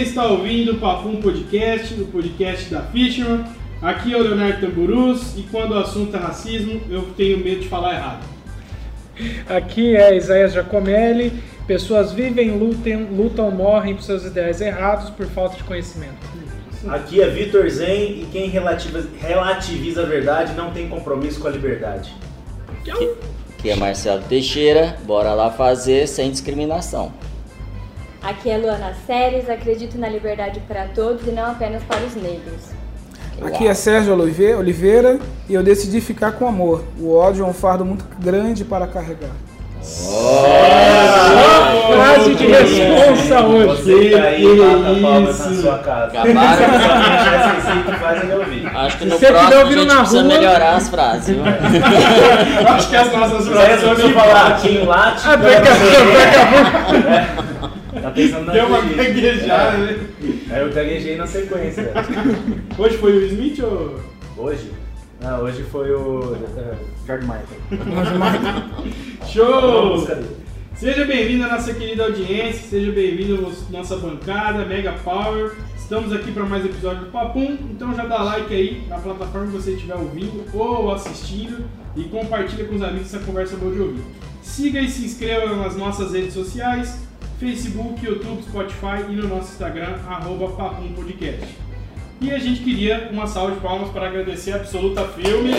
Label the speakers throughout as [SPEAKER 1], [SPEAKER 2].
[SPEAKER 1] Você está ouvindo o Papum Podcast, o podcast da Fishman. Aqui é o Leonardo Tamburus e quando o assunto é racismo, eu tenho medo de falar errado.
[SPEAKER 2] Aqui é Isaías Giacomelli. Pessoas vivem, lutam, lutam, morrem por seus ideais errados por falta de conhecimento.
[SPEAKER 3] Aqui é Vitor Zen e quem relativiza, relativiza a verdade não tem compromisso com a liberdade.
[SPEAKER 4] Aqui, aqui é Marcelo Teixeira, bora lá fazer sem discriminação.
[SPEAKER 5] Aqui é Luana Séries, acredito na liberdade para todos e não apenas para os negros.
[SPEAKER 6] Aqui é Sérgio Oliveira e eu decidi ficar com amor. O ódio é um fardo muito grande para carregar.
[SPEAKER 2] Oh, frase de responsa hoje.
[SPEAKER 3] Você aí mata palmas na sua casa.
[SPEAKER 4] Acabaram.
[SPEAKER 3] faz ele ouvir.
[SPEAKER 4] Acho que no
[SPEAKER 2] você
[SPEAKER 4] próximo a gente
[SPEAKER 2] na
[SPEAKER 4] precisa
[SPEAKER 2] rua-
[SPEAKER 4] melhorar as frases.
[SPEAKER 1] Acho que as nossas frases são
[SPEAKER 3] resolveu falar Tim Late.
[SPEAKER 2] Ah, daqui a pouco,
[SPEAKER 3] Tá pensando na
[SPEAKER 1] Deu uma
[SPEAKER 3] gente.
[SPEAKER 1] gaguejada, né?
[SPEAKER 3] Aí eu gaguejei na sequência.
[SPEAKER 1] Hoje foi o Smith ou.
[SPEAKER 3] Hoje? Não, hoje foi o eh, George Michael.
[SPEAKER 1] Show!
[SPEAKER 3] Música dele.
[SPEAKER 1] Seja bem-vindo à nossa querida audiência, seja bem-vindo à nossa bancada, Mega Power. Estamos aqui para mais episódio do Papum, então já dá like aí na plataforma que você estiver ouvindo ou assistindo e compartilha com os amigos essa conversa boa de ouvir. Siga e se inscreva nas nossas redes sociais, Facebook, YouTube, Spotify e no nosso Instagram, arroba Papum Podcast. E a gente queria uma salva de palmas para agradecer a Absoluta Filmes.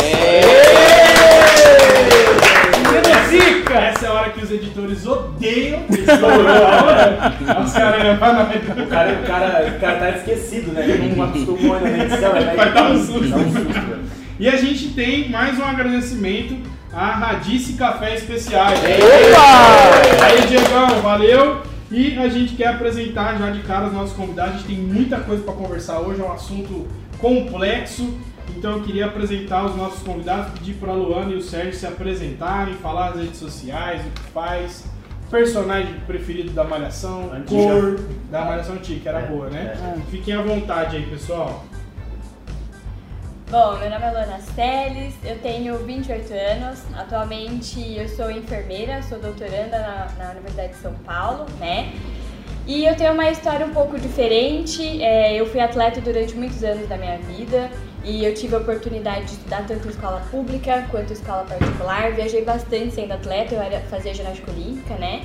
[SPEAKER 1] Zica! Essa é a hora que os editores odeiam. Estourou a hora. Os caras nós.
[SPEAKER 3] O cara, o, cara, o cara tá esquecido, né? Ele não acostumou ainda na edição. ele
[SPEAKER 1] Vai dar um susto.
[SPEAKER 3] Dá um susto, velho.
[SPEAKER 1] E a gente tem mais um agradecimento à Radice Café Especiais.
[SPEAKER 6] Opa!
[SPEAKER 1] Aí, Diegão, valeu! E a gente quer apresentar já de cara os nossos convidados. A gente tem muita coisa para conversar hoje, é um assunto complexo. Então eu queria apresentar os nossos convidados, pedir para a Luana e o Sérgio se apresentarem, falar as redes sociais, o que faz, personagem preferido da Malhação,
[SPEAKER 3] Antiga.
[SPEAKER 1] cor da Malhação Antiga, que era
[SPEAKER 3] É,
[SPEAKER 1] boa, né?
[SPEAKER 3] é.
[SPEAKER 1] Fiquem à vontade aí, pessoal.
[SPEAKER 5] Bom, meu nome é Luana Teles, eu tenho 28 anos, atualmente eu sou enfermeira, sou doutoranda na, na Universidade de São Paulo, né? E eu tenho uma história um pouco diferente, é, eu fui atleta durante muitos anos da minha vida e eu tive a oportunidade de estudar tanto em escola pública quanto em escola particular, viajei bastante sendo atleta, eu era, fazia ginástica olímpica, né?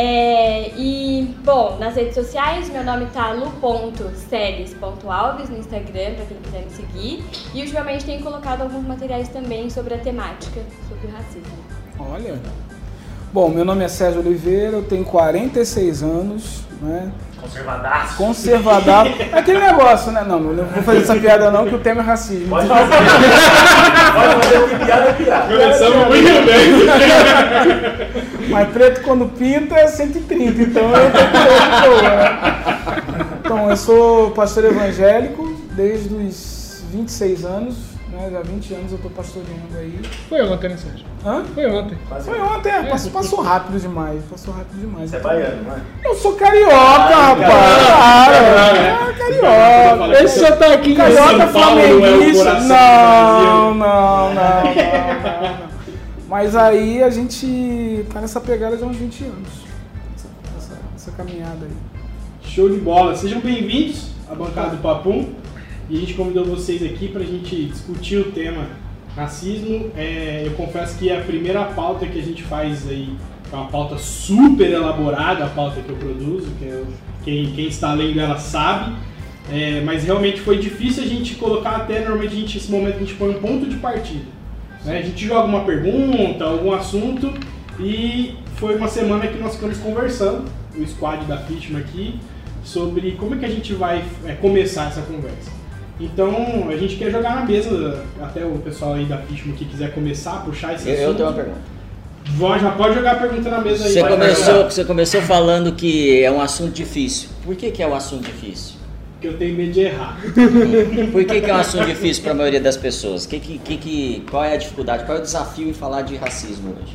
[SPEAKER 5] É, e, bom, nas redes sociais, meu nome tá lu.celes.alves no Instagram, pra quem quiser me seguir. E ultimamente tenho colocado alguns materiais também sobre a temática, sobre o racismo.
[SPEAKER 6] Olha. Bom, meu nome é Sérgio Oliveira, eu tenho 46 anos, né?
[SPEAKER 3] Conservadaço.
[SPEAKER 6] Conservador. É aquele negócio, né? Não, eu não vou fazer essa piada não, que o tema é racismo.
[SPEAKER 3] Pode fazer. Pode fazer que piada é piada.
[SPEAKER 1] Começamos muito bem.
[SPEAKER 6] Mas preto quando pinta é 130, então eu tô boa, né? Então, eu sou pastor evangélico desde os 26 anos, né? Já há 20 anos eu tô pastoreando aí.
[SPEAKER 2] Foi ontem, né, Sérgio?
[SPEAKER 6] Hã?
[SPEAKER 2] Foi ontem.
[SPEAKER 6] Foi ontem, é, passou, passou rápido demais, passou rápido demais.
[SPEAKER 3] Você é baiano, não é?
[SPEAKER 6] Eu sou carioca,
[SPEAKER 3] Ah,
[SPEAKER 6] rapaz!
[SPEAKER 1] carioca.
[SPEAKER 6] Ah, carioca!
[SPEAKER 2] Esse sotaque
[SPEAKER 6] Carioca
[SPEAKER 1] São Paulo não é
[SPEAKER 6] flamenguista.
[SPEAKER 1] do
[SPEAKER 6] não, não, não, não, não. Mas aí a gente tá nessa pegada de uns 20 anos. Essa, essa- essa caminhada aí.
[SPEAKER 1] Show de bola. Sejam bem-vindos à bancada do Papum. E a gente convidou vocês aqui para a gente discutir o tema racismo. É, eu confesso que é a primeira pauta que a gente faz aí é uma pauta super elaborada, a pauta que eu produzo, que é, quem, quem está lendo ela sabe. É, mas realmente foi difícil a gente colocar até, normalmente a gente, esse momento a gente põe um ponto de partida. né? A gente joga uma pergunta, algum assunto e foi uma semana que nós ficamos conversando, o squad da Fitma aqui, sobre como é que a gente vai é, começar essa conversa. Então a gente quer jogar na mesa, até o pessoal aí da Fitma que quiser começar, puxar esse
[SPEAKER 4] Eu, eu
[SPEAKER 1] assunto.
[SPEAKER 4] tenho uma pergunta.
[SPEAKER 1] Já pode jogar a pergunta na mesa aí.
[SPEAKER 4] Você começou, você começou falando que é um assunto difícil. Por que, que é um assunto difícil?
[SPEAKER 1] Que eu tenho medo de errar.
[SPEAKER 4] Por que, que é um assunto difícil para a maioria das pessoas? Que, que, que, que- qual é a dificuldade? Qual é o desafio em falar de racismo hoje?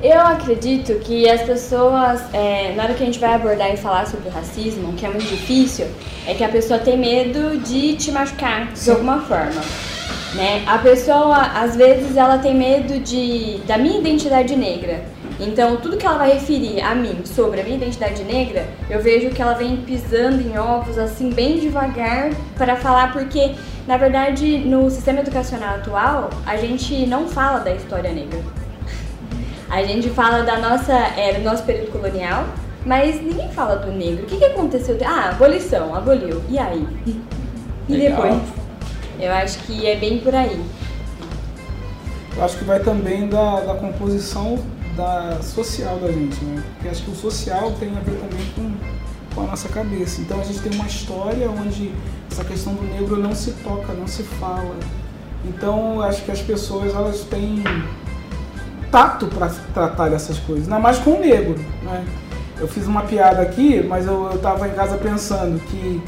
[SPEAKER 5] Eu acredito que as pessoas, é, na hora que a gente vai abordar e falar sobre o racismo, que é muito difícil, é que a pessoa tem medo de te machucar de alguma forma. Né? A pessoa, às vezes, ela tem medo de, da minha identidade negra. Então, tudo que ela vai referir a mim sobre a minha identidade negra, eu vejo que ela vem pisando em ovos assim bem devagar para falar porque na verdade, no sistema educacional atual, a gente não fala da história negra. A gente fala da nossa era, do nosso período colonial, mas ninguém fala do negro. O que, que aconteceu? Ah, abolição, aboliu. E aí? E
[SPEAKER 1] Legal.
[SPEAKER 5] depois? Eu acho que é bem por aí.
[SPEAKER 6] Eu acho que vai também da, da composição da social da gente, né? Porque acho que o social tem a ver também com, com a nossa cabeça. Então a gente tem uma história onde essa questão do negro não se toca, não se fala. Então acho que as pessoas elas têm tato para tratar dessas coisas, ainda mais com o negro, né? Eu fiz uma piada aqui, mas eu estava em casa pensando que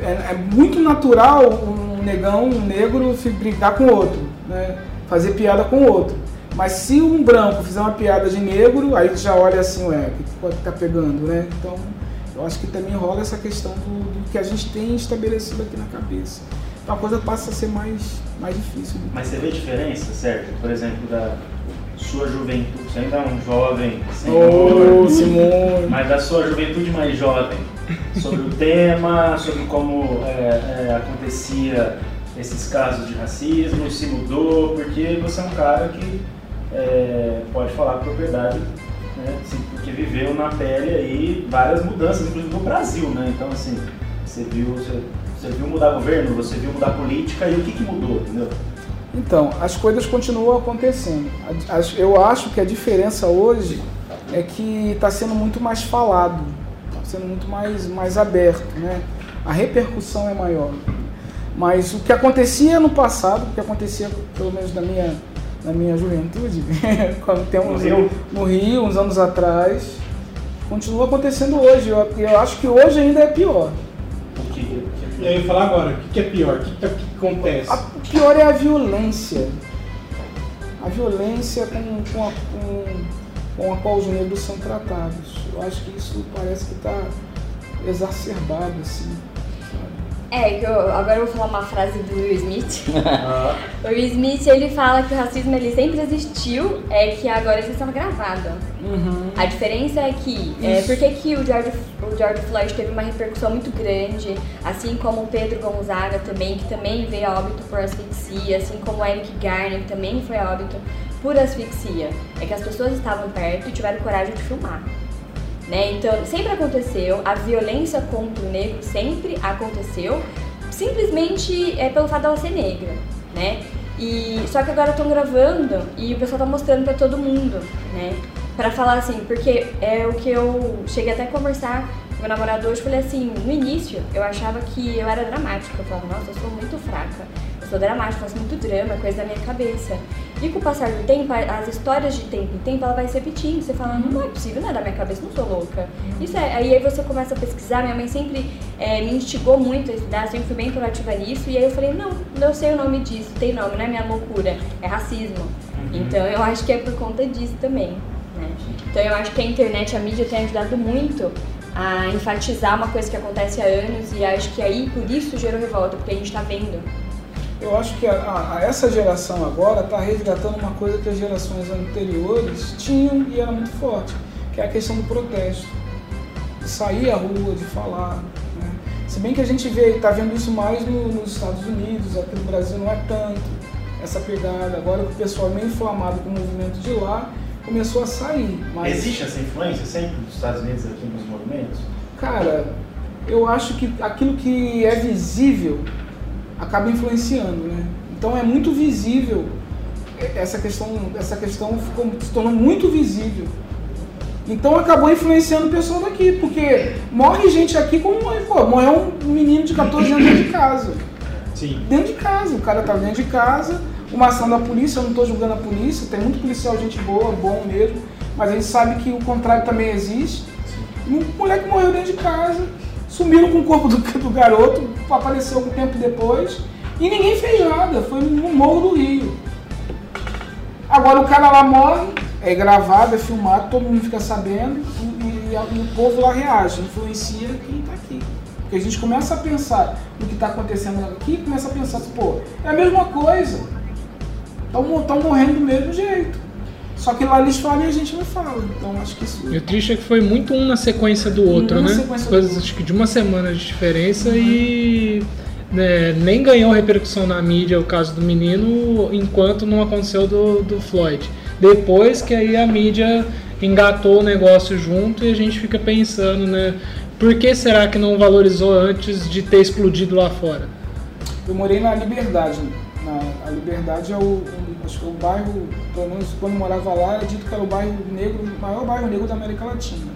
[SPEAKER 6] é, é muito natural um negão, um negro, se brigar com outro, né? fazer piada com outro. Mas se um branco fizer uma piada de negro, aí já olha assim, ué, o que pode estar pegando, né? Então, eu acho que também rola essa questão do, do que a gente tem estabelecido aqui na cabeça. Então a coisa passa a ser mais, mais difícil.
[SPEAKER 3] Mas você vê diferença, Sérgio? Por exemplo, da sua juventude, você ainda é um jovem
[SPEAKER 6] Ô,
[SPEAKER 3] senhor,
[SPEAKER 6] Simone!
[SPEAKER 3] mas da sua juventude mais jovem, sobre o tema, sobre como é, é, acontecia esses casos de racismo, se mudou, porque você é um cara que é, pode falar com propriedade, né, assim, porque viveu na pele aí várias mudanças, inclusive no Brasil, né? Então assim, você viu, você, você viu mudar governo, você viu mudar política e o que, que mudou, entendeu?
[SPEAKER 6] Então, as coisas continuam acontecendo. Eu acho que a diferença hoje é que está sendo muito mais falado, está sendo muito mais, mais aberto, né? A repercussão é maior. Mas o que acontecia no passado, o que acontecia pelo menos na minha, na minha juventude, quando tem uns,
[SPEAKER 3] No Rio?
[SPEAKER 6] no Rio, uns anos atrás, continua acontecendo hoje. Eu, eu acho que hoje ainda é pior.
[SPEAKER 1] E aí eu falar agora, o que, é pior? O que, que, o que acontece?
[SPEAKER 6] O pior é a violência. A violência com, com, a, com, com a qual os negros são tratados. Eu acho que isso parece que está exacerbado, assim.
[SPEAKER 5] É, eu, agora eu vou falar uma frase do Will Smith. O Will Smith, ele fala que o racismo ele sempre existiu, é que agora ele está gravado. A diferença é que, é, por que que o George, o George Floyd teve uma repercussão muito grande, assim como o Pedro Gonzaga também, que também veio a óbito por asfixia, assim como o Eric Garner, que também foi a óbito por asfixia. É que as pessoas estavam perto e tiveram coragem de filmar. Né? Então, sempre aconteceu, a violência contra o negro sempre aconteceu, simplesmente é pelo fato dela ser negra, né? E só que agora estão gravando e o pessoal tá mostrando pra todo mundo, né? Pra falar assim, porque é o que eu cheguei até a conversar com meu namorado hoje, falei assim, no início eu achava que eu era dramática, eu falava, nossa, eu sou muito fraca, sou dramática, faço muito drama, coisa da minha cabeça. E com o passar do tempo, as histórias de tempo em tempo, ela vai se repetindo. Você fala, não é possível, não é da minha cabeça, não sou louca. Isso é, aí, você começa a pesquisar. Minha mãe sempre é, me instigou muito a estudar, sempre fui bem proativa nisso. E aí eu falei, não, eu sei o nome disso, tem nome, não é minha loucura, é racismo. Então eu acho que é por conta disso também. Né? Então eu acho que a internet, a mídia tem ajudado muito a enfatizar uma coisa que acontece há anos e acho que aí por isso gerou revolta, porque a gente tá vendo.
[SPEAKER 6] Eu acho que a, a- essa geração agora está resgatando uma coisa que as gerações anteriores tinham e era muito forte, que é a questão do protesto. De sair à rua, de falar. né? Se bem que a gente está vendo isso mais no- nos Estados Unidos, aqui no Brasil não é tanto essa pegada. Agora que o pessoal é meio inflamado com o movimento de lá começou a sair. Mas,
[SPEAKER 3] Existe essa influência sempre dos Estados Unidos aqui nos movimentos?
[SPEAKER 6] Cara, eu acho que aquilo que é visível acaba influenciando, né? Então é muito visível essa questão, essa questão ficou, se tornou muito visível. Então acabou influenciando o pessoal daqui, porque morre gente aqui como pô, morreu um menino de 14 anos dentro de casa.
[SPEAKER 1] Sim.
[SPEAKER 6] Dentro de casa, o cara tá dentro de casa, uma ação da polícia, eu não estou julgando a polícia, tem muito policial, gente boa, bom mesmo, mas a gente sabe que o contrário também existe. Um moleque morreu dentro de casa, sumiram com o corpo do, do garoto, apareceu algum tempo depois, e ninguém fez nada, foi no Morro do Rio. Agora o cara lá morre, é gravado, é filmado, todo mundo fica sabendo, e, e e o povo lá reage, influencia quem está aqui. Porque a gente começa a pensar no que está acontecendo aqui, começa a pensar assim, pô, é a mesma coisa. Estão morrendo do mesmo jeito. Só que lá eles falam e a gente não fala. Então acho que isso.
[SPEAKER 2] E o triste é que foi muito um na sequência do outro, né?
[SPEAKER 6] do
[SPEAKER 2] Coisas acho que de uma semana de diferença e né, nem ganhou repercussão na mídia o caso do menino enquanto não aconteceu do, do Floyd. Depois que aí a mídia engatou o negócio junto e a gente fica pensando, né? Por que será que não valorizou antes de ter explodido lá fora?
[SPEAKER 6] Eu morei na Liberdade. Na, a Liberdade é o, um- acho que o bairro, pelo menos quando morava lá, era dito que era o bairro negro, o maior bairro negro da América Latina.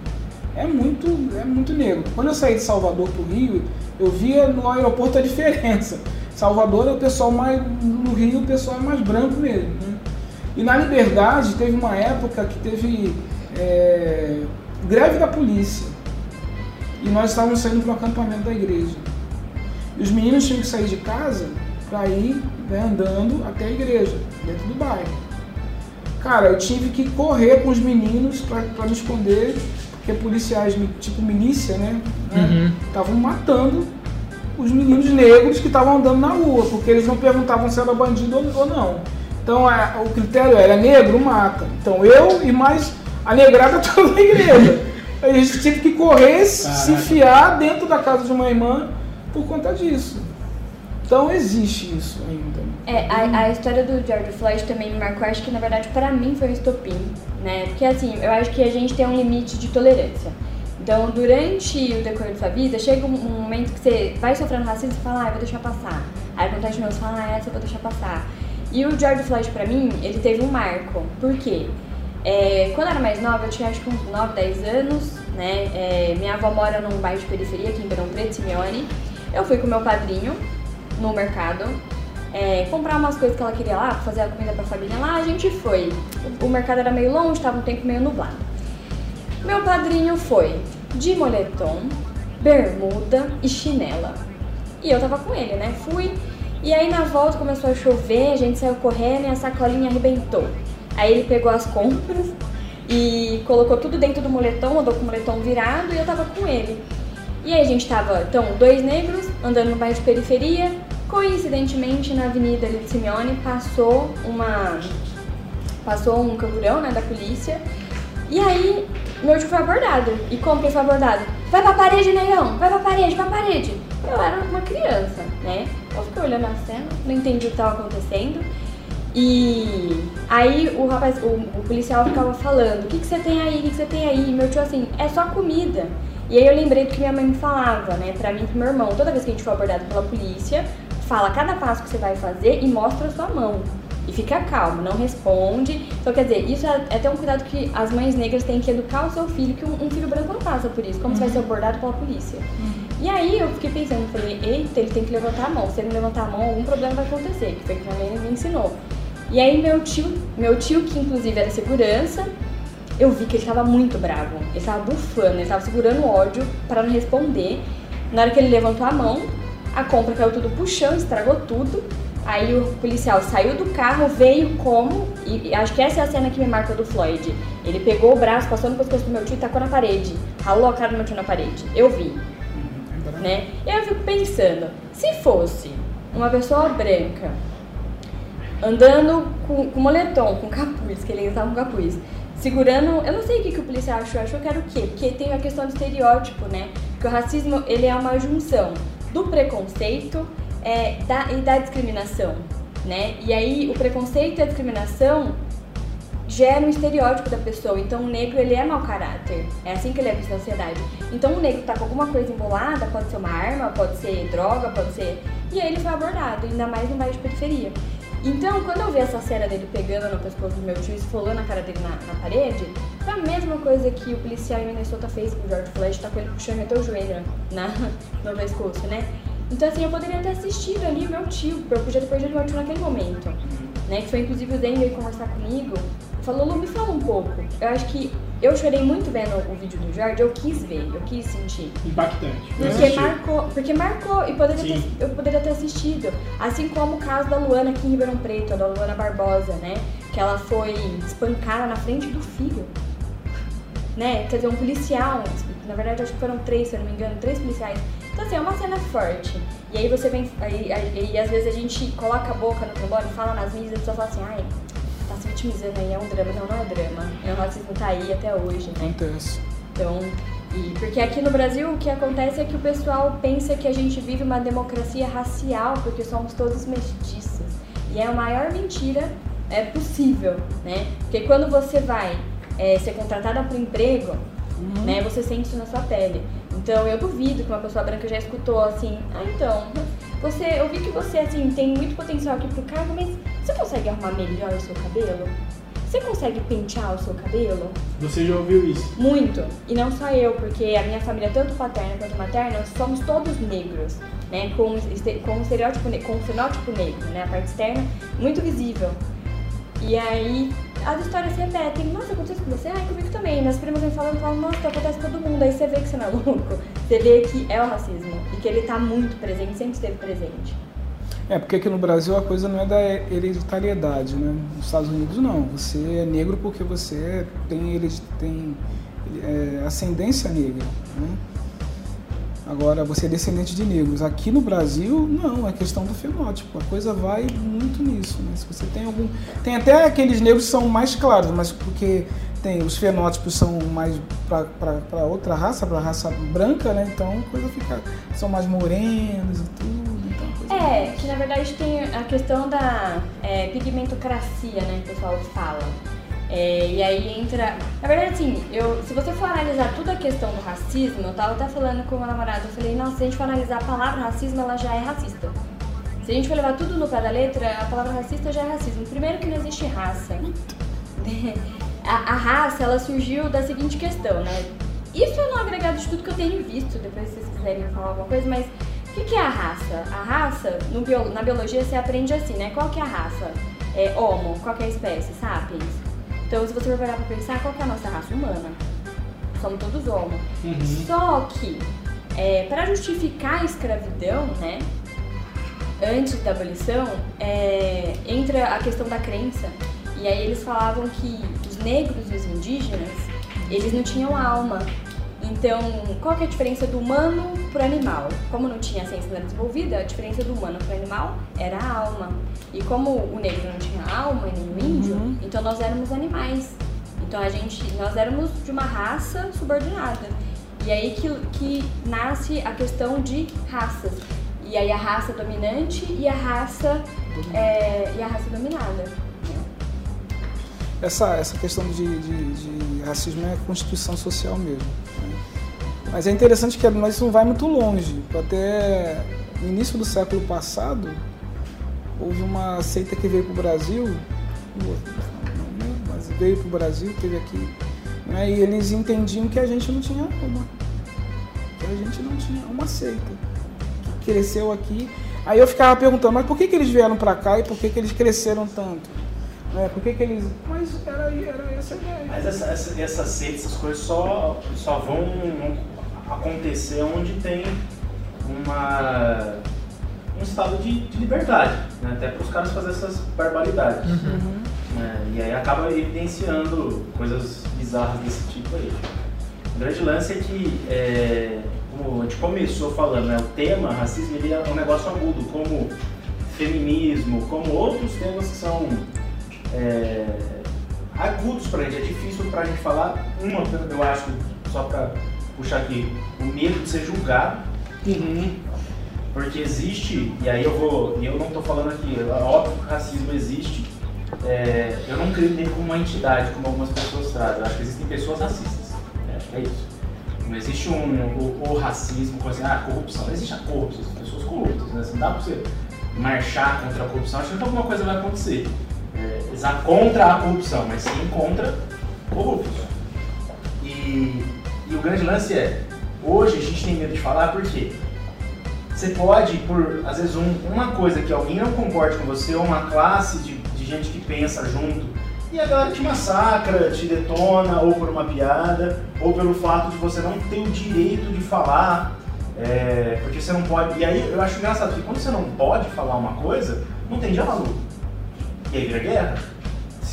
[SPEAKER 6] É muito, é muito negro. Quando eu saí de Salvador para o Rio, eu via no aeroporto a diferença. Salvador é o pessoal mais. No Rio o pessoal é mais branco mesmo. Né? E na Liberdade teve uma época que teve é, greve da polícia. E nós estávamos saindo para o acampamento da igreja. E os meninos tinham que sair de casa para ir né, andando até a igreja, dentro do bairro. Cara, eu tive que correr com os meninos para me esconder, porque policiais, tipo milícia, né?
[SPEAKER 2] Uhum.
[SPEAKER 6] Estavam matando os meninos negros que estavam andando na rua, porque eles não perguntavam se era bandido ou não. Então a- o critério era negro, mata. Então eu e mais a negrada toda da igreja. A gente tive que correr, se
[SPEAKER 1] Caraca.
[SPEAKER 6] enfiar dentro da casa de uma irmã por conta disso. Então existe isso ainda.
[SPEAKER 5] É, a, a história do George Floyd também me marcou, acho que na verdade pra mim foi um estopim, né? Porque assim, eu acho que a gente tem um limite de tolerância. Então, durante o decorrer da sua vida, chega um, momento que você vai sofrendo racismo e fala, ah, eu vou deixar passar. Aí acontece de novo, você fala, ah, essa eu vou deixar passar. E o George Floyd, pra mim, ele teve um marco. Por quê? É, quando eu era mais nova, eu tinha acho que uns 9, 10 anos, né? É, minha avó mora num bairro de periferia, aqui em Ribeirão Preto, Simeone. Eu fui com meu padrinho no mercado é, comprar umas coisas que ela queria lá, fazer a comida pra família lá. A gente foi. O, mercado era meio longe, tava um tempo meio nublado. Meu padrinho foi de moletom, bermuda e chinela. E eu tava com ele, né? Fui. E aí na volta começou a chover, a gente saiu correndo e a sacolinha arrebentou. Aí ele pegou as compras e colocou tudo dentro do moletom, andou com o moletom virado e eu tava com ele. E aí a gente tava, então, dois negros andando no bairro de periferia. Coincidentemente, na avenida ali de Simeone, passou uma. Passou um camburão, né, da polícia. E aí, meu tio foi abordado. E como que ele foi abordado? Vai pra parede, negão! Vai pra parede, vai pra parede! Eu era uma criança, né? Eu fiquei olhando a cena, não entendi o que tava acontecendo. E aí o rapaz, o, o policial ficava falando, o que, que você tem aí, o que, que você tem aí? E meu tio assim, é só comida. E aí eu lembrei do que minha mãe me falava, né, pra mim e pro meu irmão. Toda vez que a gente for abordado pela polícia, fala cada passo que você vai fazer e mostra a sua mão. E fica calmo, não responde. Então, quer dizer, isso é, é até um cuidado que as mães negras têm que educar o seu filho, que um, um filho branco não passa por isso. Como você vai ser abordado pela polícia? E aí eu fiquei pensando, falei, eita, ele tem que levantar a mão. Se ele não levantar a mão, algum problema vai acontecer, que foi o que minha mãe me ensinou. E aí meu tio, meu tio, que inclusive era segurança, eu vi que ele tava muito bravo. Ele tava bufando, ele tava segurando o ódio para não responder. Na hora que ele levantou a mão, a compra caiu tudo pro chão, estragou tudo. Aí o policial saiu do carro, veio como, e, acho que essa é a cena que me marca do Floyd. Ele pegou o braço, passou no pescoço do meu tio e tacou na parede. Ralou a cara do meu tio na parede. Eu vi. Né? E eu fico pensando, se fosse uma pessoa branca andando com, com moletom, com capuz, que ele tava com capuz, segurando, eu não sei o que, que o policial achou, achou que era o quê? Porque tem a questão do estereótipo, né? Que o racismo, ele é uma junção do preconceito é, da, e da discriminação, né? E aí o preconceito e a discriminação gera um estereótipo da pessoa. Então o negro ele é mau caráter. É assim que ele é visto na sociedade. Então o negro tá com alguma coisa embolada, pode ser uma arma, pode ser droga, pode ser. E aí ele foi abordado, ainda mais no bairro de periferia. Então, quando eu vi essa cena dele pegando no pescoço do meu tio e esfolando a cara dele na, na parede, foi a mesma coisa que o policial em Minnesota fez com o George Floyd, tá com ele puxando até o joelho na, no pescoço, né? Então, assim, eu poderia ter assistido ali o meu tio, eu podia ter perdido meu tio naquele momento, né? Que foi inclusive o Zen veio conversar comigo. Falou, Lu, me fala um pouco. Eu acho que eu chorei muito vendo o vídeo do Jorge, eu quis ver, eu quis sentir.
[SPEAKER 1] Impactante.
[SPEAKER 5] Porque marcou, porque marcou e poderia ter, eu poderia ter assistido. Assim como o caso da Luana aqui em Ribeirão Preto, a da Luana Barbosa, né? Que ela foi espancada na frente do filho. Né? Quer dizer, um policial, na verdade acho que foram três, se eu não me engano, três policiais. Então assim, é uma cena forte. E aí você vem. Aí, aí, às vezes a gente coloca a boca no trombone, fala nas mídias e a pessoa fala assim, ai, tá se vitimizando aí, é um drama. Não, não é drama. É, o racismo tá aí até hoje, né?
[SPEAKER 6] Acontece.
[SPEAKER 5] Então, e porque aqui no Brasil o que acontece é que o pessoal pensa que a gente vive uma democracia racial porque somos todos mestiços. E é a maior mentira é possível, né? Porque quando você vai é, ser contratada para um emprego, né, você sente isso na sua pele. Então eu duvido que uma pessoa branca já escutou assim, ah então, você, eu vi que você assim tem muito potencial aqui pro cargo, mas você consegue arrumar melhor o seu cabelo? Você consegue pentear o seu cabelo?
[SPEAKER 1] Você já ouviu isso?
[SPEAKER 5] Muito. E não só eu, porque a minha família, tanto paterna quanto materna, somos todos negros, né? Com, com um estereótipo, com fenótipo negro, né? A parte externa, muito visível. E aí as histórias se repetem. Nossa, aconteceu com você? Ai, comigo também. Minhas primas vêm falando, falam, nossa, acontece com todo mundo. Aí você vê que você não é louco. Você vê que é o racismo. E que ele tá muito presente, sempre esteve presente.
[SPEAKER 6] É, porque aqui no Brasil a coisa não é da hereditariedade, né? Nos Estados Unidos não. Você é negro porque você tem, hered- tem é, ascendência negra, né? Agora, você é descendente de negros. Aqui no Brasil, não, é questão do fenótipo. A coisa vai muito nisso, né? Se você tem algum... Tem até aqueles negros que são mais claros, mas porque tem os fenótipos são mais para outra raça, para raça branca, né? Então coisa fica... São mais morenos e tudo, então.
[SPEAKER 5] É, que na verdade tem a questão da é, pigmentocracia, né, que o pessoal fala. É, e aí entra. Na verdade, assim, eu, se você for analisar toda a questão do racismo, eu tava até falando com o meu namorado, eu falei, nossa, se a gente for analisar a palavra racismo, ela já é racista. Se a gente for levar tudo no pé da letra, a palavra racista já é racismo. Primeiro que não existe raça. A, a raça, ela surgiu da seguinte questão, né? Isso é no agregado de tudo que eu tenho visto, depois se vocês quiserem falar alguma coisa, mas o que, que é a raça? A raça, bio- na biologia, você aprende assim, né? Qual que é a raça? É homo, qual que é a espécie? Sapiens. Então, se você for parar pra pensar, qual que é a nossa raça humana? Somos todos homo.
[SPEAKER 1] Uhum.
[SPEAKER 5] Só que, é, para justificar a escravidão, né? Antes da abolição, é, entra a questão da crença. E aí eles falavam que negros e os indígenas, eles não tinham alma. Então, qual que é a diferença do humano pro animal? Como não tinha a ciência ainda desenvolvida, a diferença do humano pro animal era a alma. E como o negro não tinha alma e nem o índio, então nós éramos animais. Então a gente, nós éramos de uma raça subordinada. E aí que, que nasce a questão de raças. E aí a raça dominante e a raça, é, e a raça dominada.
[SPEAKER 6] Essa, essa questão de, de- de racismo é constituição social mesmo. né? Mas é interessante que nós não vai muito longe. Até no início do século passado, houve uma seita que veio para o Brasil, nome, mas veio para o Brasil, teve aqui, né? e eles entendiam que a gente não tinha uma. Que a gente não tinha uma seita. Que cresceu aqui. Aí eu ficava perguntando, mas por que, que eles vieram para cá e por que, que eles cresceram tanto? Né? Por que, que eles. Mas era, era essa a ideia.
[SPEAKER 3] Mas essa, essa, essas seitas, essas coisas só, só vão acontecer onde tem uma, um estado de, de liberdade, né? até para os caras fazerem essas barbaridades. né? E aí acaba evidenciando coisas bizarras desse tipo aí. O grande lance é que, é, como a gente começou falando, né? o tema racismo ele é um negócio agudo, como feminismo, como outros temas que são é, agudos pra gente, é difícil pra gente falar. Uma, eu acho, só pra puxar aqui, o medo de ser julgado,
[SPEAKER 1] Uhum.
[SPEAKER 3] porque existe, e aí eu vou, e eu não tô falando aqui, é óbvio que o racismo existe, é, eu não creio nele como uma entidade, como algumas pessoas trazem, eu acho que existem pessoas racistas, é, é isso. Não existe um, o, o racismo, como assim, ah, corrupção, não existe a corrupção, existem pessoas corruptas, né? Não dá pra você marchar contra a corrupção, achando que alguma coisa vai acontecer. Exa- contra a corrupção, mas sim contra corruptos. E, e o grande lance é, hoje a gente tem medo de falar porque você pode, por às vezes um- uma coisa que alguém não concorde com você, ou uma classe de, de gente que pensa junto, e a galera te massacra, te detona, ou por uma piada, ou pelo fato de você não ter o direito de falar, é, porque você não pode. E aí eu acho engraçado que quando você não pode falar uma coisa, não tem diálogo. E aí vira guerra.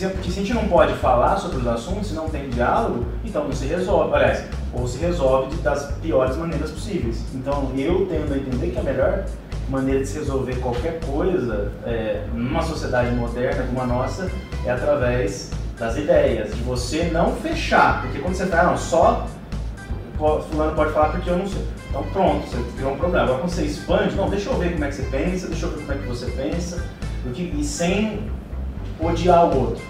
[SPEAKER 3] Se, porque se a gente não pode falar sobre os assuntos, se não tem diálogo, então não se resolve. Aliás, ou se resolve das piores maneiras possíveis. Então eu tendo a entender que a melhor maneira de se resolver qualquer coisa é, numa sociedade moderna como a nossa é através das ideias, de você não fechar, porque quando você fala, não, só fulano pode falar porque eu não sei. Então pronto, você criou um problema. Agora quando você expande, não, deixa eu ver como é que você pensa, deixa eu ver como é que você pensa, e sem odiar o outro.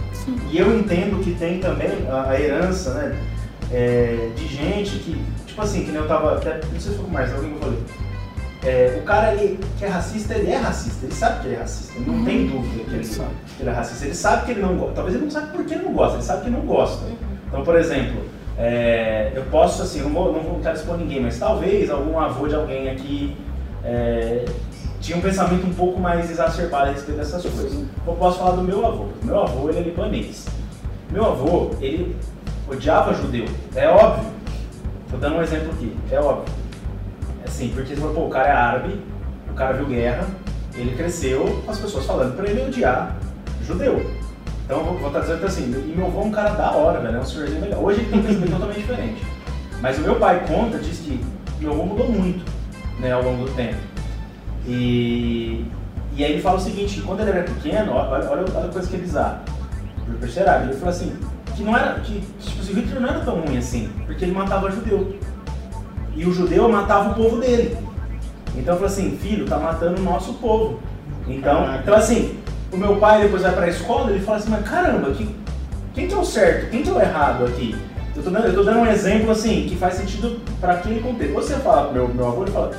[SPEAKER 3] E eu entendo que tem também a, a herança, né, é, de gente que, tipo assim, que nem eu tava, até, não sei se foi com o Marcelo, alguém que eu falei, é, o cara ele, que é racista, ele é racista, ele sabe que ele é racista, ele não tem dúvida que ele, que ele é racista, ele sabe que ele não gosta, talvez ele não sabe por que ele não gosta, ele sabe que ele não gosta. Então, por exemplo, é, eu posso, assim, não vou, não vou quero expor ninguém, mas talvez algum avô de alguém aqui é, tinha um pensamento um pouco mais exacerbado a respeito dessas coisas. Eu posso falar do meu avô. Meu avô, ele é libanês. Meu avô, ele odiava judeu. É óbvio. Tô dando um exemplo aqui. É óbvio. Assim, porque você fala, pô, o cara é árabe, o cara viu guerra, ele cresceu as pessoas falando pra ele odiar judeu. Então vou estar dizendo assim, e meu avô é um cara da hora, velho, é um senhorzinho legal. Hoje ele tem um pensamento totalmente diferente. Mas o meu pai conta, diz que meu avô mudou muito, né, ao longo do tempo. E, e aí ele fala o seguinte, quando ele era pequeno, olha, olha, olha a coisa que é bizarra. Por perceber, ele falou assim, que não era, que tipo, assim, Hitler não era tão ruim assim, porque ele matava judeu. E o judeu matava o povo dele. Então eu falei assim, filho, tá matando o nosso povo. Então,
[SPEAKER 1] Caraca.
[SPEAKER 3] então assim, o meu pai depois vai pra escola, ele fala assim, mas caramba, que, quem que é o certo, quem que é o errado aqui? Eu tô dando, eu tô dando um exemplo assim, que faz sentido para aquele contexto. Você fala pro meu, meu avô, ele fala,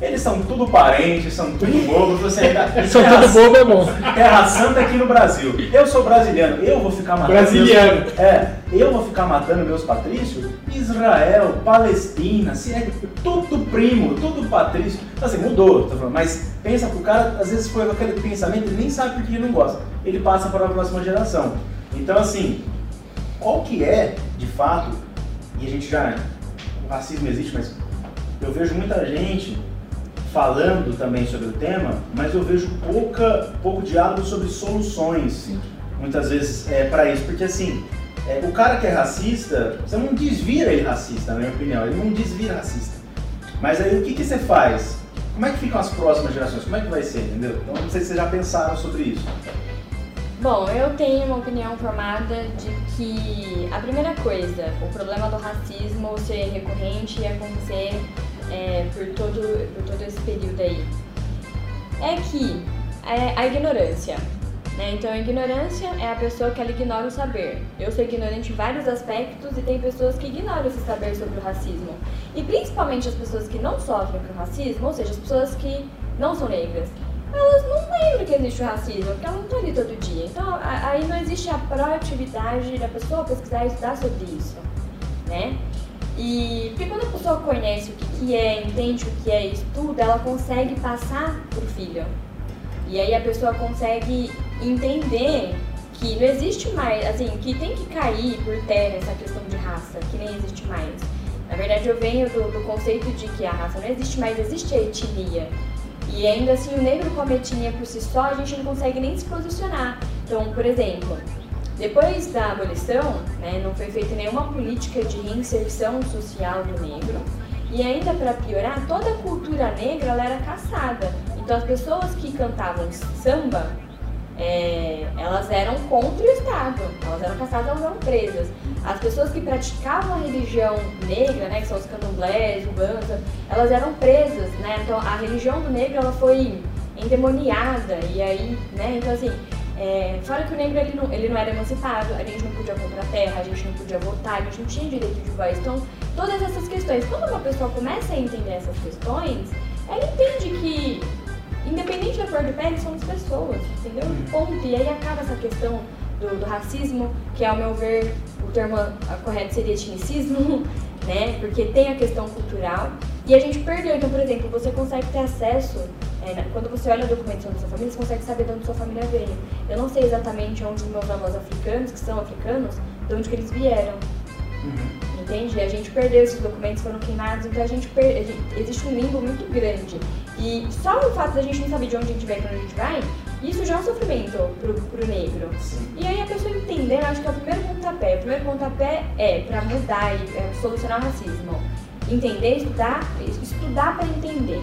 [SPEAKER 3] eles são tudo parentes, são tudo bobos, você ainda.
[SPEAKER 2] São tudo bobo é bom.
[SPEAKER 3] Terra Santa aqui no Brasil. Eu sou brasileiro, eu vou ficar matando.
[SPEAKER 1] Brasiliano.
[SPEAKER 3] Meus, é, eu vou ficar matando meus patrícios? Israel, Palestina, se é tudo primo, tudo patrício. Então, assim, mudou, tô falando, mas pensa pro cara, às vezes foi com aquele pensamento, ele nem sabe por que ele não gosta. Ele passa para a próxima geração. Então, assim, qual que é, de fato, e a gente já. O racismo existe, mas eu vejo muita gente falando também sobre o tema, mas eu vejo pouca, pouco diálogo sobre soluções, muitas vezes, é, para isso. Porque, assim, é, o cara que é racista, você não desvira ele racista, na minha opinião, ele não desvira racista. Mas aí o que, que você faz? Como é que ficam as próximas gerações? Como é que vai ser, entendeu? Então, não sei se vocês já pensaram sobre isso.
[SPEAKER 5] Bom, eu tenho uma opinião formada de que a primeira coisa, o problema do racismo ser recorrente e acontecer é, por, todo, por todo esse período aí, é que é a ignorância. Né? Então, a ignorância é a pessoa que ela ignora o saber. Eu sou ignorante em vários aspectos e tem pessoas que ignoram esse saber sobre o racismo. E principalmente as pessoas que não sofrem com o racismo, ou seja, as pessoas que não são negras, elas não lembram que existe o racismo, porque elas não estão ali todo dia. Então, aí não existe a proatividade da pessoa pesquisar e estudar sobre isso, né? E porque quando a pessoa conhece o que, que é, entende o que é e estuda, ela consegue passar pro filho. E aí a pessoa consegue entender que não existe mais, assim, que tem que cair por terra essa questão de raça, que nem existe mais. Na verdade, eu venho do, do conceito de que a raça não existe mais, existe a etnia. E ainda assim, o negro como etnia por si só, a gente não consegue nem se posicionar. Então, por exemplo, depois da abolição, né, não foi feita nenhuma política de reinserção social do negro. E ainda para piorar, toda a cultura negra era caçada. Então as pessoas que cantavam samba, é, elas eram contra o Estado. Elas eram caçadas, elas eram presas. As pessoas que praticavam a religião negra, né, que são os candomblés, ubanza, elas eram presas, né? Então a religião do negro ela foi endemoniada e aí, né? Então assim, é, fora que o negro ele não, ele não era emancipado, a gente não podia comprar terra, a gente não podia votar, a gente não tinha direito de voz. Então, todas essas questões. Quando uma pessoa começa a entender essas questões, ela entende que, independente da cor de pele, somos pessoas, entendeu? Ponto. E aí acaba essa questão do, do racismo, que ao meu ver o termo correto seria etnicismo, né? Porque tem a questão cultural. E a gente perdeu. Então, por exemplo, você consegue ter acesso, é, quando você olha a documentação da sua família, você consegue saber de onde sua família veio. Eu não sei exatamente onde os meus avós africanos, que são africanos, de onde que eles vieram. Entende? E a gente perdeu esses documentos, foram queimados, então a gente, per... a gente- existe um limbo muito grande. E só o fato da gente não saber de onde a gente veio e pra onde a gente vai, isso já é um sofrimento pro, pro negro. E aí a pessoa entender, eu acho que é o primeiro pontapé. O primeiro pontapé é para mudar e é, solucionar o racismo. Entender, estudar, estudar para entender.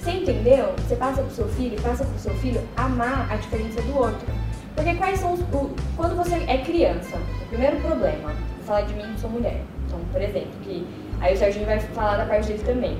[SPEAKER 5] Você entendeu? Você passa pro seu filho, passa pro seu filho amar a diferença do outro. Porque quais são os. o- quando você é criança, o primeiro problema, vou falar de mim, sou mulher. Então, por exemplo, que aí o Serginho vai falar da parte dele também.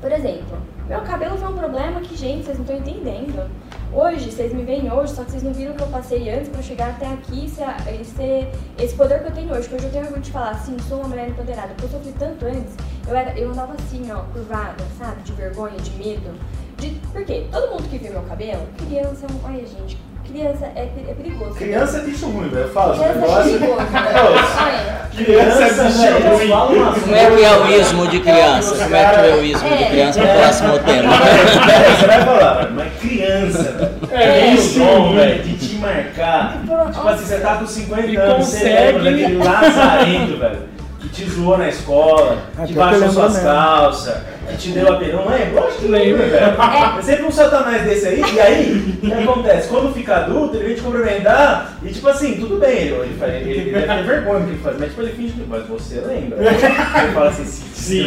[SPEAKER 5] Por exemplo, meu cabelo foi um problema que, gente, vocês não estão entendendo. Hoje, vocês me veem hoje, só que vocês não viram o que eu passei antes pra chegar até aqui e ser, ser esse poder que eu tenho hoje. Que hoje eu tenho orgulho de falar assim, sou uma mulher empoderada. Porque eu sofri tanto antes, eu, era, eu andava assim, ó, curvada, sabe? De vergonha, de medo. De, por quê? Todo mundo que viu meu cabelo, criança, olha gente, criança é, é perigoso.
[SPEAKER 3] Criança é bicho ruim, velho. Eu falo, esse
[SPEAKER 5] Criança é
[SPEAKER 3] negócio.
[SPEAKER 5] perigoso.
[SPEAKER 3] Ô,
[SPEAKER 5] Olha.
[SPEAKER 3] Criança é bicho
[SPEAKER 1] bicho
[SPEAKER 3] ruim. Fala
[SPEAKER 4] Como é que é o ismo de criança? Como é que é o ismo de criança no próximo tema?
[SPEAKER 3] Você vai falar, velho, mas criança, velho.
[SPEAKER 1] É,
[SPEAKER 3] tem
[SPEAKER 1] isso,
[SPEAKER 3] o dom,
[SPEAKER 1] ruim.
[SPEAKER 3] velho, de te marcar. Tipo assim, você tá com 50
[SPEAKER 2] E
[SPEAKER 3] anos, você
[SPEAKER 2] consegue-
[SPEAKER 3] lembra daquele lazarento, velho. Te zoou na escola, que
[SPEAKER 6] pior que
[SPEAKER 3] baixou
[SPEAKER 6] lembro
[SPEAKER 3] suas
[SPEAKER 6] mesmo.
[SPEAKER 3] calças, que te deu a pena. Não lembra? Lógico que lembra, velho.
[SPEAKER 5] É.
[SPEAKER 3] É sempre um satanás desse aí, e aí, o que acontece? Quando fica adulto, ele vem te cumprimentar, e tipo assim, tudo bem, ele, ele, faz- ele, ele deve ter vergonha do que ele faz, mas tipo, ele finge que. Mas você lembra. Ele fala assim, se
[SPEAKER 1] Sim.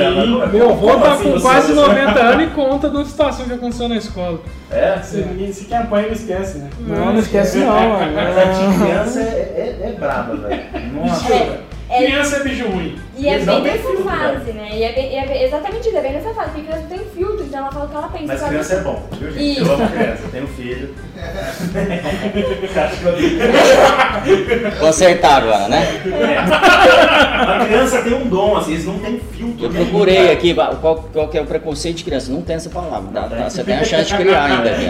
[SPEAKER 2] Meu avô tá
[SPEAKER 3] assim
[SPEAKER 2] com quase
[SPEAKER 3] lembra?
[SPEAKER 2] 90 anos e conta de uma situação que aconteceu na escola.
[SPEAKER 3] É?
[SPEAKER 1] Se, se quem apanha não esquece, né?
[SPEAKER 6] Não, não esquece não, mano.
[SPEAKER 3] Mas a criança é, é, é braba, velho. Nossa.
[SPEAKER 5] É, é,
[SPEAKER 1] Criança é bicho ruim.
[SPEAKER 5] E é bem nessa
[SPEAKER 3] filtro,
[SPEAKER 5] fase, né? E é, bem- e é exatamente isso, é bem nessa fase, porque criança não tem filtro, então ela fala o que ela pensa.
[SPEAKER 3] Mas criança é bom, viu, gente?
[SPEAKER 5] Isso.
[SPEAKER 3] Eu amo criança, eu tenho filho. Acho que eu
[SPEAKER 4] Consertar agora, né?
[SPEAKER 3] É. A criança tem um dom, assim, eles não têm filtro.
[SPEAKER 4] Eu procurei aqui qual, qual que é o preconceito de criança. Não tem essa palavra. dá- tá? Você tem a chance de criar ainda aqui.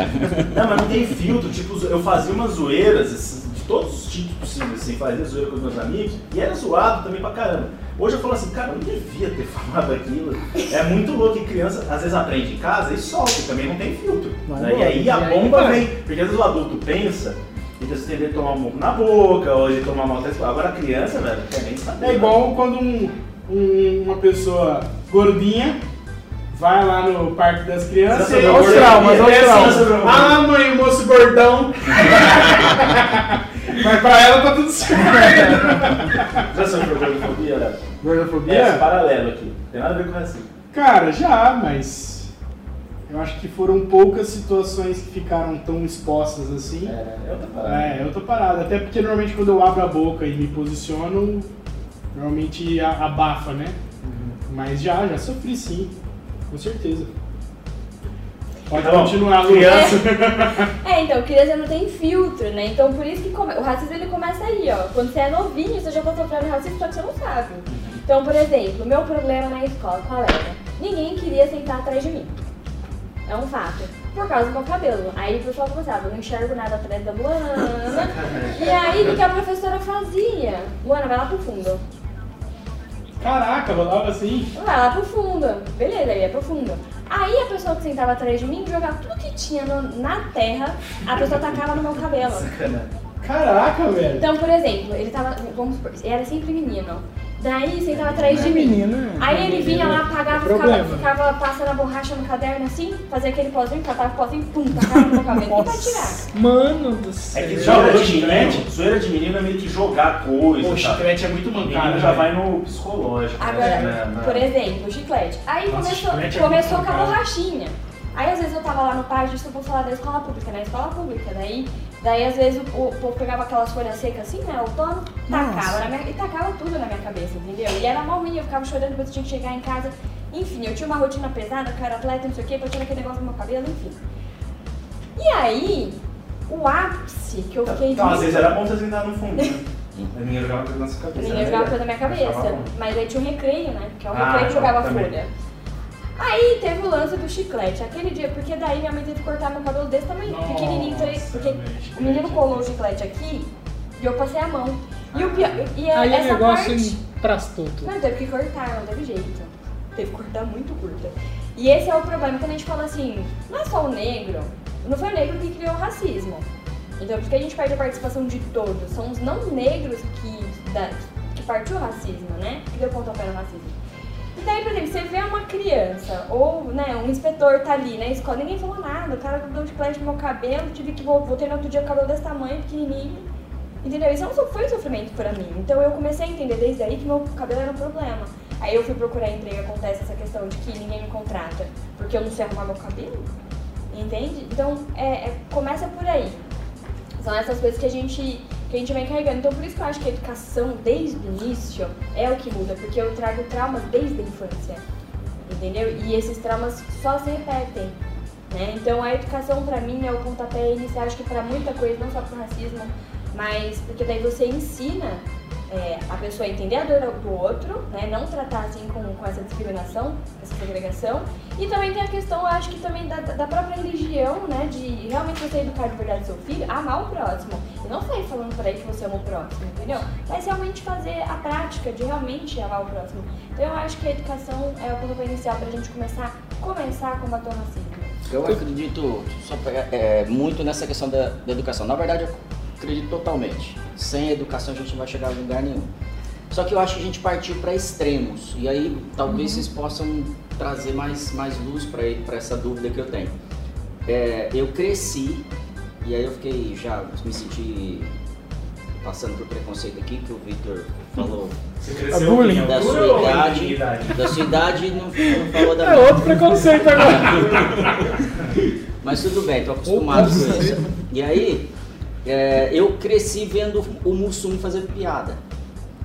[SPEAKER 3] Não, mas não tem filtro. Tipo, eu fazia umas zoeiras todos os tipos possíveis, assim, fazia zoeira com os meus amigos e era zoado também pra caramba. Hoje eu falo assim, cara, eu não devia ter falado aquilo. É muito louco que criança às vezes aprende em casa e solta, também não tem filtro. Né? E aí a
[SPEAKER 2] aí
[SPEAKER 3] bomba vem. Porque às vezes o adulto pensa e você tem que tomar um murro na boca, ou ele tomar mal Agora a criança, velho, quer nem saber.
[SPEAKER 1] É igual quando um- um- uma pessoa gordinha vai lá no parque das crianças e
[SPEAKER 3] sobrou
[SPEAKER 6] Olha os traumas, olha os
[SPEAKER 1] é assim,
[SPEAKER 6] traumas.
[SPEAKER 1] Ah, mãe, o moço gordão. Mas pra ela tá tudo certo.
[SPEAKER 3] Já sofreu gordofobia, Léo?
[SPEAKER 1] Gordofobia?
[SPEAKER 3] É, paralelo aqui. Tem nada a ver com racismo.
[SPEAKER 1] Cara, já, mas eu acho que foram poucas situações que ficaram tão expostas assim.
[SPEAKER 3] É, eu tô parado.
[SPEAKER 1] É, eu tô parado. Até porque normalmente quando eu abro a boca e me posiciono, normalmente abafa, né? Mas já, já sofri sim. Com certeza. Pode
[SPEAKER 3] Tá bom.
[SPEAKER 1] continuar, Lu.
[SPEAKER 3] Criança.
[SPEAKER 5] É, então, criança não tem filtro, né? Então, por isso que come- o racismo ele começa aí, ó. Quando você é novinho, você já tá sofrendo racismo, só que você não sabe. Então, por exemplo, meu problema na escola, qual era? Ninguém queria sentar atrás de mim. É um fato. Por causa do meu cabelo. Aí o pessoal começava, eu não enxergo nada atrás da Luana. E aí, o que a professora fazia? Luana, vai lá pro fundo.
[SPEAKER 1] Caraca, rolava assim.
[SPEAKER 5] Vai lá pro fundo. Beleza, aí é pro fundo. Aí a pessoa que sentava atrás de mim jogava tudo que tinha no- na terra, a pessoa tacava no meu cabelo.
[SPEAKER 3] Sacanagem.
[SPEAKER 1] Caraca, velho.
[SPEAKER 5] Então, por exemplo, ele tava, vamos supor, ele era sempre menino. Daí sentava atrás de
[SPEAKER 6] É
[SPEAKER 5] mim.
[SPEAKER 6] menino, é.
[SPEAKER 5] Aí ele vinha lá, apagava, ficava, ficava passando a borracha no caderno assim, fazia aquele pozinho, catava o pozinho, pum, tacava no meu cabelo. E pra tirar.
[SPEAKER 2] Mano do
[SPEAKER 3] É
[SPEAKER 2] céu.
[SPEAKER 3] que
[SPEAKER 1] Já
[SPEAKER 3] zoeira de
[SPEAKER 1] chiclete?
[SPEAKER 3] menino, zoeira de menino é meio que jogar coisa,
[SPEAKER 1] O chiclete é muito mancado.
[SPEAKER 3] já
[SPEAKER 1] velho.
[SPEAKER 3] vai no psicológico.
[SPEAKER 5] Agora,
[SPEAKER 3] né? Na-
[SPEAKER 5] por exemplo, o chiclete. Aí
[SPEAKER 1] Nossa,
[SPEAKER 5] começou,
[SPEAKER 1] chiclete é
[SPEAKER 5] começou com a borrachinha. Aí às vezes eu tava lá no isso eu vou falar da escola pública, na escola pública. Daí, daí às vezes o, o povo pegava aquelas folhas secas assim, né, outono, tacava na minha, e tacava tudo na minha cabeça, entendeu? E era mal ruim, eu ficava chorando, depois eu tinha que chegar em casa. Enfim, eu tinha uma rotina pesada, que eu era atleta, não sei o quê, pra tirar aquele negócio do meu cabelo, enfim. E aí, o ápice que eu fiquei...
[SPEAKER 3] Então, às vezes era bom você sentar no fundo, né? Ninguém jogava coisa na sua cabeça.
[SPEAKER 5] Ninguém
[SPEAKER 3] né?
[SPEAKER 5] jogava coisa na minha cabeça. Mas aí tinha um recreio, né? Porque é um
[SPEAKER 3] Ah,
[SPEAKER 5] recreio que
[SPEAKER 3] tá,
[SPEAKER 5] jogava
[SPEAKER 3] também.
[SPEAKER 5] folha. Aí teve o lance do chiclete. Aquele dia, porque daí minha mãe teve que cortar meu cabelo desse tamanho,
[SPEAKER 1] Nossa,
[SPEAKER 5] pequenininho. Então, porque o menino
[SPEAKER 1] é
[SPEAKER 5] colou o chiclete aqui e eu passei a mão. E o pior, e
[SPEAKER 2] Aí o
[SPEAKER 5] essa
[SPEAKER 2] negócio
[SPEAKER 5] parte...
[SPEAKER 2] emprastou tudo.
[SPEAKER 5] Não, teve que cortar, não teve jeito. Teve que cortar muito curta. E esse é o problema quando a gente fala assim, não é só o negro, não foi o negro que criou o racismo. Então, por que a gente perde a participação de todos? São os não negros que, da, que partiu o racismo, né? Que deu pontapé no racismo. Daí, por exemplo, você vê uma criança, ou né, um inspetor tá ali na escola, ninguém falou nada, o cara deu chiclete no meu cabelo, tive que vol- voltei no outro dia o cabelo desse tamanho, pequenininho. Entendeu? Isso não só foi um sofrimento pra mim. Então eu comecei a entender desde aí que meu cabelo era um problema. Aí eu fui procurar emprego, acontece essa questão de que ninguém me contrata porque eu não sei arrumar meu cabelo. Entende? Então, é, é- começa por aí. São essas coisas que a gente que a gente vem carregando. Então, por isso que eu acho que a educação, desde o início, é o que muda, porque eu trago traumas desde a infância, entendeu? E esses traumas só se repetem, né? Então, a educação, pra mim, é o pontapé inicial, acho que pra muita coisa, não só pro racismo, mas porque daí você ensina é, a pessoa a entender a dor do outro, né? Não tratar assim com, com essa discriminação, essa segregação. E também tem a questão, acho que também da, da própria religião, né? De realmente você educar de verdade seu filho, amar o próximo. E não sair falando por aí que você ama o próximo, entendeu? Mas realmente fazer a prática de realmente amar o próximo. Então eu acho que a educação é o pontapé inicial pra gente começar, começar a combater o racismo.
[SPEAKER 4] Eu acredito só é, muito nessa questão da, da educação. Na verdade, eu acredito totalmente. Sem educação a gente não vai chegar a lugar nenhum. Só que eu acho que a gente partiu para extremos. E aí talvez vocês possam trazer mais, mais luz para essa dúvida que eu tenho. É, eu cresci, e aí eu fiquei já me senti passando por preconceito aqui, que o Victor falou
[SPEAKER 3] Você cresceu
[SPEAKER 6] bullying.
[SPEAKER 3] em
[SPEAKER 4] da sua
[SPEAKER 3] ou
[SPEAKER 4] idade.
[SPEAKER 3] idade?
[SPEAKER 4] Da sua idade não, não falou da
[SPEAKER 2] É
[SPEAKER 4] minha.
[SPEAKER 2] outro preconceito agora.
[SPEAKER 4] Mas tudo bem, tô acostumado com
[SPEAKER 2] Opa.
[SPEAKER 4] isso. E aí, é, eu cresci vendo o Mussum fazer piada.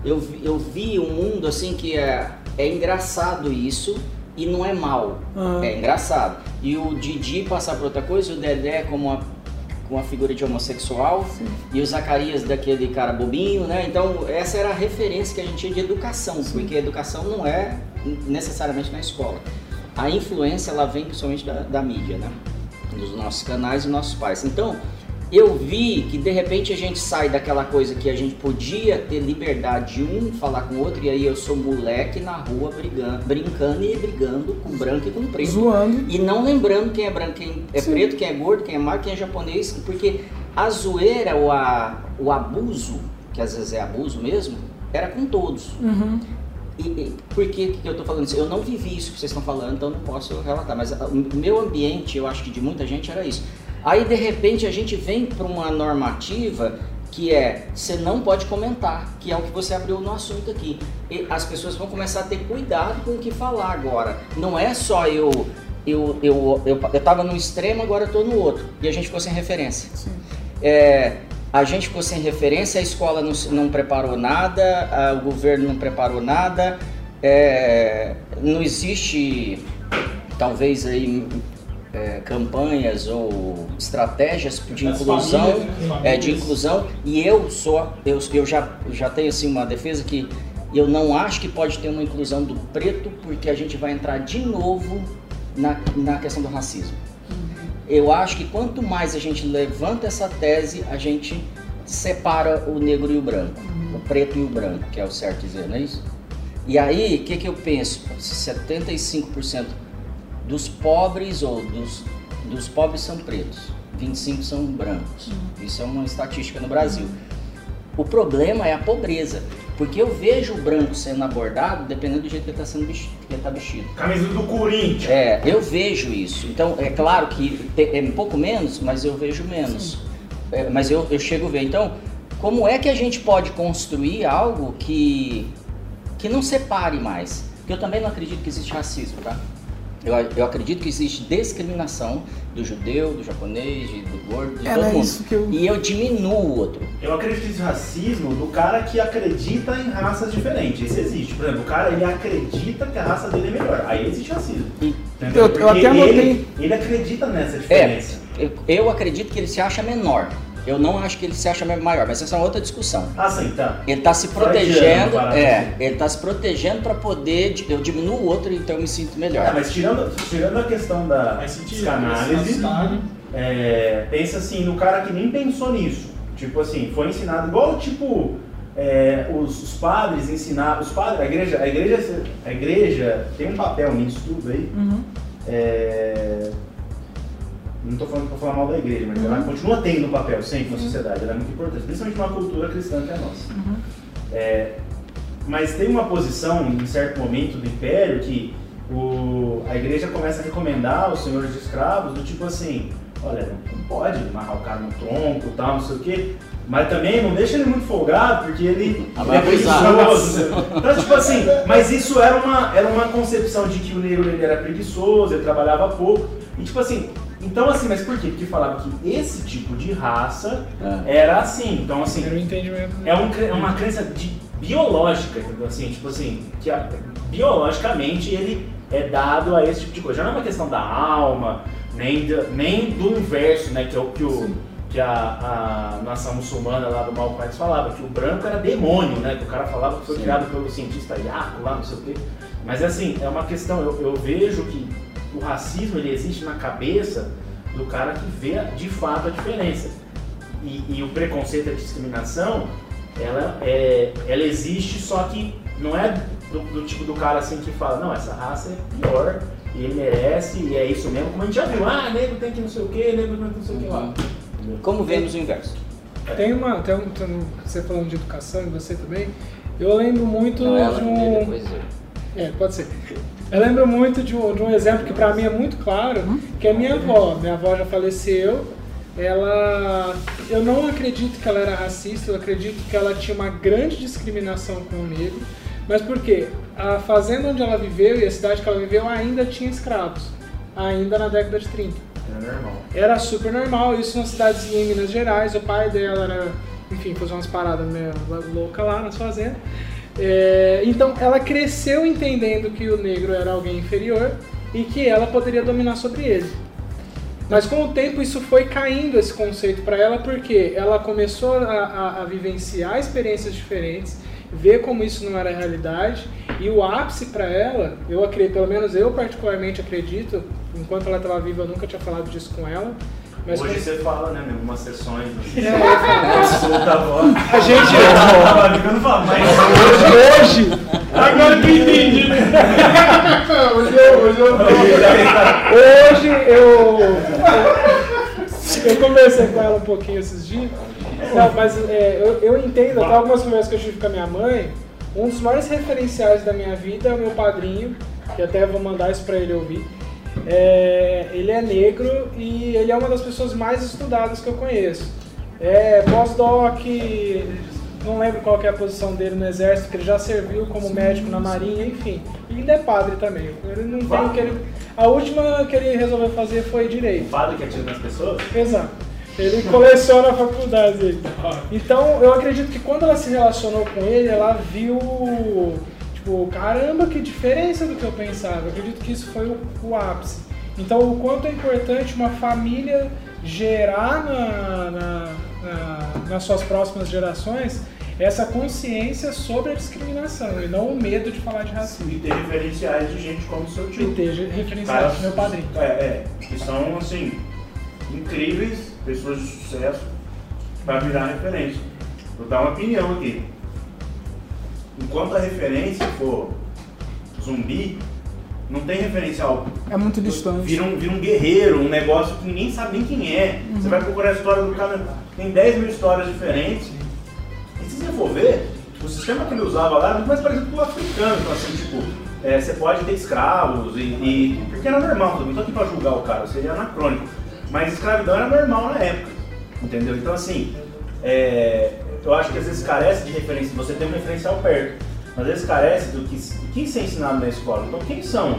[SPEAKER 4] Eu, vi- eu vi um mundo assim que é, é engraçado isso e não é mal.
[SPEAKER 6] Aham.
[SPEAKER 4] É engraçado. E o Didi passar por outra coisa, o Dedé como uma, com uma figura de homossexual e o Zacarias daquele cara bobinho, né? Então essa era a referência que a gente tinha de educação, porque a educação não é necessariamente na escola. A influência ela vem principalmente da, da mídia, né? Dos nossos canais e nossos pais. Então eu vi que de repente a gente sai daquela coisa que a gente podia ter liberdade de um falar com o outro, e aí eu sou moleque na rua brigando, brincando e brigando com branco e com preto.
[SPEAKER 6] Zoando.
[SPEAKER 4] E não lembrando quem é branco, quem é
[SPEAKER 6] Sim.
[SPEAKER 4] preto, quem é gordo, quem é magro, quem é japonês, porque a zoeira, o, a, o abuso, que às vezes é abuso mesmo, era com todos.
[SPEAKER 6] Uhum.
[SPEAKER 4] E, e por que, que eu tô falando isso? Eu não vivi isso que vocês estão falando, então não posso relatar. Mas o meu ambiente, eu acho que de muita gente era isso. Aí de repente a gente vem para uma normativa que é você não pode comentar, que é o que você abriu no assunto aqui. E as pessoas vão começar a ter cuidado com o que falar agora. Não é só eu eu eu eu, eu tava no extremo, agora eu tô no outro. E a gente ficou sem referência.
[SPEAKER 6] Sim.
[SPEAKER 4] É, a gente ficou sem referência, a escola não, não preparou nada, a- o governo não preparou nada, é, não existe talvez aí é, campanhas ou estratégias de inclusão,
[SPEAKER 1] famílias, né?
[SPEAKER 4] É, de inclusão e eu sou eu, eu já já tenho assim uma defesa que eu não acho que pode ter uma inclusão do preto porque a gente vai entrar de novo na, na questão do racismo. Eu acho que quanto mais a gente levanta essa tese, a gente separa o negro e o branco, o preto e o branco, que é o certo dizer, não é isso? E aí, o que, que eu penso? 75% dos pobres ou dos, dos pobres são pretos, 25 são brancos. Isso é uma estatística no Brasil. O problema é a pobreza, porque eu vejo o branco sendo abordado dependendo do jeito que ele está sendo vestido, que ele tá vestido.
[SPEAKER 3] Camisa do Corinthians.
[SPEAKER 4] É, eu vejo isso. Então, é claro que é um pouco menos, mas eu vejo menos. É, mas eu, eu chego a ver. Então, como é que a gente pode construir algo que, que não separe mais? Porque eu também não acredito que existe racismo, tá? Eu, eu acredito que existe discriminação do judeu, do japonês, de- do gordo, de
[SPEAKER 6] É,
[SPEAKER 4] todo mundo.
[SPEAKER 6] isso que eu-
[SPEAKER 4] E eu diminuo o outro.
[SPEAKER 3] Eu acredito que existe racismo do cara que acredita em raças diferentes. Esse existe. Por exemplo, o cara ele acredita que a raça dele é melhor. Aí existe racismo.
[SPEAKER 4] E-?
[SPEAKER 6] Eu- eu
[SPEAKER 3] Porque
[SPEAKER 6] até anotei.
[SPEAKER 3] Ele, ele acredita nessa
[SPEAKER 4] É,
[SPEAKER 3] diferença.
[SPEAKER 4] eu, eu acredito que ele se acha menor. Eu não acho que ele se acha maior, mas essa é uma outra discussão.
[SPEAKER 3] Ah, sim, tá.
[SPEAKER 4] Ele tá se protegendo, é, ele tá se protegendo para poder, eu diminuo o outro, então eu me sinto melhor.
[SPEAKER 3] Ah, mas tirando, tirando a questão da psicanálise,
[SPEAKER 1] Assustado.
[SPEAKER 3] é, pensa assim no cara que nem pensou nisso. Tipo assim, foi ensinado igual tipo é, os, os padres ensinaram, os padres, a igreja, a igreja, a igreja tem um papel nisso tudo aí.
[SPEAKER 6] Uhum.
[SPEAKER 3] É, não estou falando para falar mal da igreja, mas ela continua tendo um papel sempre na sociedade, ela é muito importante, principalmente numa cultura cristã que é a nossa. É, mas tem uma posição, em certo momento do Império, que o, a igreja começa a recomendar os senhores de escravos, do tipo assim, olha, não pode amarrar o cara no tronco e tal, não sei o quê. Mas também não deixa ele muito folgado, porque ele,
[SPEAKER 4] Ah,
[SPEAKER 3] ele é preguiçoso. Então, tipo assim, mas isso era uma, era uma concepção de que o negro ele era preguiçoso, ele trabalhava pouco. E tipo assim, então assim, mas por quê? Porque falava que esse tipo de raça
[SPEAKER 4] É.
[SPEAKER 3] era assim. Então assim,
[SPEAKER 2] Era o entendimento.
[SPEAKER 3] é, um é uma crença de, biológica, entendeu? Assim, tipo assim, que a- biologicamente ele é dado a esse tipo de coisa. Já não é uma questão da alma, nem, da- nem do inverso, né? Que é o que, o, que a, a nação muçulmana lá do Malcolm X falava, que o branco era demônio, né? Que o cara falava que foi
[SPEAKER 4] Sim.
[SPEAKER 3] criado pelo cientista Iaco lá, não sei o quê. Mas assim, é uma questão, eu, eu vejo que o racismo ele existe na cabeça do cara que vê de fato a diferença. E, e o preconceito e a discriminação, ela, é, ela existe, só que não é do, do tipo do cara assim que fala, não, essa raça é pior, e ele merece, e é isso mesmo, como a gente já viu, ah, negro tem que não sei o que, negro tem que não sei o que lá. Entendeu?
[SPEAKER 4] Como vemos o inverso?
[SPEAKER 2] Tem uma. Tem um, tem um- você falando de educação e você também. Eu lembro muito
[SPEAKER 4] Não, ela
[SPEAKER 2] de
[SPEAKER 4] primeiro,
[SPEAKER 2] um.
[SPEAKER 4] depois eu.
[SPEAKER 2] É, pode ser. Eu lembro muito de um, de um exemplo que pra mim é muito claro, que é minha avó. Minha avó já faleceu. Ela. Eu não acredito que ela era racista, eu acredito que ela tinha uma grande discriminação com o negro. Mas por quê? A fazenda onde ela viveu e a cidade que ela viveu ainda tinha escravos. Ainda na década de 30.
[SPEAKER 3] É normal.
[SPEAKER 2] Era super normal, isso numa cidadezinha em Minas Gerais. O pai dela era, enfim, fazia umas paradas meio loucas lá nas fazendas. É, então ela cresceu entendendo que o negro era alguém inferior e que ela poderia dominar sobre ele. Mas com o tempo isso foi caindo esse conceito para ela porque ela começou a, a- a vivenciar experiências diferentes, ver como isso não era realidade e o ápice para ela, eu acredito, pelo menos eu particularmente acredito, enquanto ela estava viva eu nunca tinha falado disso com ela, mas
[SPEAKER 3] Hoje você fala, né, em algumas sessões, assim,
[SPEAKER 2] É, eu falo,
[SPEAKER 3] solta a voz.
[SPEAKER 2] a gente
[SPEAKER 3] Tava ficando fala, mas
[SPEAKER 2] hoje
[SPEAKER 1] Agora que eu entendi. hoje eu, hoje eu
[SPEAKER 2] Hoje eu. Eu conversei com ela um pouquinho esses dias. Não, mas é, eu, eu entendo, até algumas conversas que eu tive com a minha mãe, um dos maiores referenciais da minha vida é o meu padrinho, que até vou mandar isso pra ele ouvir. É, ele é negro e ele é uma das pessoas mais estudadas que eu conheço. É pós-doc, não lembro qual é a posição dele no exército, que ele já serviu como médico na marinha, enfim. E ainda é padre também. Ele não tem o que ele. A última que ele resolveu fazer foi
[SPEAKER 3] o
[SPEAKER 2] direito.
[SPEAKER 3] padre que atira nas pessoas,
[SPEAKER 2] Exato. Ele coleciona a faculdade. Então, eu acredito que quando ela se relacionou com ele, ela viu, tipo, caramba, que diferença do que eu pensava. Eu acredito que isso foi o, o ápice. Então, o quanto é importante uma família gerar na- na- na- nas suas próximas gerações essa consciência sobre a discriminação e não o medo de falar de racismo.
[SPEAKER 3] e ter referenciais de gente como o seu
[SPEAKER 2] E
[SPEAKER 3] tio.
[SPEAKER 2] ter referenciado meu padrinho.
[SPEAKER 3] É, é, que são, assim, incríveis, pessoas de sucesso, para virar referência. Vou dar uma opinião aqui. Enquanto a referência for zumbi, não tem referencial.
[SPEAKER 6] É muito distante.
[SPEAKER 3] Vira um, vira um guerreiro, um negócio que ninguém sabe nem quem é. Você vai procurar a história do cara, tem 10 mil histórias diferentes. E se você for ver, o sistema que ele usava lá é muito mais parecido com o africano. Então, assim, tipo, é, você pode ter escravos e, e- Porque era normal, não tô aqui pra julgar o cara, seria anacrônico. Mas escravidão era normal na época. Entendeu? Então, assim, é, eu acho que às vezes carece de referência, você tem um referencial perto. Mas às vezes carece do que, do que isso é ensinado na escola. Então, quem são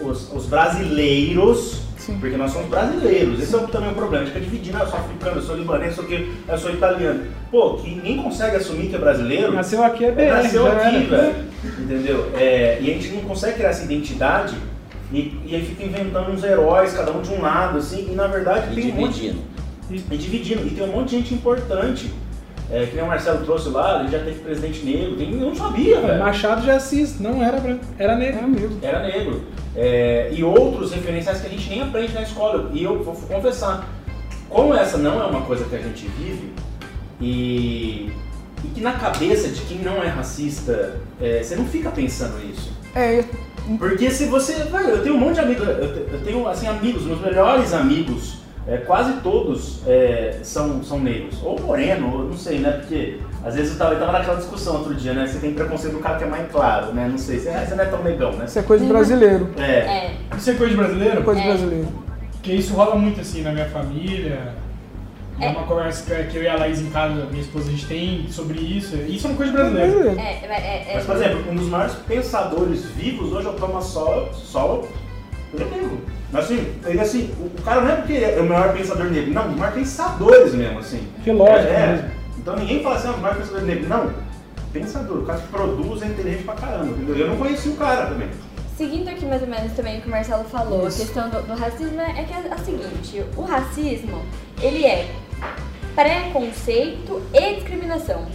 [SPEAKER 3] os, os brasileiros?
[SPEAKER 6] Sim.
[SPEAKER 3] Porque nós somos brasileiros. Esse é o- também o problema. A gente fica dividindo, ah, eu sou africano, eu sou libanês, eu sou, eu sou italiano. Pô, que ninguém consegue assumir que é brasileiro.
[SPEAKER 2] Nasceu aqui é
[SPEAKER 3] É,
[SPEAKER 2] BR,
[SPEAKER 3] nasceu aqui, velho. Entendeu? É, e a gente não consegue criar essa identidade e, e aí fica inventando uns heróis, cada um de um lado, assim, e na verdade
[SPEAKER 4] E
[SPEAKER 3] tem um monte
[SPEAKER 4] dividindo.
[SPEAKER 3] e dividindo. E tem um monte de gente importante. É, que nem o Marcelo trouxe lá, ele já teve presidente negro, tem, eu não sabia, velho.
[SPEAKER 2] Machado de Assis não era branco, era negro.
[SPEAKER 6] mesmo.
[SPEAKER 3] Era negro. É, e outros referenciais que a gente nem aprende na escola. E eu vou confessar, como essa não é uma coisa que a gente vive, e, e que na cabeça de quem não é racista, é, você não fica pensando nisso.
[SPEAKER 6] É,
[SPEAKER 3] Porque se você. Velho, eu tenho um monte de amigos, eu tenho assim, amigos, meus melhores amigos, é, quase todos é, são, são negros. Ou moreno, ou não sei, né? Porque às vezes eu tava, eu tava naquela discussão outro dia, né? Você tem preconceito do cara que é mais claro, né? Não sei, você, ah, você não é tão negão, né?
[SPEAKER 6] isso é coisa de brasileiro.
[SPEAKER 3] É.
[SPEAKER 5] É.
[SPEAKER 1] Isso é coisa de brasileiro?
[SPEAKER 6] É coisa de
[SPEAKER 5] É.
[SPEAKER 6] brasileiro.
[SPEAKER 1] Porque isso rola muito assim na minha família. É
[SPEAKER 5] É.
[SPEAKER 1] uma conversa que- eu e a Laís em casa, minha esposa, a gente tem sobre isso. Isso é uma coisa brasileira.
[SPEAKER 5] É, é, é, é-
[SPEAKER 3] Mas, por exemplo, um dos maiores pensadores vivos hoje é o Thomas Sowell, é negro. Mas, Assim, ele assim, o o cara não é porque é o maior pensador negro, não, os maiores pensadores mesmo, assim.
[SPEAKER 6] Filósofo
[SPEAKER 3] é,
[SPEAKER 6] mesmo.
[SPEAKER 3] Então ninguém fala assim, ah, o maior pensador negro. Não, pensador, o cara que produz é inteligente pra caramba, entendeu? Eu não conheci o cara também.
[SPEAKER 5] Seguindo aqui mais ou menos também o que o Marcelo falou,
[SPEAKER 6] Isso.
[SPEAKER 5] a questão do, do racismo é, é que é a seguinte, o racismo, ele é preconceito e discriminação.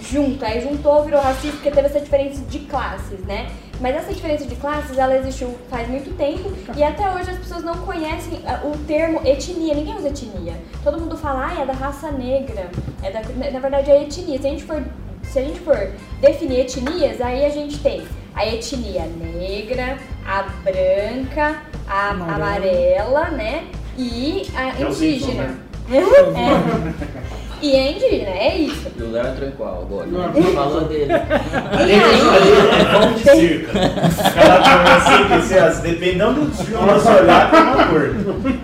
[SPEAKER 5] Junto, aí juntou, virou racismo porque teve essa diferença de classes, né? Mas essa diferença de classes, ela existiu faz muito tempo e até hoje as pessoas não conhecem ah, o termo etnia, ninguém usa etnia. Todo mundo fala, ah, é da raça negra, é da, na verdade é etnia. Se a gente for, se a gente for definir etnias, aí a gente tem a etnia negra, a branca, a
[SPEAKER 6] Amarela.
[SPEAKER 5] amarela, né? E a
[SPEAKER 3] É
[SPEAKER 5] indígena.
[SPEAKER 3] né?
[SPEAKER 5] É. E a indígena, é isso.
[SPEAKER 4] E o Léo entrou em qual agora?
[SPEAKER 1] Não.
[SPEAKER 4] Falou dele.
[SPEAKER 3] É vamos de coisa assim, que se as, dependendo do filme você olhar, tem uma cor.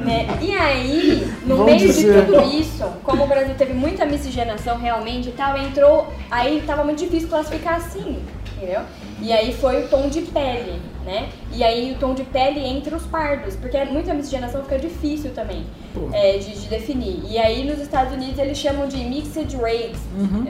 [SPEAKER 5] né? E aí, no
[SPEAKER 6] Vamos
[SPEAKER 5] meio de tudo isso, como o Brasil teve muita miscigenação realmente e tal, entrou. Aí tava muito difícil classificar assim, entendeu? E aí foi o tom de pele, né? E aí o tom de pele entre os pardos, porque muita miscigenação fica difícil também é, de, de definir. E aí nos Estados Unidos eles chamam de mixed race,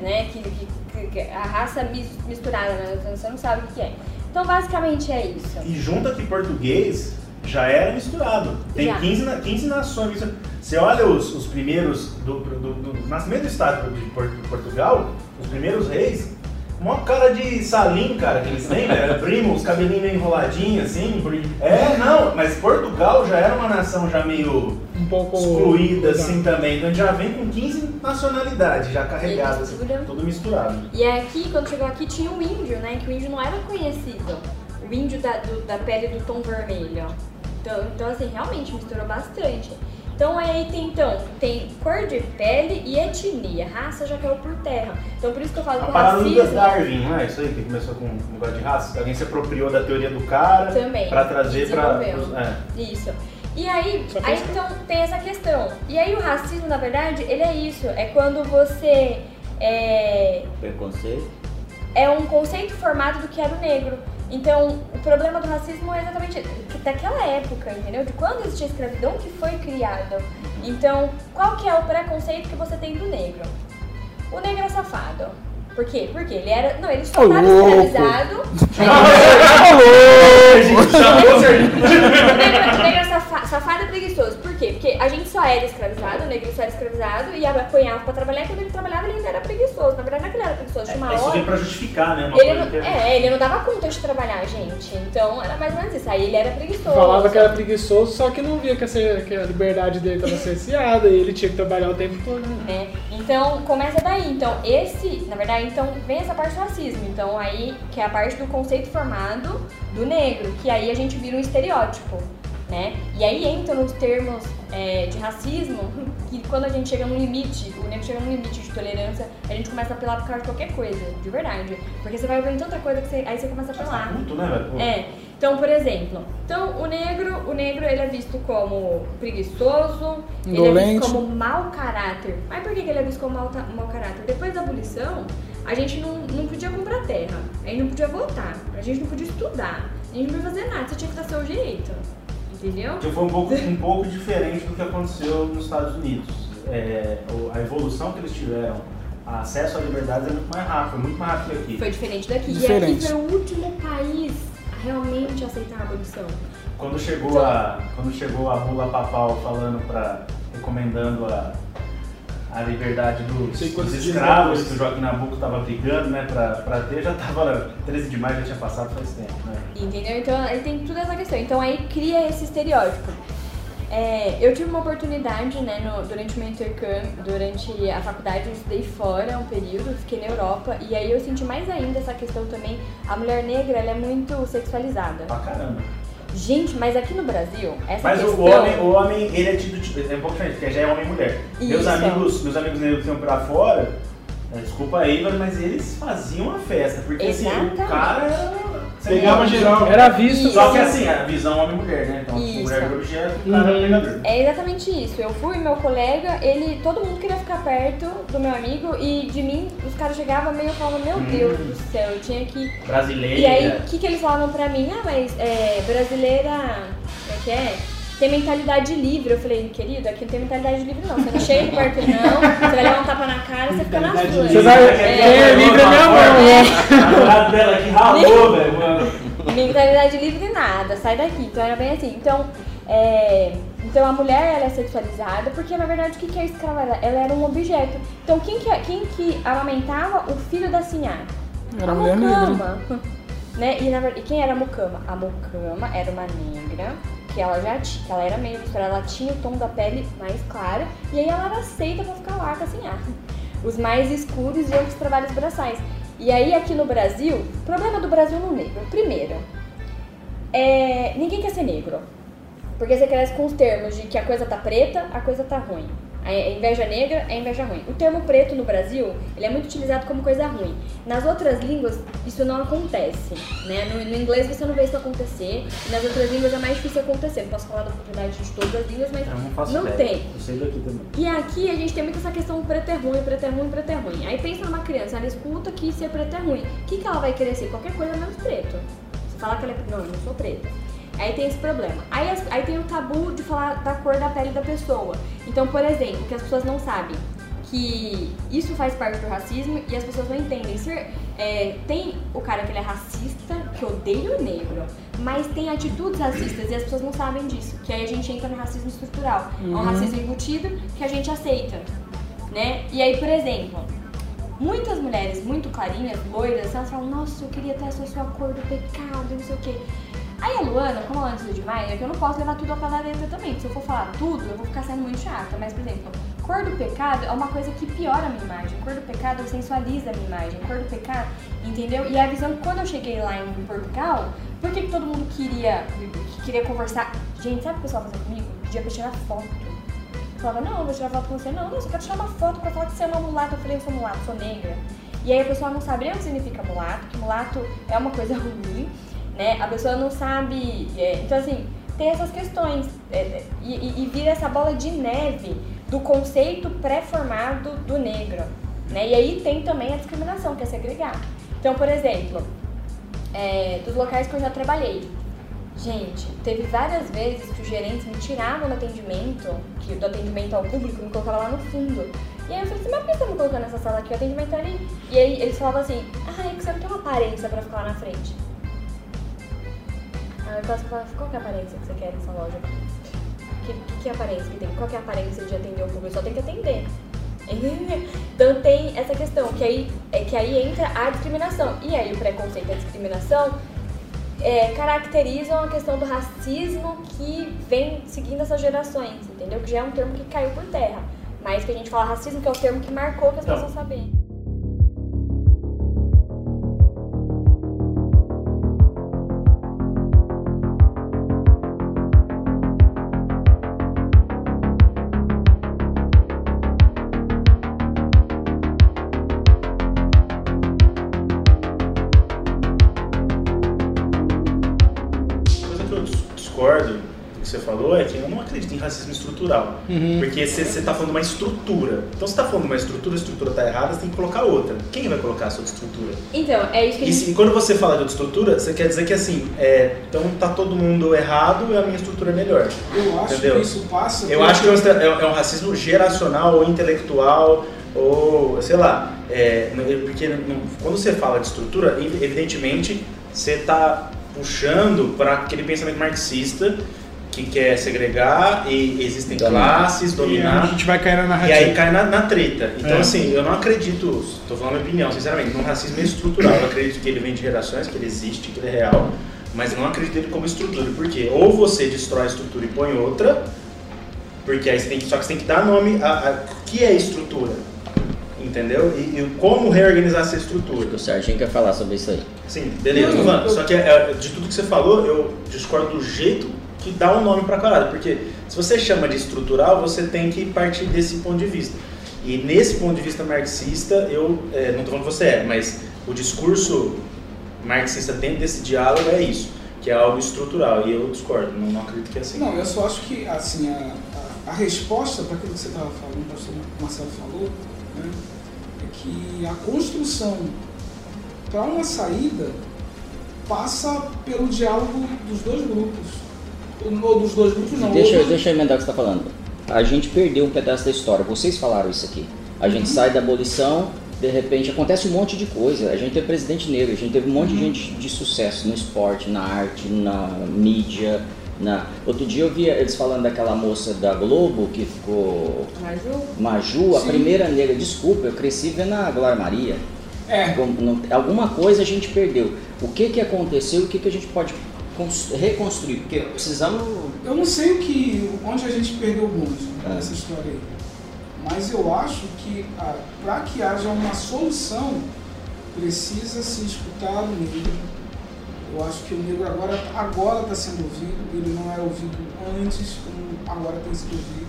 [SPEAKER 5] né? Que, que- que- que a raça mis- misturada, né? Você não sabe o que é. Então basicamente é isso.
[SPEAKER 3] E junta que português já era misturado. Tem
[SPEAKER 5] Já.
[SPEAKER 3] 15, na- 15 nações. Você olha os, os primeiros do, do, do nascimento do estado de Por- Portugal, os primeiros reis, uma cara de salim, cara, que eles têm? Era primo, os cabelinhos meio enroladinhos, assim. É, não, mas Portugal já era uma nação já meio
[SPEAKER 2] Um pouco.
[SPEAKER 3] excluída, assim, também. Então já vem com 15 nacionalidades já carregadas,
[SPEAKER 5] mistura.
[SPEAKER 3] tudo misturado.
[SPEAKER 5] E aqui, quando chegou aqui, tinha um índio, né? Que o índio não era conhecido. O índio da, do- da pele do tom vermelho. Então, então, assim, realmente misturou bastante. Então aí tem então, tem cor de pele e etnia. Raça já caiu por terra. Então por isso que eu falo
[SPEAKER 3] A
[SPEAKER 5] que o racismo
[SPEAKER 3] Darwin, não é isso aí que começou com o negócio de raça? Alguém se apropriou da teoria do cara
[SPEAKER 5] Também,
[SPEAKER 3] pra trazer pra. É.
[SPEAKER 5] Isso. E aí, aí então tem essa questão. E aí o racismo, na verdade, ele é isso. É quando você é,
[SPEAKER 4] Preconceito.
[SPEAKER 5] é um conceito formado do que era o negro. Então, o problema do racismo é exatamente que daquela época, entendeu? De quando existia a escravidão que foi criada. Então, qual que é o preconceito que você tem do negro? O negro é safado. Por quê? Porque ele era. Não, ele só estava escravizado.
[SPEAKER 3] Serginho.
[SPEAKER 5] O negro, o negro é safa- safado e preguiçoso. Por quê? Porque a gente só era escravizado, o negro só era escravizado e apanhava pra trabalhar. E quando ele trabalhava, ele ainda era preguiçoso. Na verdade, não é que ele era preguiçoso, tinha uma
[SPEAKER 3] Isso
[SPEAKER 5] hora.
[SPEAKER 3] vem pra justificar, né? Uma
[SPEAKER 5] Ele
[SPEAKER 3] coisa
[SPEAKER 5] não,
[SPEAKER 3] que
[SPEAKER 5] é, ele não dava conta de trabalhar, gente. Então era mais ou menos isso. Aí ele era preguiçoso.
[SPEAKER 2] Falava que era preguiçoso, só que não via que, essa, que a liberdade dele estava cerceada e ele tinha que trabalhar o tempo todo. né?
[SPEAKER 5] né? Então começa daí. Então esse, na verdade, então vem essa parte do racismo. Então aí que é a parte do conceito formado do negro, que aí a gente vira um estereótipo, né? E aí entra nos termos é, de racismo, que quando a gente chega num limite, o negro chega num limite de tolerância, a gente começa a apelar por causa de qualquer coisa, de verdade. Porque você vai vendo tanta coisa que você, aí você começa a apelar.
[SPEAKER 3] Puto, né, velho?
[SPEAKER 5] É. Então, por exemplo, então o negro, o negro ele é visto como preguiçoso, ele é
[SPEAKER 6] Indolente.
[SPEAKER 5] visto como mau caráter. Mas por que que ele é visto como mau, mau caráter? Depois da abolição, a gente não, não podia comprar terra, a gente não podia votar, a gente não podia estudar, a gente não podia fazer nada, você tinha que dar seu jeito. Entendeu?
[SPEAKER 3] Que foi um pouco, um pouco diferente do que aconteceu nos Estados Unidos. É, a evolução que eles tiveram, a acesso à liberdade é muito mais rápido, foi muito mais rápido que aqui.
[SPEAKER 5] Foi diferente daqui. E
[SPEAKER 6] Diferente.
[SPEAKER 5] aqui foi o último país a realmente aceitar a abolição.
[SPEAKER 3] Quando chegou a, quando chegou a bula papal falando para recomendando a, a liberdade dos, dos escravos que o Joaquim Nabuco estava brigando, né, para ter, já tava 13 de maio já tinha passado faz tempo, né?
[SPEAKER 5] Entendeu? Então aí tem toda essa questão. Então aí cria esse estereótipo. É, eu tive uma oportunidade, né, no- durante o meu intercâmbio, durante a faculdade, eu estudei fora um período, fiquei na Europa, e aí eu senti mais ainda essa questão também, a mulher negra, ela é muito sexualizada.
[SPEAKER 3] Pra caramba.
[SPEAKER 5] Gente, mas aqui no Brasil, essa
[SPEAKER 3] Mas o
[SPEAKER 5] questão...
[SPEAKER 3] homem, o homem, ele é tido, tipo, é um pouco diferente, porque já é homem e mulher. Meus
[SPEAKER 5] Isso.
[SPEAKER 3] amigos, meus amigos negros que iam pra fora, é, desculpa aí, mas eles faziam a festa, porque assim, o
[SPEAKER 5] Exatamente.
[SPEAKER 3] cara era
[SPEAKER 1] Pegava geral.
[SPEAKER 2] Era visto
[SPEAKER 3] Só que assim, a visão homem-mulher, né? Então,
[SPEAKER 5] Isso.
[SPEAKER 3] mulher de objeto, cara
[SPEAKER 1] Uhum.
[SPEAKER 3] pegador.
[SPEAKER 5] É exatamente isso. Eu fui, meu colega, ele, todo mundo queria ficar perto do meu amigo e de mim os caras chegavam meio e falavam, meu Deus do céu, eu tinha que.
[SPEAKER 3] Brasileira.
[SPEAKER 5] E aí, o que, que eles falavam pra mim? Ah, mas é, brasileira. Como é que é? Tem mentalidade livre. Eu falei, querido, aqui não tem mentalidade livre, não. Você não chega perto, não. Você vai levar um tapa na cara e você fica na
[SPEAKER 1] Mentalidade
[SPEAKER 5] sua.
[SPEAKER 1] livre.
[SPEAKER 2] Você vai-
[SPEAKER 5] É.
[SPEAKER 2] é livre é minha mão, né?
[SPEAKER 3] A namorada dela aqui ralou, velho. mano.
[SPEAKER 5] Mentalidade livre nada, sai daqui. Então era bem assim. Então, é, então a mulher ela é sexualizada porque na verdade o que que é escrava? Ela, ela era um objeto. Então quem que, quem que amamentava o filho da Sinhá?
[SPEAKER 6] Era
[SPEAKER 5] a
[SPEAKER 6] mulher
[SPEAKER 5] Mucama. Né? E, na e quem era a Mucama? A Mucama era uma negra que ela já tinha, que ela era meio misturada, ela tinha o tom da pele mais clara e aí ela era aceita pra ficar lá com a Sinhá. Os mais escuros iam pros trabalhos braçais. E aí aqui no Brasil, problema do Brasil no negro. Primeiro, é, ninguém quer ser negro. Porque você cresce com os termos de que a coisa tá preta, a coisa tá ruim. A inveja negra é inveja ruim. O termo preto no Brasil, ele é muito utilizado como coisa ruim. Nas outras línguas, isso não acontece, né? No, no inglês você não vê isso acontecer, nas outras línguas é mais difícil acontecer. Não posso falar da propriedade de todas as línguas, mas
[SPEAKER 3] Eu não faço
[SPEAKER 5] não tem.
[SPEAKER 3] Eu sei daqui também.
[SPEAKER 5] E aqui a gente tem muito essa questão preto é ruim, preto é ruim, preto é ruim. Aí pensa numa criança, ela escuta que ser preto é ruim. O que, que ela vai querer ser? Qualquer coisa menos preto. Se falar que ela é. Não, eu não sou preta. Aí tem esse problema. Aí, aí tem o tabu de falar da cor da pele da pessoa. Então, por exemplo, que as pessoas não sabem que isso faz parte do racismo e as pessoas não entendem. Ser, é, tem o cara que ele é racista, que odeia o negro, mas tem atitudes racistas e as pessoas não sabem disso. Que aí a gente entra no racismo estrutural. É um racismo embutido que a gente aceita, né? E aí, por exemplo, muitas mulheres muito clarinhas, loiras, elas falam, nossa, eu queria ter essa sua cor do pecado, não sei o quê. Aí a Luana, como ela antes demais, é que eu não posso levar tudo ao pé da letra também. porque Se eu for falar tudo, eu vou ficar sendo muito chata. Mas, por exemplo, cor do pecado é uma coisa que piora a minha imagem. Cor do pecado sensualiza a minha imagem. Cor do pecado, entendeu? E a visão que quando eu cheguei lá em Portugal, por que, todo mundo queria, que queria conversar? Gente, sabe o que o pessoal fazia comigo? Pedia pra tirar foto. Falava, não, eu vou tirar foto com você. Não, não, só quero tirar uma foto pra falar que você é uma mulata. Eu falei, eu sou mulata, sou negra. E aí a pessoa não nem o que significa mulato, que mulato é uma coisa ruim, né? A pessoa não sabe. é, então, assim, tem essas questões. é, é, e, e- vira essa bola de neve do conceito pré-formado do negro. Né? E aí tem também a discriminação, que é segregar. Então, por exemplo, é, dos locais que eu já trabalhei. Gente, teve várias vezes que os gerentes me tiravam do atendimento, que, do atendimento ao público, me colocavam lá no fundo. E aí eu falei assim, mas por que você me colocando nessa sala aqui? O atendimento é ali. E aí eles falavam assim, ah, é que você não tem uma aparência pra ficar lá na frente. Aí eu falava, qual que é a aparência que você quer nessa loja? Que, que, que aparência que tem? Qual que é a aparência de atender o público? Só tem que atender. Então tem essa questão, que aí, é que aí entra a discriminação. E aí o preconceito e a discriminação é, caracterizam a questão do racismo que vem seguindo essas gerações, entendeu? Que já é um termo que caiu por terra. Mas que a gente fala racismo, que é o termo que marcou que as
[SPEAKER 3] Então.
[SPEAKER 5] pessoas sabem.
[SPEAKER 3] Estrutural. Porque você está falando de uma estrutura. Então, você está falando de uma estrutura, a estrutura está errada, você tem que colocar outra. Quem vai colocar a sua estrutura?
[SPEAKER 5] Então, é isso que a
[SPEAKER 3] E
[SPEAKER 5] gente...
[SPEAKER 3] se- quando você fala de outra estrutura, você quer dizer que assim, é, então tá todo mundo errado e a minha estrutura é melhor.
[SPEAKER 1] Eu acho
[SPEAKER 3] Entendeu?
[SPEAKER 1] que isso passa.
[SPEAKER 3] Eu acho que é um, estra- é um racismo geracional ou intelectual ou sei lá, é, porque não- quando você fala de estrutura, ev- evidentemente você está puxando para aquele pensamento marxista que quer segregar e existem
[SPEAKER 4] Dominar.
[SPEAKER 3] classes,
[SPEAKER 1] E
[SPEAKER 3] dominar.
[SPEAKER 1] a gente vai cair na
[SPEAKER 3] E
[SPEAKER 1] narrativa.
[SPEAKER 3] aí cai na, na treta. Então,
[SPEAKER 1] É.
[SPEAKER 3] assim, eu não acredito, tô falando a minha opinião, sinceramente, no racismo estrutural. Eu acredito que ele vem de gerações, que ele existe, que ele é real, mas eu não acredito nele como estrutura. Por quê? Ou você destrói a estrutura e põe outra, porque aí você tem que, só que você tem que dar nome a, a o que é estrutura. Entendeu? E, e como reorganizar essa estrutura.
[SPEAKER 4] O Serginho quer falar sobre isso aí.
[SPEAKER 3] Sim, beleza,
[SPEAKER 1] eu-
[SPEAKER 3] Só que é, de tudo que você falou, eu discordo do jeito que dá um nome pra parada. Porque se você chama de estrutural, você tem que partir desse ponto de vista. E nesse ponto de vista marxista, eu é, não tô falando que você é, mas o discurso marxista dentro desse diálogo é isso, que é algo estrutural, e eu discordo, não, não acredito que é assim.
[SPEAKER 6] Não, eu só acho que assim, a, a, a resposta para aquilo que você estava falando, o pastor Marcelo falou, né, é que a construção para uma saída passa pelo diálogo dos dois grupos. Ou dos dois grupos não.
[SPEAKER 4] Deixa,
[SPEAKER 6] ou-
[SPEAKER 4] deixa eu emendar o que você está falando. A gente perdeu um pedaço da história. Vocês falaram isso aqui. A gente sai da abolição, de repente acontece um monte de coisa. A gente teve presidente negro, a gente teve um monte de gente de sucesso no esporte, na arte, na mídia. Na... Outro dia eu vi eles falando daquela moça da Globo que ficou.
[SPEAKER 5] Maju?
[SPEAKER 4] Maju, a
[SPEAKER 6] Sim.
[SPEAKER 4] primeira negra. Desculpa, eu cresci vendo a Glória Maria.
[SPEAKER 6] É,
[SPEAKER 4] alguma coisa a gente perdeu. O que, que aconteceu e o que, que a gente pode reconstruir? Porque precisamos.
[SPEAKER 6] eu não sei o que, onde a gente perdeu o bonde
[SPEAKER 4] É.
[SPEAKER 6] nessa história aí. Mas eu acho que para que haja uma solução, precisa se escutar o negro. Eu acho que o negro agora agora está sendo ouvido, ele não era ouvido antes, como agora tem sido ouvido.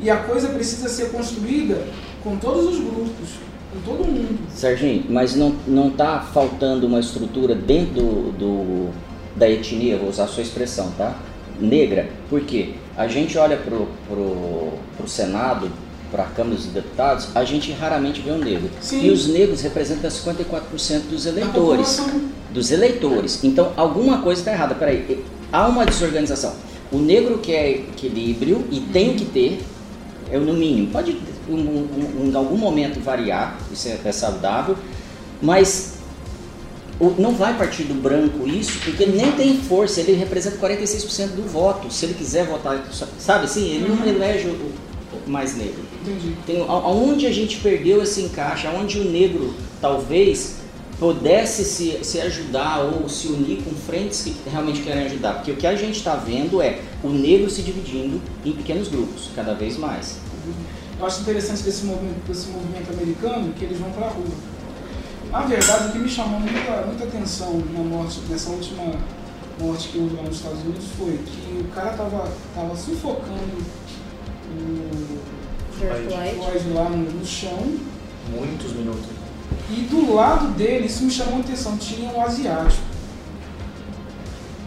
[SPEAKER 6] E a coisa precisa ser construída com todos os grupos, com todo mundo.
[SPEAKER 4] Serginho, mas não, não tá faltando uma estrutura dentro do, do- da etnia, vou usar a sua expressão, tá? Negra. Por quê? A gente olha pro, pro, pro Senado, para a Câmara dos Deputados, a gente raramente vê um negro.
[SPEAKER 6] Sim.
[SPEAKER 4] E os negros representam 54% dos eleitores. dos eleitores. Então, alguma coisa está errada. Peraí, há uma desorganização. O negro quer equilíbrio e tem que ter, é no mínimo. Pode, um, um- um- em algum momento, variar, isso é, é saudável, mas não vai partir do branco isso, porque ele nem tem força, ele representa 46% do voto. Se ele quiser votar, sabe assim, ele não elege o, mais negro.
[SPEAKER 6] Entendi.
[SPEAKER 4] Tem, a- aonde a gente perdeu esse encaixe, aonde o negro talvez pudesse se, se ajudar ou se unir com frentes que realmente querem ajudar. Porque o que a gente está vendo é o negro se dividindo em pequenos grupos, cada vez mais.
[SPEAKER 6] Eu acho interessante desse movimento, desse movimento americano que eles vão para a rua. Na verdade, o que me chamou muita, muita atenção na morte, nessa última morte que houve lá nos Estados Unidos foi que o cara tava, tava sufocando o
[SPEAKER 5] Floyd.
[SPEAKER 6] Lá no, no chão
[SPEAKER 3] Muitos minutos.
[SPEAKER 6] e do lado dele, isso me chamou a atenção, tinha um asiático,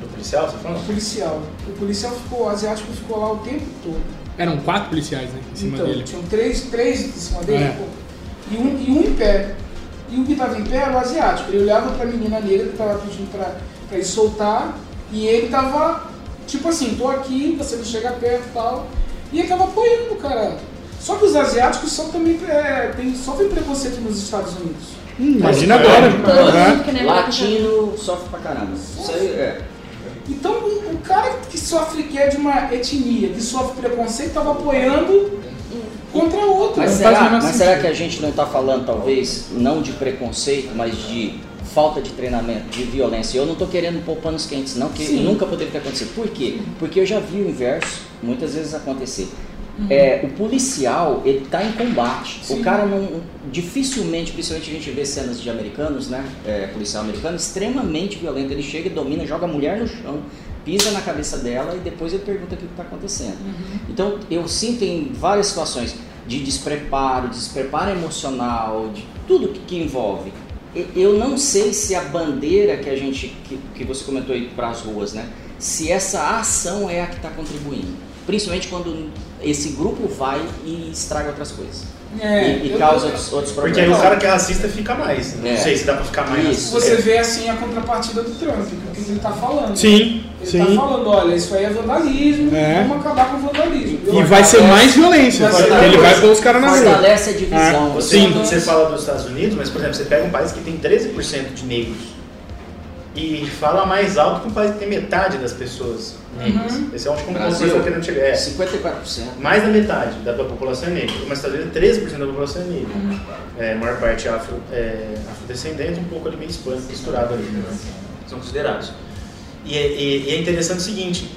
[SPEAKER 3] Do policial, você tá
[SPEAKER 6] um
[SPEAKER 3] falando?
[SPEAKER 6] policial. O policial ficou, o asiático ficou lá o tempo todo.
[SPEAKER 1] Eram quatro policiais, né? Em cima
[SPEAKER 6] então,
[SPEAKER 1] dele.
[SPEAKER 6] tinham três, três em cima dele
[SPEAKER 1] É.
[SPEAKER 6] pô, e, um, e um em pé. E o que estava em pé era o asiático. Ele olhava para a menina negra que estava pedindo para ele soltar e ele estava tipo assim: tô aqui, você não chega perto e tal. E ele estava apoiando o cara. Só que os asiáticos são também, é, tem, sofrem preconceito nos Estados Unidos.
[SPEAKER 1] Hum, imagina
[SPEAKER 3] Mas,
[SPEAKER 1] agora.
[SPEAKER 5] É
[SPEAKER 4] Latino sofre pra caramba. Isso aí é.
[SPEAKER 6] Então, o, o cara que sofre, que é de uma etnia, que sofre preconceito, estava apoiando contra outro.
[SPEAKER 4] Mas será, mas será que a gente não está falando, talvez, não de preconceito, mas de falta de treinamento, de violência? Eu não estou querendo pôr panos quentes, não, que
[SPEAKER 6] Sim.
[SPEAKER 4] nunca poderia ter acontecido. Por quê? Porque eu já vi o inverso muitas vezes acontecer. É, o policial, ele está em combate.
[SPEAKER 6] Sim.
[SPEAKER 4] O cara não. Dificilmente, principalmente a gente vê cenas de americanos, né? É, policial americano, extremamente violento. Ele chega, domina, joga a mulher no chão, pisa na cabeça dela e depois ele pergunta o que está acontecendo. Então, eu sinto em várias situações de despreparo, despreparo emocional, de tudo que, que envolve. Eu não sei se a bandeira que a gente, que, que você comentou aí para as ruas, né? Se essa ação é a que está contribuindo. Principalmente quando esse grupo vai e estraga outras coisas.
[SPEAKER 6] É,
[SPEAKER 4] e e causa
[SPEAKER 6] eu-
[SPEAKER 4] outros, outros
[SPEAKER 3] Porque
[SPEAKER 4] problemas.
[SPEAKER 3] aí o cara que é racista fica mais. Não
[SPEAKER 4] É.
[SPEAKER 3] sei se dá pra ficar mais.
[SPEAKER 4] Isso.
[SPEAKER 6] Você
[SPEAKER 3] É.
[SPEAKER 6] vê assim a contrapartida do Trump, o que ele está falando.
[SPEAKER 1] Sim,
[SPEAKER 6] Ele
[SPEAKER 1] sim.
[SPEAKER 6] está falando, olha, isso aí é vandalismo,
[SPEAKER 1] É.
[SPEAKER 6] vamos acabar com o vandalismo.
[SPEAKER 1] E vai ser mais violência.
[SPEAKER 6] Vai ser
[SPEAKER 1] porque ele vai pôr os caras na rua.
[SPEAKER 4] Fortalece a divisão.
[SPEAKER 1] Ah,
[SPEAKER 3] Você,
[SPEAKER 1] Sim.
[SPEAKER 3] você fala dos Estados Unidos, mas por exemplo, você pega um país que tem 13% de negros e fala mais alto que que tem metade das pessoas negras.
[SPEAKER 6] Uhum.
[SPEAKER 3] Esse é um ponto que
[SPEAKER 4] Brasil.
[SPEAKER 3] eu estou querendo chegar. É,
[SPEAKER 4] 54%.
[SPEAKER 3] mais da metade da população é negra. Mas Estados Unidos, 13% da população é negra. É, a maior parte é, afro, é afrodescendente, um pouco ali meio hispânico misturado ali. Né? São considerados. E é, e- e é interessante o seguinte,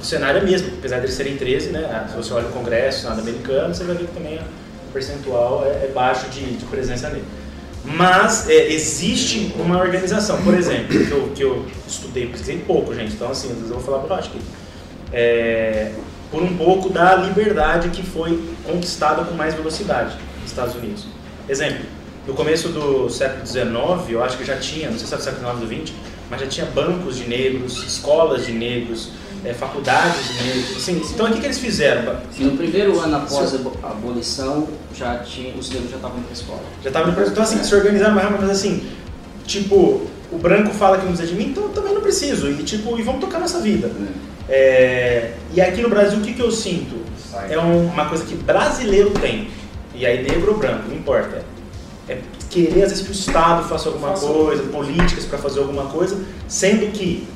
[SPEAKER 3] o cenário é mesmo, apesar de eles serem 13, né? Se você olha o Congresso, o Senado americano, você vai ver que também o percentual é, é baixo de, de presença negra. Mas é, existe uma organização, por exemplo, que eu, que eu estudei, pesquisei pouco, gente, então assim, às vezes eu vou falar baixo aqui. É, por um pouco da liberdade que foi conquistada com mais velocidade nos Estados Unidos. Exemplo, no começo do século XIX, eu acho que já tinha, não sei se era do século XIX ou XX, mas já tinha bancos de negros, escolas de negros, é, faculdades de negros. Assim, então o que, que eles fizeram?
[SPEAKER 4] No primeiro ano após a abolição, já tinha, os negros já estavam indo para a escola.
[SPEAKER 3] Já estavam indo Então, assim, se organizaram, mas assim, tipo, o branco fala que não precisa de mim, então eu também não preciso. E, tipo, e vamos tocar nossa vida. É, e aqui no Brasil, o que, que eu sinto? É um- uma coisa que brasileiro tem. E aí, negro ou branco, não importa. É querer, às vezes, que o Estado faça alguma
[SPEAKER 6] Faça.
[SPEAKER 3] coisa, políticas para fazer alguma coisa, sendo que,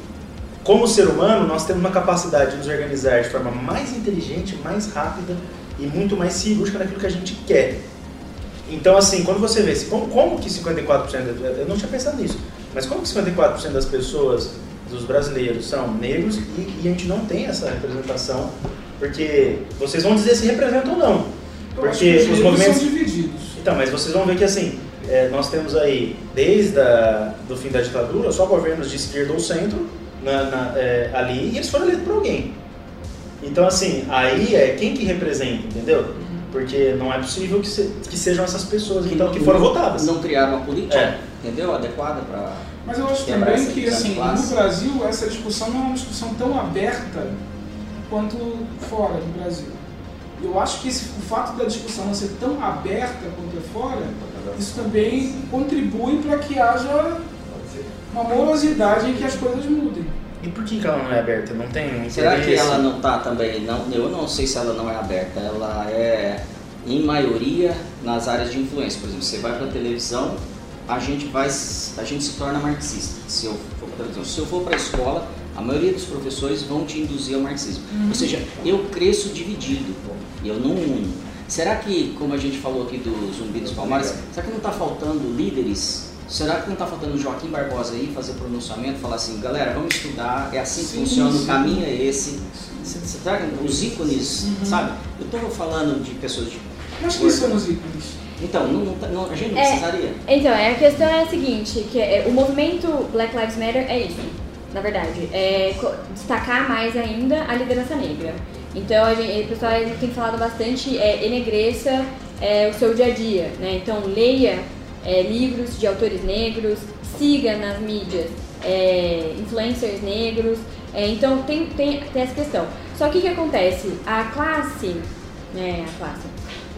[SPEAKER 3] como ser humano, nós temos uma capacidade de nos organizar de forma mais inteligente, mais rápida e muito mais cirúrgica naquilo que a gente quer. Então, assim, quando você vê, como, como que 54%, da- eu não tinha pensado nisso, mas como que 54% das pessoas, dos brasileiros, são negros e, e a gente não tem essa representação? Porque vocês vão dizer se representam ou não. Porque
[SPEAKER 6] que
[SPEAKER 3] os movimentos.
[SPEAKER 6] são divididos.
[SPEAKER 3] Então, mas vocês vão ver que assim, é, nós temos aí, desde a, do fim da ditadura, só governos de esquerda ou centro na, na- é, ali, e eles foram eleitos por alguém. Então, assim, aí é quem que representa, entendeu? Porque não é possível que, se- que sejam essas pessoas então, que foram
[SPEAKER 4] não,
[SPEAKER 3] votadas.
[SPEAKER 4] Não criaram uma política,
[SPEAKER 3] É.
[SPEAKER 4] entendeu? Adequada para.
[SPEAKER 6] Mas eu acho também que assim,
[SPEAKER 4] classe.
[SPEAKER 6] no Brasil essa discussão não é uma discussão tão aberta quanto fora do Brasil. Eu acho que esse, o fato da discussão não ser tão aberta quanto é fora, isso também contribui para que haja uma morosidade em que as coisas mudem.
[SPEAKER 3] E por que, que ela não é aberta? Não tem
[SPEAKER 4] Será que ela não está também? Não, eu não sei se ela não é aberta. Ela é, em maioria, nas áreas de influência. Por exemplo, você vai para a televisão, a gente vai, a gente se torna marxista. Se eu for para televisão, se eu for para a escola, a maioria dos professores vão te induzir ao marxismo. Ou seja, eu cresço dividido. e Eu não uno. Será que, como a gente falou aqui do Zumbi dos Palmares, será que não está faltando líderes? Será que não está faltando Joaquim Barbosa aí fazer pronunciamento, falar assim, galera, vamos estudar, é assim que
[SPEAKER 6] Sim,
[SPEAKER 4] funciona, o
[SPEAKER 6] sim.
[SPEAKER 4] caminho é esse. Você, traga os ícones, sabe? Eu estou falando de pessoas de.
[SPEAKER 6] Mas quem são os ícones?
[SPEAKER 4] Então, não, não tá- não- a gente não
[SPEAKER 5] É.
[SPEAKER 4] precisaria.
[SPEAKER 5] Então, é, a questão é a seguinte, que é, o movimento Black Lives Matter é isso, na verdade. É destacar mais ainda a liderança negra. Então, a gente, o pessoal tem falado bastante, é, enegreça é, o seu dia a dia, né? Então, leia é, livros de autores negros, siga nas mídias é, influencers negros. É, então, tem, tem, tem essa questão. Só que o que acontece? A classe, né, a classe,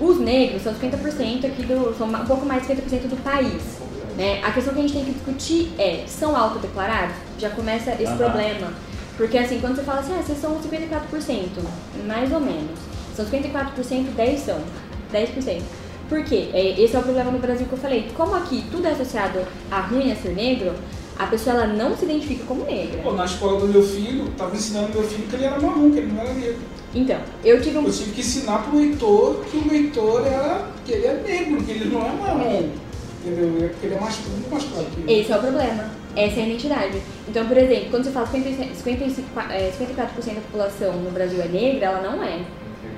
[SPEAKER 5] os negros são 50% aqui do. são um pouco mais de 50% do país. Né? A questão que a gente tem que discutir é, são autodeclarados? Já começa esse
[SPEAKER 3] Aham.
[SPEAKER 5] problema. Porque assim, quando você fala assim, ah, vocês são 54%, mais ou menos. São 54%, 10 são. 10%. Por quê? É, Esse é o problema no Brasil que eu falei. Como aqui tudo é associado a ruim a ser negro, a pessoa ela não se identifica como negra.
[SPEAKER 6] Pô, na escola do meu filho, tava ensinando meu filho que ele era marrom, que ele não era negro.
[SPEAKER 5] Então, eu tive um
[SPEAKER 6] Eu tive que ensinar pro reitor que o reitor era. que ele é negro, que ele não é marrom. Entendeu? É Porque ele é mais, muito mais claro que.
[SPEAKER 5] Esse é o problema. Essa é a identidade. Então, por exemplo, quando você fala 55, 55, é, 54% da população no Brasil é negra, ela não é.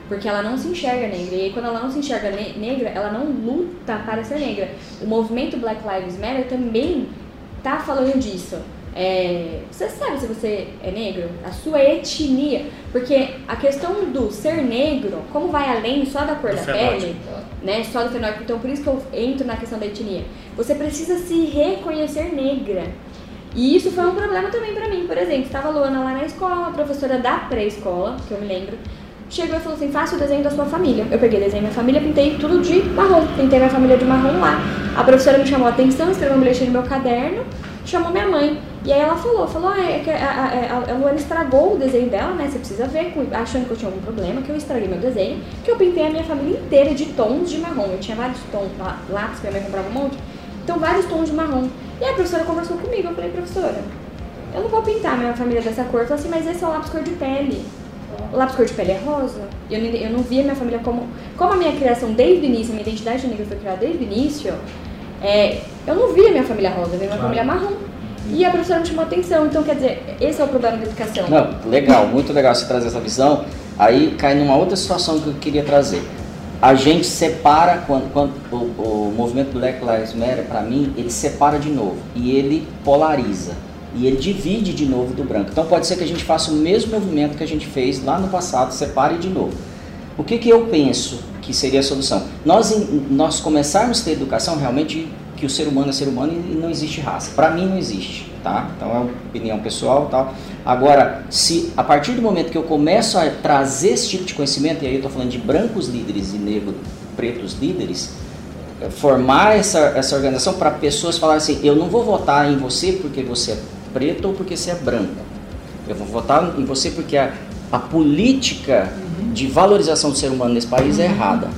[SPEAKER 5] Porque ela não se enxerga negra. E aí, quando ela não se enxerga ne- negra, ela não luta para ser negra. O movimento Black Lives Matter também tá falando disso. É, você sabe se você é negro? A sua etnia. Porque a questão do ser negro, como vai além só da cor
[SPEAKER 3] Do
[SPEAKER 5] da
[SPEAKER 3] fenótipo.
[SPEAKER 5] pele, né, só do fenótipo. Então, por isso que eu entro na questão da etnia. Você precisa se reconhecer negra. E isso foi um problema também pra mim. Por exemplo, estava Luana lá na escola, a professora da pré-escola, que eu me lembro, chegou e falou assim: faça o desenho da sua família. Eu peguei desenho da minha família, pintei tudo de marrom. Pintei minha família de marrom lá. A professora me chamou a atenção, escreveu um bilhete no meu caderno, chamou minha mãe. E aí ela falou, falou, ah, é que a, a, a, a Luana estragou o desenho dela, né? Você precisa ver, achando que eu tinha algum problema, que eu estraguei meu desenho, que eu pintei a minha família inteira de tons de marrom. Eu tinha vários tons, lá- lápis minha mãe comprava um monte. Então, vários tons de marrom. E aí a professora conversou comigo, eu falei, professora, eu não vou pintar minha família dessa cor. Ela falou assim, mas esse é o lápis cor de pele. O lápis cor de pele é rosa. Eu, não- eu não via minha família como... Como a minha criação desde o início, a minha identidade negra foi criada desde o início, é, eu não via minha família rosa, eu via minha família marrom. E a professora me chamou a atenção. Então, quer dizer, esse é o problema da educação.
[SPEAKER 4] Não, legal, muito legal você trazer essa visão. Aí cai numa outra situação que eu queria trazer. A gente separa, quando, quando o, o movimento Black Lives Matter, para mim, ele separa de novo. E ele polariza. E ele divide de novo do branco. Então pode ser que a gente faça o mesmo movimento que a gente fez lá no passado, separe de novo. O que, que eu penso que seria a solução. Nós, nós começarmos a ter educação realmente que o ser humano é ser humano e não existe raça. Para mim não existe, tá? Então é opinião pessoal, tal. Agora, se a partir do momento que eu começo a trazer esse tipo de conhecimento, e aí eu estou falando de brancos líderes e negros, pretos líderes, formar essa, essa organização para pessoas falarem assim, eu não vou votar em você porque você é preto ou porque você é branco. Eu vou votar em você porque a, a política de valorização do ser humano nesse país é errada.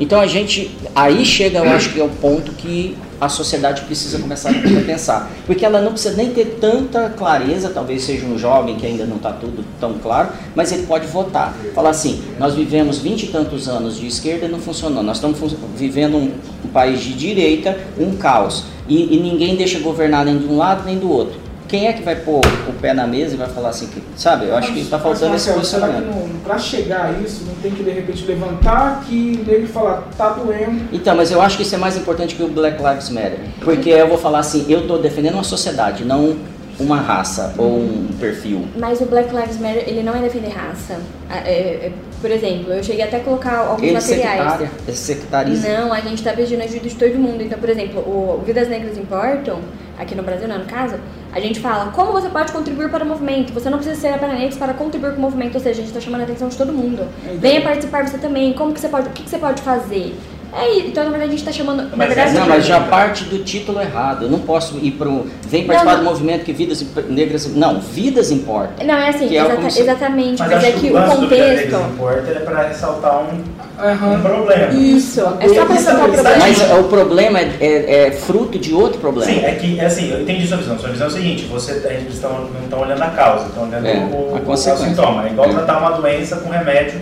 [SPEAKER 4] Então a gente aí chega, eu acho que é o ponto que a sociedade precisa começar a pensar, porque ela não precisa nem ter tanta clareza, talvez seja um jovem que ainda não está tudo tão claro, mas ele pode votar, falar assim: nós vivemos vinte e tantos anos de esquerda e não funcionou, nós estamos vivendo um, um país de direita, um caos. E, e ninguém deixa governar nem de um lado nem do outro quem é que vai pôr o pé na mesa e vai falar assim, que, sabe? Eu acho que está faltando
[SPEAKER 6] mas,
[SPEAKER 4] esse posicionamento.
[SPEAKER 6] Para chegar a isso, não tem que de repente levantar aqui e falar, tá doendo.
[SPEAKER 4] Então, mas eu acho que isso é mais importante que o Black Lives Matter. Porque eu vou falar assim, eu estou defendendo uma sociedade, não uma raça ou um perfil.
[SPEAKER 5] Mas o Black Lives Matter, ele não é defender raça. É, é, por exemplo, eu cheguei até a colocar alguns
[SPEAKER 4] ele
[SPEAKER 5] materiais.
[SPEAKER 4] Sectária, é sectarismo.
[SPEAKER 5] Não, a gente está pedindo ajuda de todo mundo. Então, por exemplo, o Vidas Negras Importam, aqui no Brasil, não, no caso, a gente fala como você pode contribuir para o movimento. Você não precisa ser apenas para contribuir com o movimento, ou seja, a gente está chamando a atenção de todo mundo. Venha participar você também. Como que você pode, o que, que você pode fazer? É, então na verdade a gente está chamando.
[SPEAKER 4] Mas,
[SPEAKER 5] verdade,
[SPEAKER 4] não, mas já parte do título errado. Eu não posso ir para o. Vem participar não, não. do movimento que vidas negras. Não, vidas importam.
[SPEAKER 5] Não, é assim, exata, é exatamente. Mas, mas é que o contexto.
[SPEAKER 3] Do importa é para ressaltar um, uhum. um problema.
[SPEAKER 5] Isso, é só para ressaltar o problema.
[SPEAKER 4] Mas o problema é, é, é, fruto de outro problema.
[SPEAKER 3] Sim, é que, é assim, eu entendi sua visão. Sua visão é o seguinte: você, a gente não está olhando a causa, estão olhando
[SPEAKER 4] é,
[SPEAKER 3] o,
[SPEAKER 4] o,
[SPEAKER 3] o sintoma. É igual tratar uma doença com remédio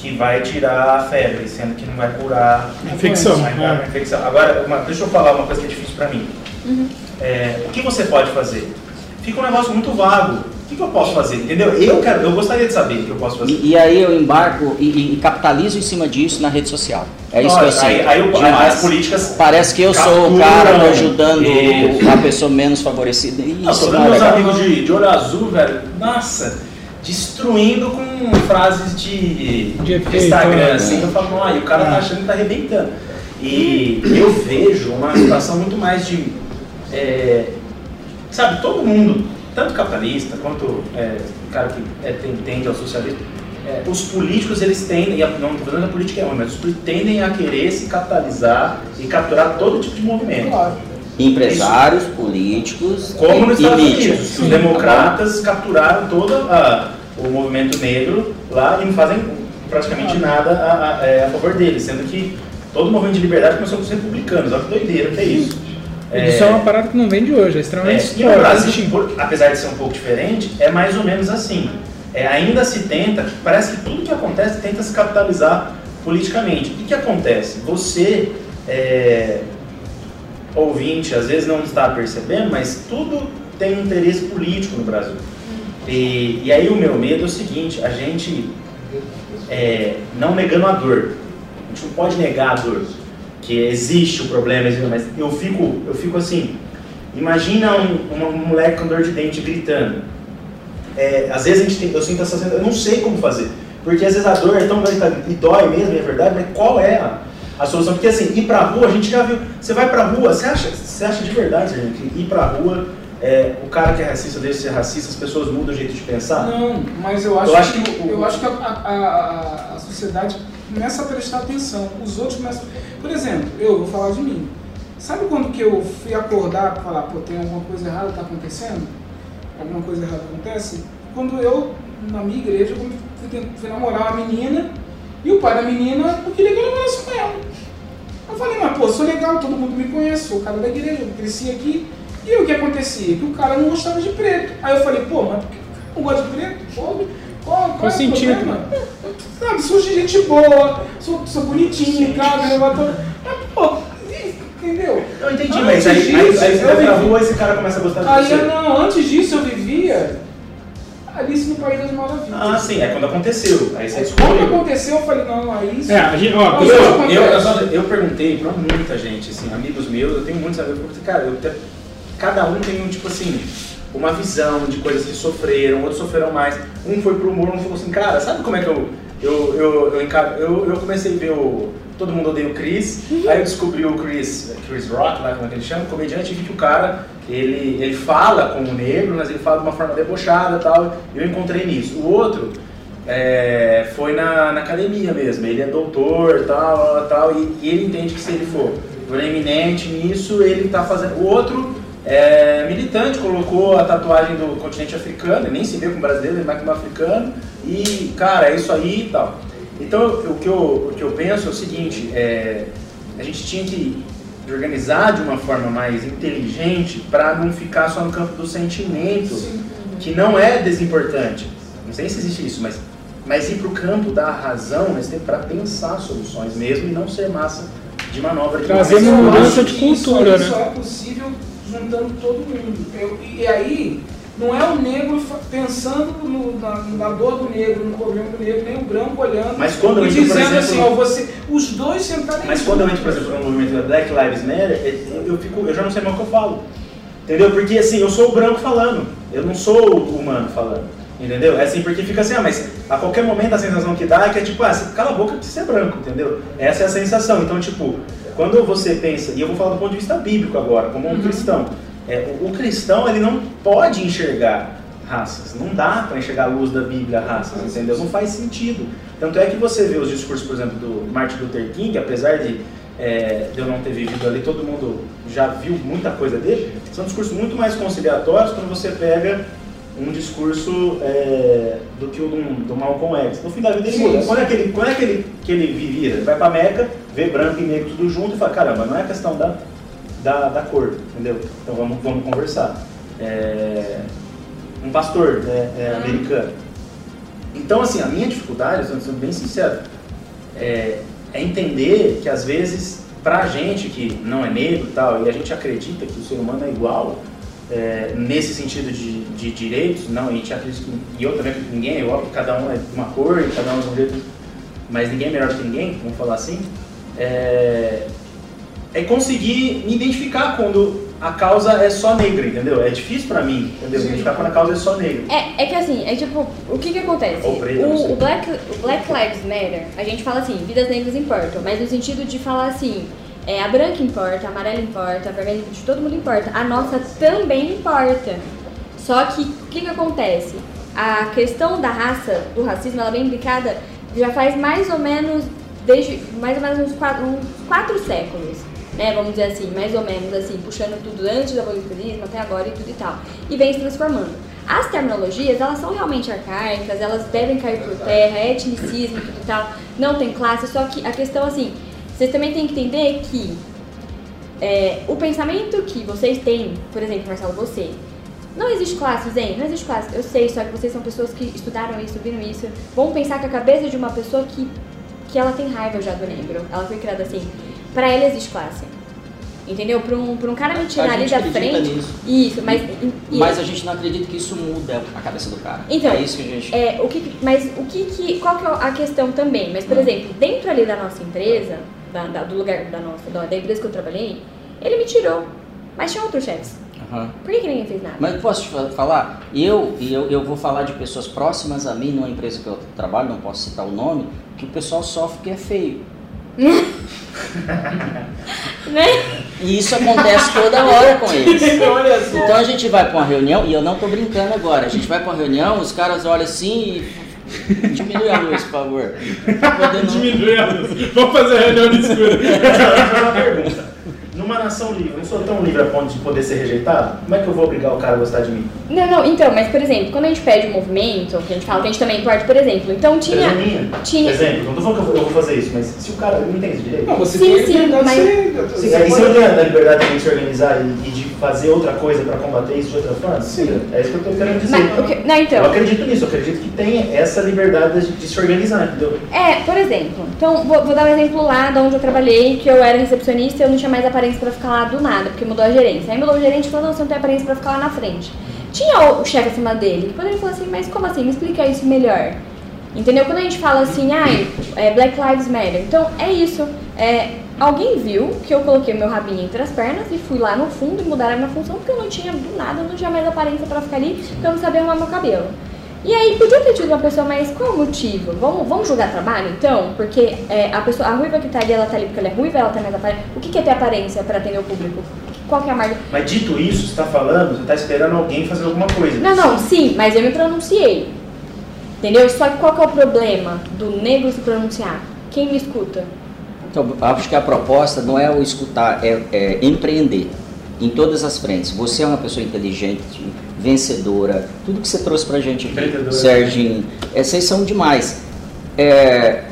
[SPEAKER 3] que vai tirar a febre, sendo que não vai curar
[SPEAKER 1] infecção.
[SPEAKER 3] Vai curar uma infecção. Agora, uma, deixa eu falar uma coisa que é difícil para mim. Uhum. É, o que você pode fazer? Fica um negócio muito vago. O que, que eu posso fazer? Entendeu? Eu, quero, eu gostaria de saber o que eu posso fazer.
[SPEAKER 4] E, e aí eu embarco e, e, capitalizo em cima disso na rede social. É isso que eu sei.
[SPEAKER 3] Aí, aí as políticas.
[SPEAKER 4] Parece que eu sou o cara ajudando isso. a pessoa menos favorecida. Isso
[SPEAKER 3] não, tô vendo meus amigos de, de olho azul, velho. Nossa, destruindo com frases de, de Instagram, né? assim, eu falo, ah, o cara tá achando que tá arrebentando. E eu vejo uma situação muito mais de. É, sabe, todo mundo, tanto capitalista quanto é, cara que é, tende ao socialismo, é, os políticos eles tendem, não estou falando que a política é ruim, mas os políticos tendem a querer se capitalizar e capturar todo tipo de movimento.
[SPEAKER 4] Claro. Empresários, Isso. políticos
[SPEAKER 3] Como nos Estados Unidos, os democratas capturaram todo a, o movimento negro lá e não fazem praticamente nada a, a, é, a favor deles, sendo que todo o movimento de liberdade começou com os republicanos, olha que doideira que é isso.
[SPEAKER 2] Isso é, é uma parada que não vem de hoje, é extremamente
[SPEAKER 3] é, E no Brasil, por, apesar de ser um pouco diferente, é mais ou menos assim. É, ainda se tenta, parece que tudo que acontece tenta se capitalizar politicamente. O que, que acontece? Você, é, ouvinte, às vezes não está percebendo, mas tudo tem interesse político no Brasil. E, e aí o meu medo é o seguinte, a gente, é, não negando a dor, a gente não pode negar a dor, que existe o problema, mas eu fico, eu fico assim, imagina um, um moleque com dor de dente gritando. É, às vezes a gente tem, eu sinto essa sensação, eu não sei como fazer, porque às vezes a dor é tão grande e dói mesmo, é verdade, mas qual é a, a solução? Porque assim, ir pra rua, a gente já viu, você vai pra rua, você acha, você acha de verdade, gente, ir pra rua é, o cara que é racista deixa de ser racista, as pessoas mudam o jeito de pensar?
[SPEAKER 6] Não, mas eu acho, eu acho que, que, eu acho que a, a, a, sociedade começa a prestar atenção. Os outros começam. Por exemplo, eu vou falar de mim. Sabe quando que eu fui acordar para falar, pô, tem alguma coisa errada está acontecendo? Alguma coisa errada acontece? Quando eu, na minha igreja, fui, fui namorar uma menina e o pai da menina não queria que eu namorasse com ela. Eu falei, mas pô, sou legal, todo mundo me conhece, sou o cara da igreja, eu cresci aqui. E o que acontecia? Que o cara não gostava de preto. Aí eu falei, pô, mas por que não gosta de preto? Pô, qual, qual, qual é sentido? Problema? Sabe, sou gente boa, sou, sou bonitinho, cara, levantou. Mas, pô, entendeu?
[SPEAKER 3] Eu entendi, antes mas aí, disso, aí, aí você vai pra rua e esse cara começa a gostar de
[SPEAKER 6] aí,
[SPEAKER 3] você.
[SPEAKER 6] Não, antes disso eu vivia Alice no País das Maravilhas.
[SPEAKER 3] Ah, sim, é quando aconteceu. Aí você escolheu.
[SPEAKER 6] Quando aconteceu, eu falei, não, aí isso.
[SPEAKER 1] É, a gente, ó,
[SPEAKER 3] eu, eu, eu, eu, perguntei pra muita gente, assim, amigos meus, eu tenho muitos amigos, perguntei, cara, eu cada um tem um tipo assim, uma visão de coisas que sofreram, outros sofreram mais. Um foi pro humor, um falou assim, cara, sabe como é que eu eu, eu, eu, eu, eu comecei a ver o. Todo mundo odeia o Chris, aí eu descobri o Chris, Chris Rock, lá como é que ele chama, comediante, e vi que o cara, ele, ele fala como negro, mas ele fala de uma forma debochada e tal, eu encontrei nisso. O outro é, foi na, na academia mesmo, ele é doutor tal, tal, e, e ele entende que se ele for, for eminente nisso, ele tá fazendo. O outro é militante, colocou a tatuagem do continente africano, nem se vê como brasileiro, ele vai como africano, e cara, é isso aí e tal. Então o que eu, o que eu penso é o seguinte, é, a gente tinha que organizar de uma forma mais inteligente para não ficar só no campo do sentimento, que não é desimportante. Não sei se existe isso, mas, mas ir para o campo da razão, mas para pensar soluções mesmo e não ser massa de manobra
[SPEAKER 6] eu
[SPEAKER 2] uma mudança de
[SPEAKER 6] que
[SPEAKER 2] cultura,
[SPEAKER 6] isso, Isso
[SPEAKER 2] né?
[SPEAKER 6] é possível juntando todo mundo. Eu- e aí, não é o negro pensando no- na, na dor do negro, no problema do negro, nem o branco olhando
[SPEAKER 3] Mas quando eu
[SPEAKER 6] e
[SPEAKER 3] entro,
[SPEAKER 6] dizendo
[SPEAKER 3] exemplo,
[SPEAKER 6] assim, ó, você, os dois sentarem
[SPEAKER 3] Mas quando eu entro, por exemplo, no movimento da Black Lives Matter, eu, eu fico, eu já não sei mais o que eu falo. Entendeu? Porque assim, eu sou o branco falando, eu não sou o humano falando. Entendeu? É assim, porque fica assim, ah, mas a qualquer momento a sensação que dá é que é tipo, ah, você cala a boca porque você é branco, entendeu? Essa é a sensação. Então, tipo, quando você pensa, e eu vou falar do ponto de vista bíblico agora, como um cristão, é, o, o cristão ele não pode enxergar raças, não dá para enxergar a luz da Bíblia raças, entendeu? Não faz sentido. Tanto é que você vê os discursos, por exemplo, do Martin Luther King, apesar de, é, de eu não ter vivido ali, todo mundo já viu muita coisa dele, são discursos muito mais conciliatórios quando você pega um discurso é, do que o do, do Malcolm X. No fim da vida ele muda. Quando é que ele, quando é que ele, que ele vivia? Ele vai pra Meca, vê branco e negro tudo junto e fala, caramba, não é questão da, da, da cor, entendeu? Então vamos, vamos conversar. É, um pastor né, é, americano. Então, assim, a minha dificuldade, sendo bem sincero, é, é entender que às vezes, pra gente que não é negro e tal, e a gente acredita que o ser humano é igual, é, nesse sentido de, de direitos, não, a gente acredita que, e eu também que ninguém é igual, que cada um é de uma cor, e cada um é de um jeito, mas ninguém é melhor que ninguém, vamos falar assim, é, é conseguir me identificar quando a causa é só negra, entendeu? É difícil pra mim, entendeu? Me identificar quando a causa é só negra.
[SPEAKER 5] É, é que assim, é tipo, o que que acontece?
[SPEAKER 3] Ou.
[SPEAKER 5] O, o Black, o Black Lives Matter, a gente fala assim, vidas negras importam, mas no sentido de falar assim, é, a branca importa, a amarela importa, a vermelha importa, todo mundo importa, a nossa também importa. Só que o que que acontece? A questão da raça, do racismo, ela vem implicada já faz mais ou menos, desde mais ou menos uns quatro, uns quatro séculos. Né, vamos dizer assim, mais ou menos assim, puxando tudo antes do abolicionismo até agora e tudo e tal. E vem se transformando. As terminologias, elas são realmente arcaicas, elas devem cair por terra, é etnicismo e tudo e tal, não tem classe, só que a questão assim, vocês também têm que entender que é, o pensamento que vocês têm, por exemplo, Marcelo, você, não existe classe, Zen, não existe classe. Eu sei, só que vocês são pessoas que estudaram isso, viram isso. Vamos pensar que a cabeça de uma pessoa que, que ela tem raiva já do negro, ela foi criada assim, pra ela existe classe. Entendeu? Pra um, pra um cara me tirar ali da frente.
[SPEAKER 4] nisso.
[SPEAKER 5] Isso, mas. e-
[SPEAKER 4] Mas a gente não acredita que isso muda a cabeça do cara.
[SPEAKER 5] Então,
[SPEAKER 4] é isso que a gente.
[SPEAKER 5] É, o que, mas o que, que qual que é a questão também? Mas por exemplo, dentro ali da nossa empresa, da, da- do lugar da nossa, da, empresa que eu trabalhei, ele me tirou. Mas tinha outros chefes.
[SPEAKER 4] Aham.
[SPEAKER 5] Por que, que ninguém fez nada?
[SPEAKER 4] Mas posso te fa- falar? Eu, e eu, eu vou falar de pessoas próximas a mim, numa empresa que eu trabalho, não posso citar o nome, que o pessoal sofre que é feio.
[SPEAKER 5] Né?
[SPEAKER 4] E isso acontece toda hora com eles. Então a gente vai pra uma reunião, e eu não tô brincando agora, a gente vai pra uma reunião, os caras olham assim e. Diminui a luz, por favor. Não-
[SPEAKER 1] Diminui a luz. Vamos fazer a reunião no escuro.
[SPEAKER 3] Eu uma nação livre, eu não sou tão livre a ponto de poder ser rejeitado? Como é que eu vou obrigar o cara a gostar de mim?
[SPEAKER 5] Não, não, então, mas por exemplo, quando a gente pede um movimento, que a gente fala que a gente também importa, por exemplo, então tinha.
[SPEAKER 3] Presuminha.
[SPEAKER 5] tinha-
[SPEAKER 3] Exemplo, não tô falando que eu vou, eu vou fazer isso, mas se o cara não entende direito.
[SPEAKER 6] Não, você
[SPEAKER 5] Sim,
[SPEAKER 6] tem
[SPEAKER 5] sim,
[SPEAKER 6] liberdade
[SPEAKER 5] mas-
[SPEAKER 6] de ser-
[SPEAKER 3] Sim,
[SPEAKER 6] você
[SPEAKER 3] e você
[SPEAKER 6] pode-
[SPEAKER 3] não tem a liberdade de se organizar e, e de fazer outra coisa para combater isso de outra forma?
[SPEAKER 6] Sim.
[SPEAKER 3] É isso que eu tô querendo dizer.
[SPEAKER 5] Mas, que- não,
[SPEAKER 3] Eu
[SPEAKER 5] então.
[SPEAKER 3] acredito nisso, eu acredito que tem essa liberdade de, de se organizar, entendeu?
[SPEAKER 5] É, por exemplo, então vou, vou dar um exemplo lá de onde eu trabalhei, que eu era recepcionista e eu não tinha mais aparência pra ficar lá do nada, porque mudou a gerência. Aí mudou o gerente e falou, não, você não tem aparência pra ficar lá na frente. Tinha o, chefe acima dele, que poderia falar assim, mas como assim? Me explica isso melhor. Entendeu? Quando a gente fala assim, ai, é, Black Lives Matter, então é isso. É, alguém viu que eu coloquei meu rabinho entre as pernas e fui lá no fundo e mudaram a minha função, porque eu não tinha do nada, eu não tinha mais aparência pra ficar ali, porque eu não sabia arrumar meu cabelo. E aí, podia ter tido uma pessoa, mas qual o motivo? Vamos, vamos julgar trabalho, então? Porque é, a pessoa, a ruiva que tá ali, ela tá ali porque ela é ruiva, ela tem mais aparência. O que, que é ter aparência para atender o público? Qual que é a marca?
[SPEAKER 3] Mas dito isso, você está falando, você está esperando alguém fazer alguma coisa.
[SPEAKER 5] Não, não, sim, mas eu me pronunciei. Entendeu? Só que qual que é o problema do negro se pronunciar? Quem me escuta?
[SPEAKER 4] Então, acho que a proposta não é o escutar, é, é empreender em todas as frentes. Você é uma pessoa inteligente, vencedora, tudo que você trouxe pra gente aqui. Serginho, é, vocês são demais. É,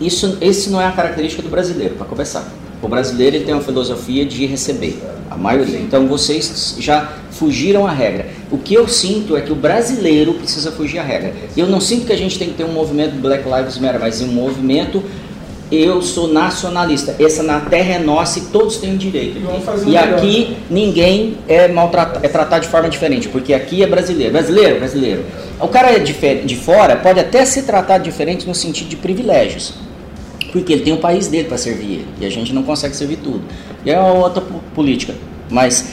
[SPEAKER 4] isso, esse não é a característica do brasileiro, para começar. O brasileiro ele tem uma filosofia de receber, a maioria. Então vocês já fugiram à regra. O que eu sinto é que o brasileiro precisa fugir à regra. Eu não sinto que a gente tem que ter um movimento Black Lives Matter, mas um movimento eu sou nacionalista. Essa na terra é nossa e todos têm direito.
[SPEAKER 6] E um
[SPEAKER 4] E aqui ninguém é maltratado, é tratado de forma diferente, porque aqui é brasileiro. Brasileiro, brasileiro. O cara é de, de fora pode até ser tratado diferente no sentido de privilégios. Porque ele tem o país dele para servir ele. E a gente não consegue servir tudo. E é uma outra po- política. Mas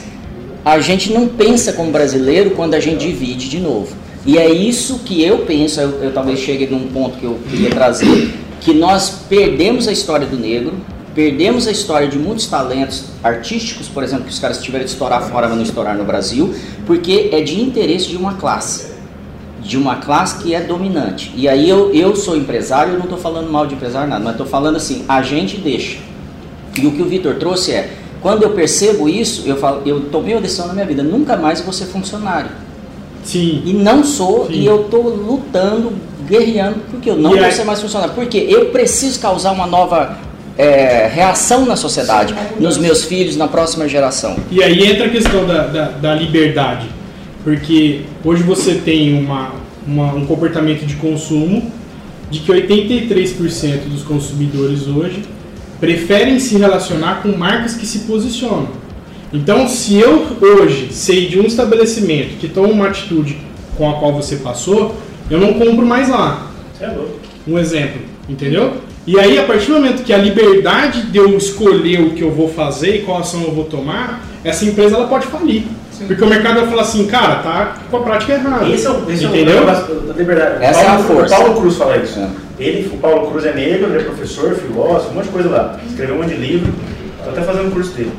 [SPEAKER 4] a gente não pensa como brasileiro quando a gente divide de novo. E é isso que eu penso, eu, eu talvez chegue num ponto que eu queria trazer, que nós perdemos a história do negro, perdemos a história de muitos talentos artísticos, por exemplo, que os caras tiveram de estourar fora, mas não estourar no Brasil, porque é de interesse de uma classe de uma classe que é dominante. E aí eu, eu sou empresário, eu não estou falando mal de empresário nada, mas estou falando assim, a gente deixa. E o que o Vitor trouxe é, quando eu percebo isso, eu falo, eu tomei uma decisão na minha vida, nunca mais vou ser funcionário.
[SPEAKER 1] Sim.
[SPEAKER 4] E não sou,
[SPEAKER 1] Sim.
[SPEAKER 4] e eu estou lutando, guerreando, porque eu não
[SPEAKER 1] E
[SPEAKER 4] vou
[SPEAKER 1] aí-
[SPEAKER 4] ser mais funcionário. Porque eu preciso causar uma nova é, reação na sociedade, nos meus filhos, na próxima geração.
[SPEAKER 1] E aí entra a questão da, da, da liberdade. Porque hoje você tem uma, uma- um comportamento de consumo de que 83% dos consumidores hoje preferem se relacionar com marcas que se posicionam. Então, se eu hoje sei de um estabelecimento que toma uma atitude com a qual você passou, eu não compro mais lá.
[SPEAKER 3] Você é louco.
[SPEAKER 1] Um exemplo, entendeu? E aí, a partir do momento que a liberdade de eu escolher o que eu vou fazer e qual ação eu vou tomar, essa empresa ela pode falir. Porque o mercado vai falar assim, cara, tá com a prática errada.
[SPEAKER 3] Esse é o, esse
[SPEAKER 1] entendeu?
[SPEAKER 3] é o liberdade.
[SPEAKER 4] Essa é a
[SPEAKER 3] Paulo,
[SPEAKER 4] força.
[SPEAKER 3] O Paulo Cruz fala isso.
[SPEAKER 4] É.
[SPEAKER 3] Ele, o Paulo Cruz é negro, ele é professor, filósofo, um monte de coisa lá. Escreveu um monte de livro, tô até fazendo o curso dele.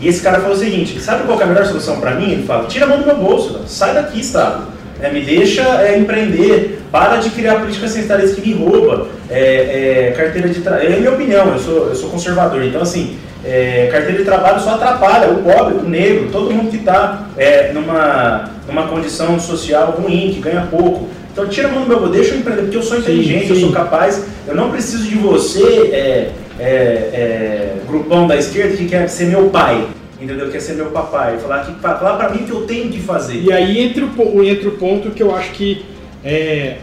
[SPEAKER 3] E esse cara falou o seguinte, sabe qual que é a melhor solução pra mim? Ele fala, tira a mão do meu bolso, sai daqui, Estado. É, me deixa é, empreender, para de criar políticas centralistas que me rouba, é, é, carteira de trabalho. É a minha opinião, eu sou, eu sou conservador, então assim, é, carteira de trabalho só atrapalha o pobre, o negro, todo mundo que está numa, numa condição social ruim, que ganha pouco. Então tira a mão do meu bolso, deixa eu empreender, porque eu sou inteligente, eu
[SPEAKER 1] sim.
[SPEAKER 3] sou capaz, eu não preciso de você, é, é, grupão da esquerda, que quer ser meu pai, entendeu? Quer ser meu papai, falar, que, falar pra mim o que eu tenho que fazer.
[SPEAKER 1] E aí entra o, entra o ponto que eu acho que é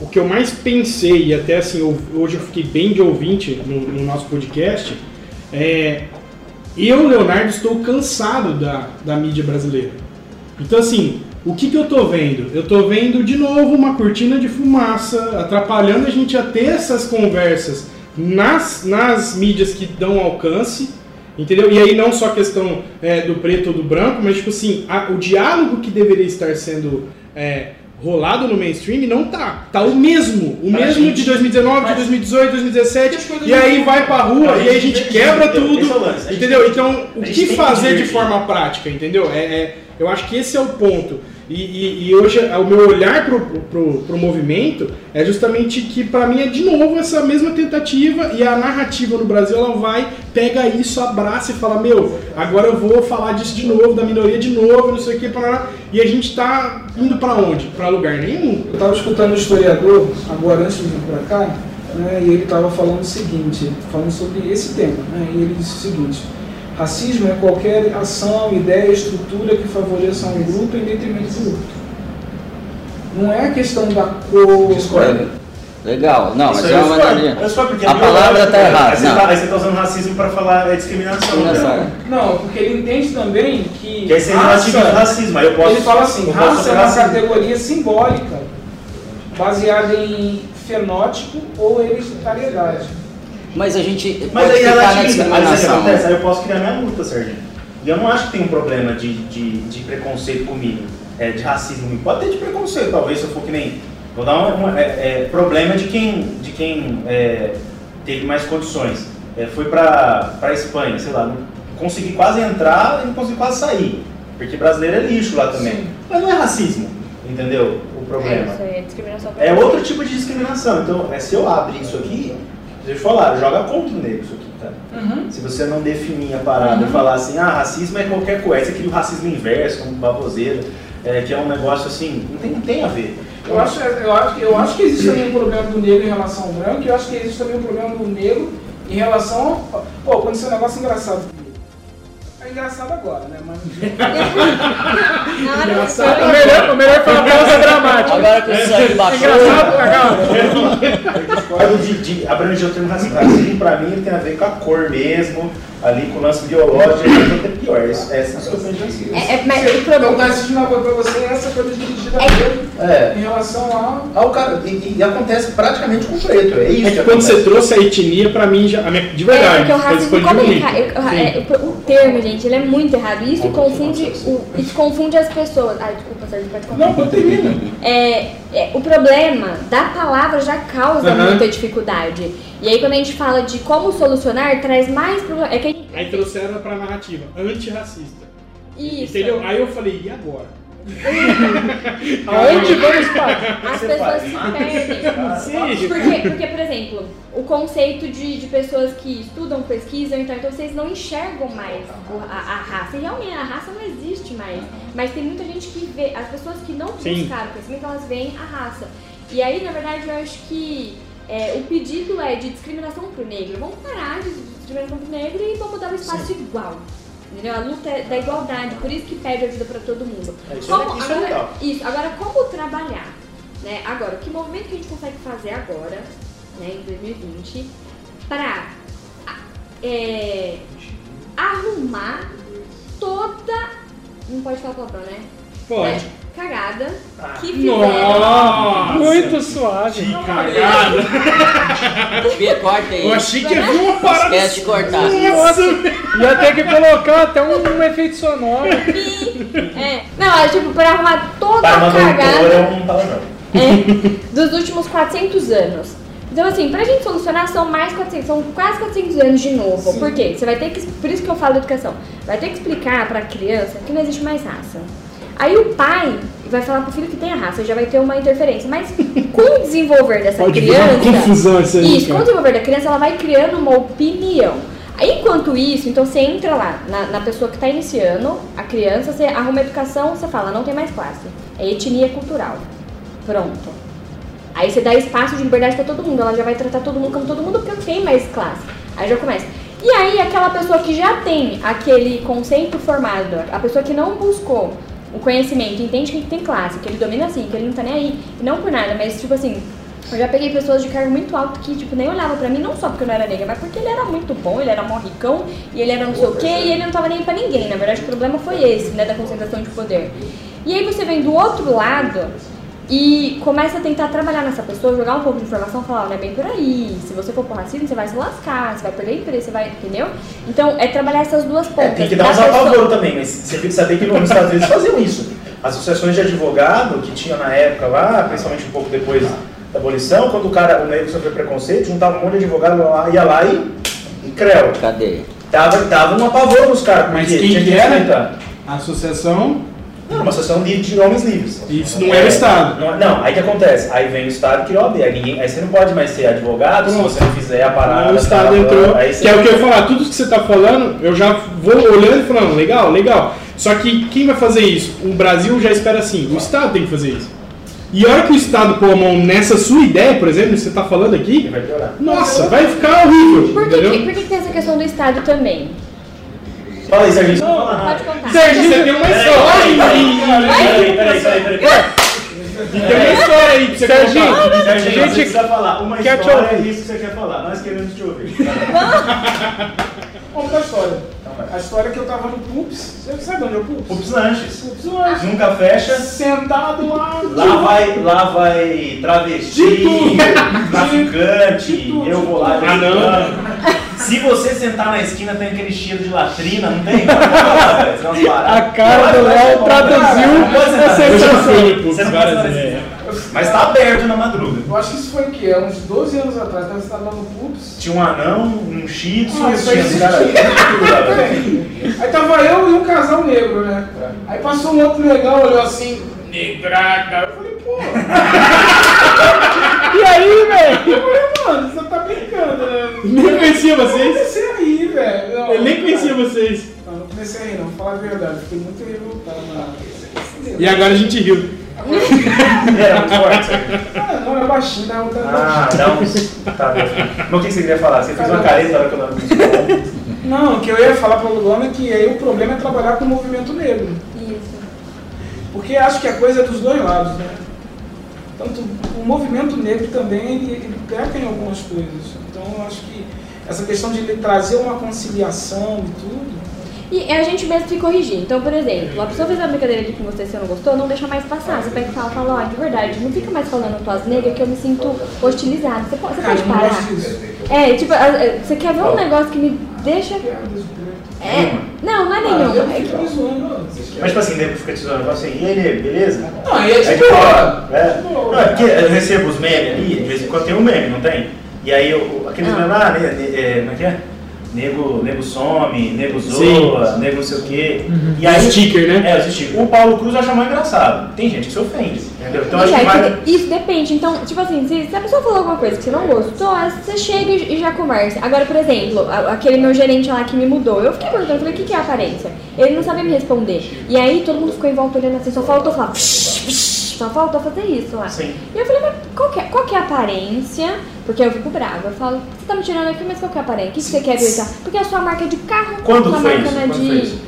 [SPEAKER 1] o que eu mais pensei, e até assim, eu- hoje eu fiquei bem de ouvinte no, no nosso podcast, é eu, Leonardo, estou cansado da, da mídia brasileira. Então assim, o que, que eu tô vendo? Eu tô vendo de novo uma cortina de fumaça, atrapalhando a gente a ter essas conversas nas, nas mídias que dão alcance, entendeu? E aí não só a questão é, do preto ou do branco, mas tipo assim, a- o diálogo que deveria estar sendo é, rolado no mainstream não tá. Tá o mesmo, o
[SPEAKER 3] Pra
[SPEAKER 1] mesmo
[SPEAKER 3] gente-
[SPEAKER 1] de 2019, de
[SPEAKER 3] Mas-
[SPEAKER 1] 2018, 2017,
[SPEAKER 6] As coisas
[SPEAKER 1] e aí vai pra rua
[SPEAKER 3] A
[SPEAKER 1] e aí a
[SPEAKER 3] gente-
[SPEAKER 1] quebra
[SPEAKER 3] é
[SPEAKER 1] tudo,
[SPEAKER 3] gente-
[SPEAKER 1] entendeu? Então, o que fazer de forma prática, entendeu? É, é- eu acho que esse é o ponto. E, e- e hoje é, o meu olhar pro, pro, pro movimento é justamente que pra mim é de novo essa mesma tentativa e a narrativa no Brasil ela vai, pega isso, abraça e fala, meu, agora eu vou falar disso de novo, da minoria de novo, não sei o que, parará. e a gente tá indo pra onde? Pra lugar nenhum.
[SPEAKER 6] Eu estava escutando o historiador, agora antes de vir para cá, né, e ele estava falando o seguinte, falando sobre esse tema, né, e ele disse o seguinte, racismo é qualquer ação, ideia, estrutura que favoreça um grupo em detrimento do outro. Não é a questão da cor,
[SPEAKER 3] Discorda.
[SPEAKER 4] Legal, não,
[SPEAKER 3] Isso
[SPEAKER 4] mas é
[SPEAKER 3] eu
[SPEAKER 4] uma A
[SPEAKER 3] é
[SPEAKER 4] palavra tá
[SPEAKER 3] né?
[SPEAKER 4] errada,
[SPEAKER 3] você
[SPEAKER 4] não.
[SPEAKER 3] tá, aí você usando racismo pra falar é discriminação.
[SPEAKER 4] Discriminação.
[SPEAKER 3] né?
[SPEAKER 6] Não, porque ele entende também que
[SPEAKER 3] Que aí você relativiza o racismo. Aí eu posso,
[SPEAKER 6] ele fala assim, raça é uma
[SPEAKER 3] racista.
[SPEAKER 6] categoria simbólica, baseada em fenótipo ou hereditariedade.
[SPEAKER 4] Mas a gente
[SPEAKER 3] Mas
[SPEAKER 4] pode
[SPEAKER 3] aí relativiza. Mas aí acontece? Aí eu posso criar minha luta, Serginho. E eu não acho que tem um problema de, de, de preconceito comigo. é, de racismo, pode ter de preconceito, talvez se eu for que nem. Vou dar um é, é, problema de quem, de quem é, teve mais condições. É, foi pra, pra Espanha, sei lá, consegui quase entrar e não consegui quase sair. Porque brasileiro é lixo lá também.
[SPEAKER 6] Sim.
[SPEAKER 3] Mas não é racismo, entendeu? O
[SPEAKER 5] É
[SPEAKER 3] problema.
[SPEAKER 5] isso aí, é discriminação.
[SPEAKER 3] É outro tipo de discriminação. Então, é, se eu abrir isso aqui, deixa eu falar, joga contra o negro isso aqui, tá?
[SPEAKER 6] Uhum.
[SPEAKER 3] Se você não definir a parada e falar assim, ah, racismo é qualquer coisa, o racismo inverso, como baboseira, é, que é um negócio assim, não tem, não tem a ver.
[SPEAKER 6] Eu acho, eu, acho, eu acho que existe também um problema do negro em relação ao branco, e eu acho que existe também um problema do negro em relação ao. Pô, aconteceu um negócio engraçado. É engraçado agora, né? Mas.
[SPEAKER 1] Engraçado.
[SPEAKER 2] O melhor, o melhor foi uma pausa dramática.
[SPEAKER 4] Agora que o sangue baixou.
[SPEAKER 2] Engraçado, calma.
[SPEAKER 3] Eu discordo de, de abranger o termo racismo. Racismo, pra mim, tem a ver com a cor mesmo, ali com o lance biológico, é pior. É, é isso que eu penso assim.
[SPEAKER 5] É, é, mas o
[SPEAKER 6] Então,
[SPEAKER 5] problema.
[SPEAKER 6] tá assistindo uma coisa pra você, essa coisa dirigida
[SPEAKER 5] É.
[SPEAKER 6] dele
[SPEAKER 3] É.
[SPEAKER 6] em relação ao.
[SPEAKER 3] Ah, o cara, e, e acontece praticamente com o preto, é isso
[SPEAKER 1] É que quando você trouxe a etnia, pra mim, já, a minha- de
[SPEAKER 5] É,
[SPEAKER 1] verdade,
[SPEAKER 5] porque o racismo, como ele, eu- é, o, o termo, gente, ele é muito errado. E Isso confunde, o, isso confunde as pessoas. Ai, desculpa, Sérgio, pode contar.
[SPEAKER 6] Não, quando termina.
[SPEAKER 5] É, é, o problema da palavra já causa muita dificuldade. E aí, quando a gente fala de como solucionar, traz mais problema. É que
[SPEAKER 1] Aí trouxeram pra narrativa, antirracista.
[SPEAKER 5] Isso.
[SPEAKER 1] Entendeu? Aí eu falei, e agora?
[SPEAKER 2] Aonde vamos parar?
[SPEAKER 5] As
[SPEAKER 3] Você
[SPEAKER 5] pessoas
[SPEAKER 3] faz?
[SPEAKER 5] se perdem.
[SPEAKER 1] Sim.
[SPEAKER 5] Porque, porque, por exemplo, o conceito de, de pessoas que estudam, pesquisam, então, então vocês não enxergam mais a, a raça. E realmente a raça não existe mais. Mas tem muita gente que vê, as pessoas que não
[SPEAKER 1] Sim.
[SPEAKER 5] buscaram conhecimento, elas veem a raça. E aí, na verdade, eu acho que é, o pedido é de discriminação pro negro. Vamos parar de discriminação pro negro e vamos dar um espaço igual. Entendeu? A luta é da igualdade, por isso que pede ajuda pra todo mundo.
[SPEAKER 3] É, isso é-
[SPEAKER 5] Como-
[SPEAKER 3] isso é
[SPEAKER 5] agora,
[SPEAKER 3] legal.
[SPEAKER 5] isso, agora como trabalhar? Né? Agora, que movimento que a gente consegue fazer agora, né, em 2020, para é, arrumar toda. Não pode falar palavrão, né?
[SPEAKER 1] Pode.
[SPEAKER 5] Né, Cagada que fizeram.
[SPEAKER 1] Nossa!
[SPEAKER 2] Muito suave.
[SPEAKER 1] Que cagada!
[SPEAKER 4] Corta aí.
[SPEAKER 1] Eu achei que havia uma parada.
[SPEAKER 4] Esquece de cortar.
[SPEAKER 1] Nossa!
[SPEAKER 2] Ia ter que colocar até um, um efeito sonoro.
[SPEAKER 5] É. Não, é tipo, para arrumar toda a cagada.
[SPEAKER 3] é um palavrão.
[SPEAKER 5] É, dos últimos 400 anos. Então, assim, pra gente solucionar são mais 400, são quase 400 anos de novo. Por quê? Você vai ter que, por isso que eu falo da educação, vai ter que explicar pra criança que não existe mais raça. Aí o pai vai falar pro filho que tem a raça, já vai ter uma interferência. Mas com o desenvolver dessa
[SPEAKER 1] Pode
[SPEAKER 5] criança.
[SPEAKER 1] confusão isso aí,
[SPEAKER 5] Isso, com o desenvolver da criança, ela vai criando uma opinião. Aí, enquanto isso, então você entra lá na, na pessoa que está iniciando, a criança, você arruma a educação, você fala, não tem mais classe. É etnia cultural. Pronto. Aí você dá espaço de liberdade para todo mundo, ela já vai tratar todo mundo como todo mundo porque não tem mais classe. Aí já começa. E aí aquela pessoa que já tem aquele conceito formado, a pessoa que não buscou o conhecimento, entende que tem classe, que ele domina assim, que ele não tá nem aí, não por nada, mas tipo assim, eu já peguei pessoas de cargo muito alto que, tipo, nem olhavam pra mim, não só porque eu não era negra, mas porque ele era muito bom, ele era mó ricão, e ele era não sei o quê, e ele não tava nem pra ninguém. Na verdade, o problema foi esse, né, da concentração de poder. E aí você vem do outro lado e começa a tentar trabalhar nessa pessoa, jogar um pouco de informação, falar, olha, é bem por aí, se você for pro racismo, você vai se lascar, você vai perder emprego, você vai, entendeu? Então, é trabalhar essas duas
[SPEAKER 3] É,
[SPEAKER 5] pontas.
[SPEAKER 3] tem que dar
[SPEAKER 5] da
[SPEAKER 3] uns
[SPEAKER 5] pessoa-
[SPEAKER 3] apavoro também, mas você tem que saber que nos Estados Unidos faziam isso. Associações de advogado que tinha na época lá, principalmente um pouco depois da abolição, quando o cara, o negro sofreu preconceito, juntava um monte de advogado lá, ia lá e, e creu.
[SPEAKER 4] Cadê?
[SPEAKER 3] Tava, tava um apavoro nos caras,
[SPEAKER 1] Mas quem
[SPEAKER 3] tinha
[SPEAKER 1] que era? A associação,
[SPEAKER 3] Não, uma associação de, de homens livres.
[SPEAKER 1] isso não é o Estado.
[SPEAKER 3] Não, não, aí que acontece? Aí vem o Estado que criou a OAB. Aí, ninguém- aí você não pode mais ser advogado se
[SPEAKER 1] Pronto.
[SPEAKER 3] você não fizer a parada.
[SPEAKER 1] o Estado
[SPEAKER 3] tá,
[SPEAKER 1] entrou,
[SPEAKER 3] você-
[SPEAKER 1] que é o que eu ia falar, tudo que você está falando, eu já vou olhando e falando, legal, legal. Só que quem vai fazer isso? O Brasil já espera assim, o Estado tem que fazer isso. E a hora que o Estado pôr a mão nessa sua ideia, por exemplo, que você está falando aqui,
[SPEAKER 3] vai piorar.
[SPEAKER 1] nossa, vai ficar horrível,
[SPEAKER 5] Por que, por que tem essa questão do Estado também?
[SPEAKER 3] Fala aí, Serginho.
[SPEAKER 5] Pode contar.
[SPEAKER 1] Serginho, você tem uma história
[SPEAKER 3] peraí,
[SPEAKER 1] aí,
[SPEAKER 3] peraí, peraí, peraí, peraí, peraí.
[SPEAKER 1] tem uma história aí pra você
[SPEAKER 2] Serginho,
[SPEAKER 1] contar.
[SPEAKER 3] Serginho,
[SPEAKER 2] Gente,
[SPEAKER 3] você precisa falar uma
[SPEAKER 2] quer
[SPEAKER 3] história é isso que você quer falar. Nós queremos te ouvir.
[SPEAKER 6] Conta a história.
[SPEAKER 3] Então.
[SPEAKER 6] A história é que eu tava no Pups. Você sabe onde é o Pups?
[SPEAKER 3] Pups Lanches.
[SPEAKER 6] Pups hoje.
[SPEAKER 3] Nunca fecha.
[SPEAKER 6] Sentado lá.
[SPEAKER 3] Lá vai, lá vai travesti, traficante, eu vou lá
[SPEAKER 1] Ah, não.
[SPEAKER 3] Se você sentar na esquina tem aquele cheiro de latrina, não tem?
[SPEAKER 2] A cara do Léo traduziu a sensação.
[SPEAKER 1] fui, pô,
[SPEAKER 3] Você não
[SPEAKER 1] várias
[SPEAKER 3] pode
[SPEAKER 1] vezes.
[SPEAKER 3] Mas tá aberto na madruga.
[SPEAKER 6] Eu acho que isso foi o quê? Há uns 12 anos atrás, você estava no Pups.
[SPEAKER 3] Tinha um anão, um shih tzu,
[SPEAKER 6] Ah,
[SPEAKER 3] tinha esse cara.
[SPEAKER 6] Aí tava eu e um casal negro, né? Aí passou um outro negão, olhou assim, negrada. Eu falei, pô.
[SPEAKER 2] E aí, velho?
[SPEAKER 6] Eu falei, mano, você tá brincando, né?
[SPEAKER 1] Nem conhecia
[SPEAKER 6] Eu
[SPEAKER 1] vocês.
[SPEAKER 6] comecei a rir, velho. Não,
[SPEAKER 1] Eu nem conhecia vocês.
[SPEAKER 6] Não, não comecei a rir, não. Vou falar a verdade. Fiquei muito revoltado. Não.
[SPEAKER 1] E agora a gente riu.
[SPEAKER 3] Era muito forte.
[SPEAKER 6] Ah, não, é baixinho, dá outra
[SPEAKER 3] Ah,
[SPEAKER 6] baixinho.
[SPEAKER 3] dá uns. Tá, Deus. Mas o que você queria falar? Você fez uma careta na hora que eu não
[SPEAKER 6] Não, o que eu ia falar pra Lugano é que aí o problema é trabalhar com o movimento negro.
[SPEAKER 5] Isso.
[SPEAKER 6] Porque acho que a coisa é dos dois lados, né? Tanto o movimento negro também, ele, ele peca em algumas coisas. Então eu acho que essa questão de ele trazer uma conciliação e tudo,
[SPEAKER 5] E a gente mesmo se corrigir. Então, por exemplo, a pessoa fez uma brincadeira ali com você e você não gostou, não deixa mais passar. Você pega e fala, fala, ó, de verdade, não fica mais falando tuas negras que eu me sinto hostilizado. Você pode, você pode parar. É, tipo, você quer ver um negócio que me deixa. É, não, não é nenhuma. É que-.
[SPEAKER 3] Mas tipo assim, nego fica te zoando, fala assim, e aí, beleza?
[SPEAKER 6] Não, aí é
[SPEAKER 3] tipo,
[SPEAKER 6] boa.
[SPEAKER 3] é, não, é porque eu recebo os memes ali, de vez em quando tem um meme, não tem? E aí eu, aqueles
[SPEAKER 5] Ah.
[SPEAKER 3] memes lá, né, né, é, como é que é? Nego, nego some, nego zoa,
[SPEAKER 1] Sim.
[SPEAKER 3] nego não sei o quê.
[SPEAKER 1] Uhum.
[SPEAKER 3] E aí,
[SPEAKER 1] Sticker, né?
[SPEAKER 3] É, os stickers. O Paulo Cruz acha mais engraçado. Tem gente que se ofende, entendeu? Então acho que
[SPEAKER 5] é,
[SPEAKER 3] vai...
[SPEAKER 5] que isso depende. Então, tipo assim, se, se a pessoa falou alguma coisa que você não gostou, você chega e já conversa. Agora, por exemplo, a- aquele meu gerente lá que me mudou, eu fiquei perguntando, falei, o que, que é aparência? Ele não sabia me responder. E aí todo mundo ficou em volta olhando assim, só faltou falar, "Psh, psh", só faltou fazer isso lá.
[SPEAKER 3] Sim.
[SPEAKER 5] E eu falei, mas qual que, é, qual que é a aparência? Porque eu fico brava. Eu falo, você tá me tirando aqui, mas qual que é a aparência? O que, que você quer gritar? Porque a sua marca é de carro,
[SPEAKER 3] Quando
[SPEAKER 5] sua
[SPEAKER 3] foi
[SPEAKER 5] marca
[SPEAKER 3] isso?
[SPEAKER 5] é
[SPEAKER 3] Quando
[SPEAKER 5] de
[SPEAKER 3] foi isso?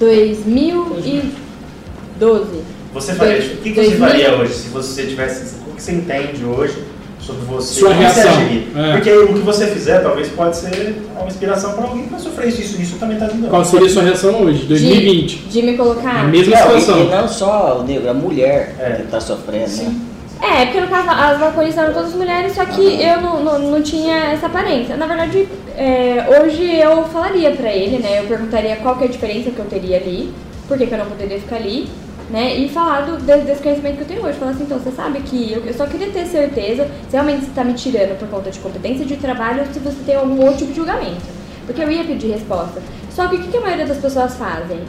[SPEAKER 5] 2012.
[SPEAKER 3] Você faria, o que, que você faria hoje se você tivesse. O que você entende hoje sobre você?
[SPEAKER 1] Sua reação. É.
[SPEAKER 3] Porque o que você fizer talvez pode ser uma inspiração para alguém que vai sofrer isso. Isso, isso também está ajudando.
[SPEAKER 1] Qual seria a sua reação hoje, 2020?
[SPEAKER 5] De, de me colocar.
[SPEAKER 1] A mesma
[SPEAKER 4] Não,
[SPEAKER 1] situação.
[SPEAKER 4] e não só o negro, a mulher
[SPEAKER 3] É.
[SPEAKER 4] que tá sofrendo, né?
[SPEAKER 5] É, porque no caso as vaporistas eram todas mulheres, só que eu não, não, não tinha essa aparência. Na verdade, é, hoje eu falaria pra ele, né? Eu perguntaria qual que é a diferença que eu teria ali, por que, que eu não poderia ficar ali, né? E falar do, desse, conhecimento que eu tenho hoje. Falar assim, então, você sabe que eu, eu só queria ter certeza se realmente você tá me tirando por conta de competência de trabalho ou se você tem algum outro tipo de julgamento. Porque eu ia pedir resposta. Só que o que, que a maioria das pessoas fazem?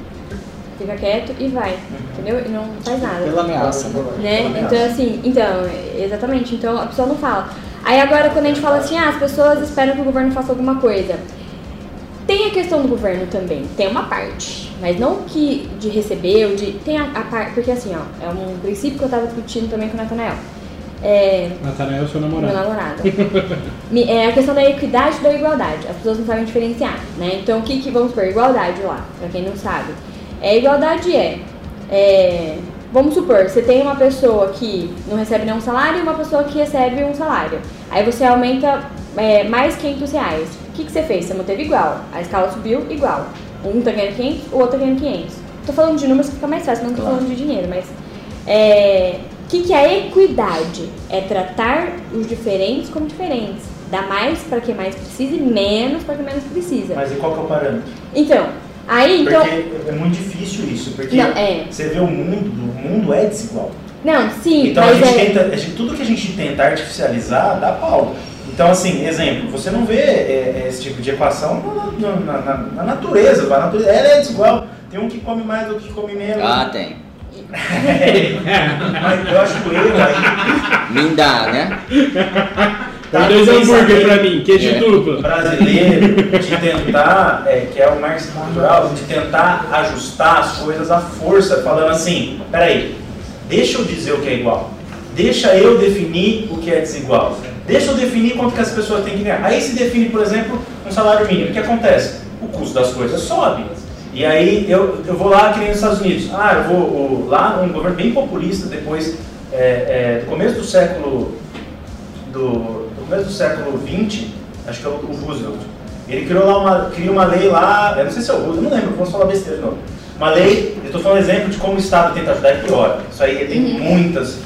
[SPEAKER 5] Fica quieto e vai, entendeu? E não faz nada
[SPEAKER 4] Pela ameaça, né?
[SPEAKER 5] né? Então, assim, então, exatamente. Então, a pessoa não fala. Aí agora, quando a gente fala assim, ah, as pessoas esperam que o governo faça alguma coisa. Tem a questão do governo também, tem uma parte, mas não que de receber ou de. Tem a, a parte. Porque assim, ó, é um princípio que eu tava discutindo também com o Natanael. É,
[SPEAKER 1] Natanael, seu
[SPEAKER 5] meu
[SPEAKER 1] namorado.
[SPEAKER 5] namorado. Me- É a questão da equidade e da igualdade. As pessoas não sabem diferenciar, né? Então, o que que, vamos supor, igualdade lá, pra quem não sabe. É, igualdade é, é, vamos supor, você tem uma pessoa que não recebe nenhum salário e uma pessoa que recebe um salário. Aí você aumenta é, mais 500 reais. O que que você fez? Você manteve igual. A escala subiu igual. Um tá ganhando 500, o outro tá ganhando 500. Tô falando de números que fica mais fácil, não tô
[SPEAKER 4] Claro.
[SPEAKER 5] falando de dinheiro, mas... É, o que, que é equidade? É tratar os diferentes como diferentes. Dar mais para quem mais precisa e menos para quem menos precisa.
[SPEAKER 3] Mas e qual que é o parâmetro?
[SPEAKER 5] Então, aí então.
[SPEAKER 3] Porque é muito difícil isso, porque
[SPEAKER 5] Não, é.
[SPEAKER 3] você vê o mundo, o mundo é desigual.
[SPEAKER 5] Não, sim,
[SPEAKER 3] Então a gente
[SPEAKER 5] é.
[SPEAKER 3] tenta, a gente- tudo que a gente tenta artificializar dá pau. Então, assim, exemplo, você não vê é, é, esse tipo de equação na, na- na- na natureza, a natureza. Ela é desigual. Tem um que come mais, outro que come menos.
[SPEAKER 4] Ah, tem.
[SPEAKER 3] Mas eu acho que o erro aí
[SPEAKER 4] Me dá, né?
[SPEAKER 1] Dá dois hambúrguer
[SPEAKER 3] pensamento
[SPEAKER 1] pra mim, queijo
[SPEAKER 4] É.
[SPEAKER 1] duplo.
[SPEAKER 3] brasileiro de tentar, é, que é o marxismo cultural, de tentar ajustar as coisas à força, falando assim, peraí, deixa eu dizer o que é igual, deixa eu definir o que é desigual, deixa eu definir quanto que as pessoas têm que ganhar. Aí se define, por exemplo, um salário mínimo. O que acontece? O custo das coisas sobe. E aí eu, eu vou lá, que nem nos Estados Unidos. Ah, eu vou o- lá, um governo bem populista, depois é, é, do começo do século do, do começo do século XX, acho que é o, o Roosevelt. Ele criou lá uma, criou uma lei lá, eu não sei se é o Roosevelt, não lembro, vamos falar besteira não. Uma lei, eu estou falando exemplo de como o Estado tenta ajudar e piora. Isso aí tem muitos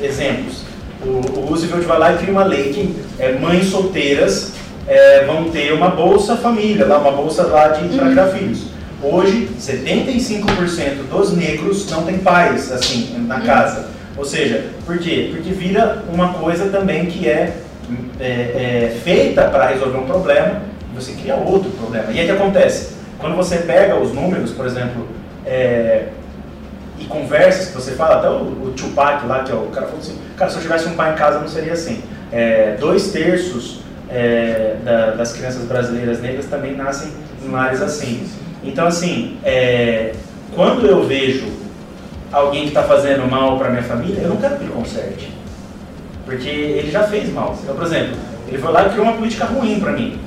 [SPEAKER 3] exemplos. O, o Roosevelt vai lá e cria uma lei que é, mães solteiras é, vão ter uma bolsa família, lá, uma bolsa lá de para criar filhos. Hoje, 75% dos negros não tem pais, assim, na casa. Ou seja, por quê? Porque vira uma coisa também que é, é, é feita para resolver um problema e você cria outro problema. E aí o que acontece? Quando você pega os números, por exemplo, é, e conversas que você fala, até o, o Tupac lá, que é o cara falou assim, cara, se eu tivesse um pai em casa não seria assim. É, dois terços é, da, das crianças brasileiras negras também nascem em lares assim. Então, assim, é, quando eu vejo alguém que está fazendo mal para minha família, eu não quero que ele conserte. Porque ele já fez mal. Então, por exemplo, ele foi lá e criou uma política ruim para mim.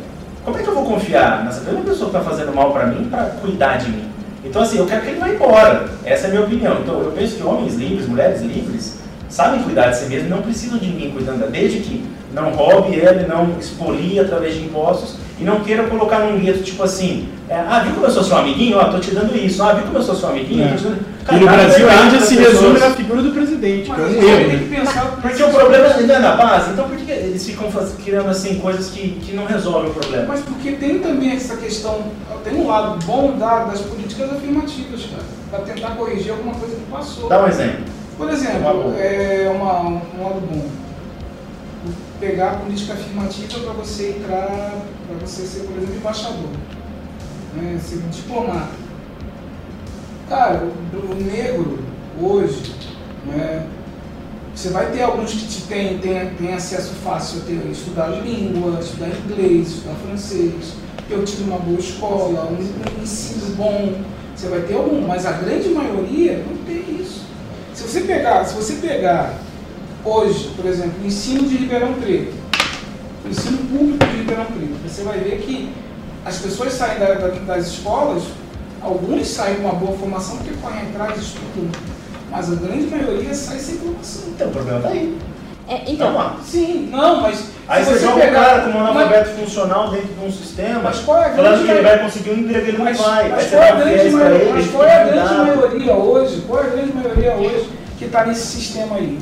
[SPEAKER 3] Como é que eu vou confiar nessa mesma pessoa que está fazendo mal para mim para cuidar de mim? Então, assim, eu quero que ele vá embora. Essa é a minha opinião. Então, eu penso que homens livres, mulheres livres, sabem cuidar de si mesmos e não precisam de mim cuidando, desde que não roube ele, não expolie através de impostos e não queira colocar num gueto tipo assim, é, ah, viu como eu sou seu amiguinho? Ó, tô te dando isso. Ah, viu como eu sou seu amiguinho?
[SPEAKER 1] É.
[SPEAKER 3] Dando...
[SPEAKER 1] e no Brasil
[SPEAKER 3] é
[SPEAKER 1] ainda se
[SPEAKER 3] pessoas.
[SPEAKER 1] resume na figura do presidente, que é um
[SPEAKER 6] Mas
[SPEAKER 1] erro. né?
[SPEAKER 6] que pensar
[SPEAKER 3] Porque o problema ainda é na base, então por que eles ficam criando assim coisas que, que não resolvem o problema?
[SPEAKER 6] Mas porque tem também essa questão, tem um lado bom da- das políticas afirmativas, cara, para tentar corrigir alguma coisa que passou.
[SPEAKER 3] Dá um exemplo.
[SPEAKER 6] Por exemplo,
[SPEAKER 3] boa.
[SPEAKER 6] é uma, um lado bom. Pegar a política afirmativa para você entrar, para você ser, por exemplo, embaixador, né, ser um diplomata. Cara, o, o negro hoje, né, você vai ter alguns que te tem, tem, tem acesso fácil a ter, estudar línguas, estudar inglês, estudar francês, ter tido uma boa escola, um, um ensino bom. Você vai ter algum, mas a grande maioria não tem isso. Se você pegar, se você pegar hoje, por exemplo, o ensino de Ribeirão Preto, o ensino público de Ribeirão Preto, você vai ver que as pessoas saem da- da- das escolas, alguns saem com uma boa formação porque correm atrás, estudam, mas a grande maioria sai sem formação.
[SPEAKER 3] Então o problema tá aí.
[SPEAKER 5] É,
[SPEAKER 3] Então, lá.
[SPEAKER 6] Sim, não, mas
[SPEAKER 3] Aí
[SPEAKER 6] se
[SPEAKER 3] você, joga o cara como um
[SPEAKER 6] mas-
[SPEAKER 3] analfabeto funcional dentro de um sistema,
[SPEAKER 6] Mas qual é a
[SPEAKER 3] falando
[SPEAKER 6] grande
[SPEAKER 3] que ele vai conseguir um emprego, ele não
[SPEAKER 6] Mas,
[SPEAKER 3] vai.
[SPEAKER 6] mas
[SPEAKER 3] Aí
[SPEAKER 6] qual é
[SPEAKER 3] você
[SPEAKER 6] grande maioria,
[SPEAKER 3] ele,
[SPEAKER 6] mas qual é a grande
[SPEAKER 3] cuidado.
[SPEAKER 6] maioria hoje? Qual é a grande maioria hoje que está nesse sistema aí?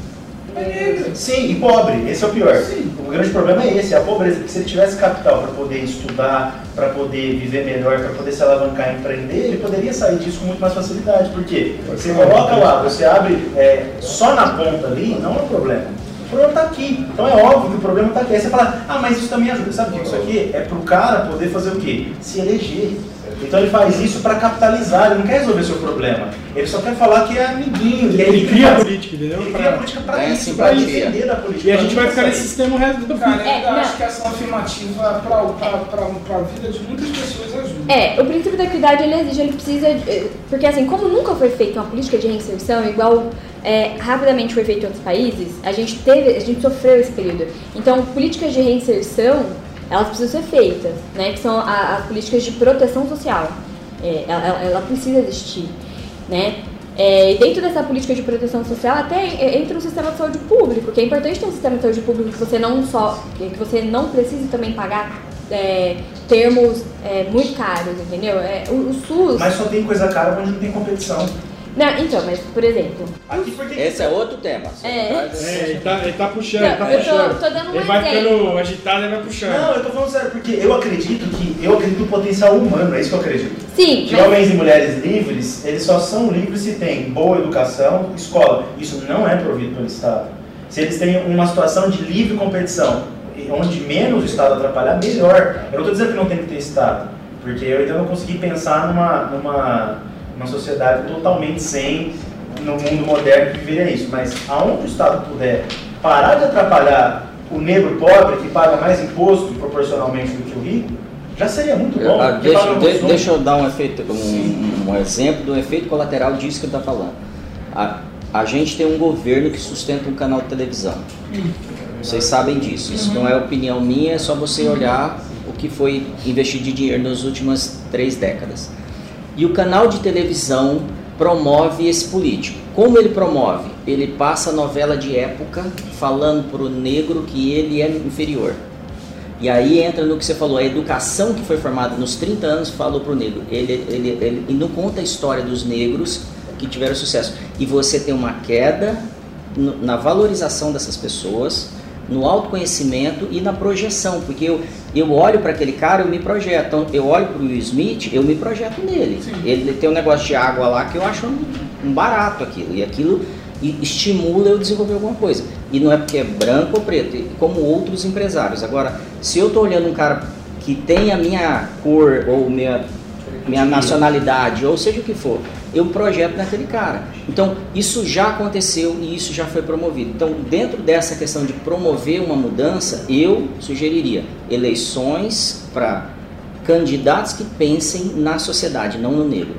[SPEAKER 6] É negra.
[SPEAKER 3] Sim, e pobre, esse é o pior.
[SPEAKER 6] Sim.
[SPEAKER 3] O grande problema é esse, é a pobreza. Porque se ele tivesse capital para poder estudar, para poder viver melhor, para poder se alavancar e empreender, ele poderia sair disso com muito mais facilidade. Por quê? Você coloca lá, você abre é, só na ponta ali, não é um problema. O problema está aqui. Então é óbvio que o problema está aqui. Aí você fala, ah, mas isso também ajuda. Sabe o que isso aqui é para o cara poder fazer o quê? Se eleger. Então ele faz isso para capitalizar, ele não quer resolver seu problema. Ele só quer falar que é amiguinho. E
[SPEAKER 1] Ele cria a política, entendeu?
[SPEAKER 3] Ele cria a política para
[SPEAKER 4] Ganha
[SPEAKER 3] isso, para defender da política.
[SPEAKER 1] E a gente vai ficar nesse sistema o resto da
[SPEAKER 6] Cara, eu
[SPEAKER 5] É, não.
[SPEAKER 6] acho que essa afirmativa para a vida de muitas pessoas ajuda.
[SPEAKER 5] É, o princípio da equidade ele exige, ele precisa. de- Porque assim, como nunca foi feita uma política de reinserção, igual é, rapidamente foi feito em outros países, a gente teve, a gente sofreu esse período. Então, políticas de reinserção, elas precisam ser feitas, né? Que são as políticas de proteção social. É, ela, ela- precisa existir, né? É, dentro dessa política de proteção social até é, entra o sistema de saúde público, que é importante ter um sistema de saúde público que você não só que você não precise também pagar é, termos é, muito caros, entendeu? É, o, o SUS.
[SPEAKER 3] Mas só tem coisa cara onde não tem competição.
[SPEAKER 5] Não, então, mas por exemplo.
[SPEAKER 4] Esse é outro tema.
[SPEAKER 5] É.
[SPEAKER 1] É, ele tá, ele tá puxando,
[SPEAKER 5] Não,
[SPEAKER 1] ele tá
[SPEAKER 5] eu tô-
[SPEAKER 1] puxando.
[SPEAKER 5] tô dando um
[SPEAKER 1] ele vai
[SPEAKER 5] exemplo.
[SPEAKER 1] ficando agitado e vai puxando.
[SPEAKER 3] Não, eu tô falando sério, porque eu acredito que eu acredito no potencial humano, é isso que eu acredito.
[SPEAKER 5] Sim,
[SPEAKER 3] De
[SPEAKER 5] mas,
[SPEAKER 3] homens e mulheres livres, eles só são livres se tem boa educação, escola. Isso não é provido pelo Estado. Se eles têm uma situação de livre competição, onde menos o Estado atrapalhar, melhor. Eu não estou dizendo que não tem que ter Estado, porque eu ainda não consegui pensar numa, numa, numa sociedade totalmente sem, no mundo moderno, que viveria isso. Mas aonde o Estado puder parar de atrapalhar o negro pobre, que paga mais imposto proporcionalmente do que o rico, já seria muito bom.
[SPEAKER 4] Ah, deixa, de- deixa eu dar um, efeito, um, um exemplo do efeito colateral disso que eu estou falando. A, a gente tem um governo que sustenta um canal de televisão. Vocês sabem disso. Isso não é opinião minha, é só você olhar o que foi investido de dinheiro nas últimas três décadas. E o canal de televisão promove esse político. Como ele promove? Ele passa novela de época falando para o negro que ele é inferior. E aí entra no que você falou, a educação que foi formada nos 30 anos falou para o negro. Ele, ele, ele, e não conta a história dos negros que tiveram sucesso. E você tem uma queda na valorização dessas pessoas, no autoconhecimento e na projeção, porque eu, eu olho para aquele cara, eu me projeto. Então, eu olho para o Will Smith, eu me projeto nele. Ele tem um negócio de água lá que eu acho um, um barato aquilo, e aquilo estimula eu desenvolver alguma coisa. E não é porque é branco ou preto, como outros empresários. Agora, se eu estou olhando um cara que tem a minha cor ou minha, minha nacionalidade, ou seja o que for, eu projeto naquele cara. Então, isso já aconteceu e isso já foi promovido. Então, dentro dessa questão de promover uma mudança, eu sugeriria eleições para candidatos que pensem na sociedade, não no negro.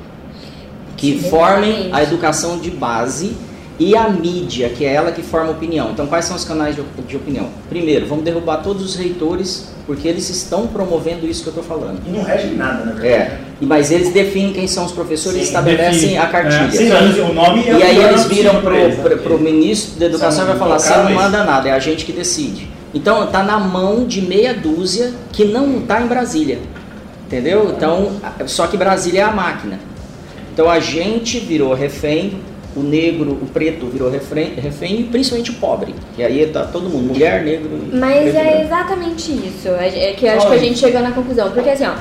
[SPEAKER 4] Que formem a educação de base e a mídia, que é ela que forma opinião. Então, quais são os canais de, de opinião? Primeiro, vamos derrubar todos os reitores, porque eles estão promovendo isso que eu estou falando.
[SPEAKER 7] E não rege nada, na verdade.
[SPEAKER 4] É, e- mas eles definem quem são os professores e
[SPEAKER 7] Sim,
[SPEAKER 4] estabelecem
[SPEAKER 1] define.
[SPEAKER 4] a cartilha.
[SPEAKER 1] É,
[SPEAKER 7] Sim, o nome é
[SPEAKER 4] E
[SPEAKER 7] o
[SPEAKER 4] aí eles viram
[SPEAKER 7] né?
[SPEAKER 4] pro ministro da educação e vai falar, você não
[SPEAKER 7] intocáveis.
[SPEAKER 4] manda nada, é a gente que decide. Então tá na mão de meia dúzia que não tá em Brasília. Entendeu? Então, só que Brasília é a máquina. Então a gente virou refém, o negro, o preto virou refém, refém e principalmente o pobre. E aí tá todo mundo, mulher, negro e
[SPEAKER 5] Mas
[SPEAKER 4] preto
[SPEAKER 5] é
[SPEAKER 4] branco.
[SPEAKER 5] exatamente isso. É é que eu acho que a gente chegou na conclusão. Porque assim, ó.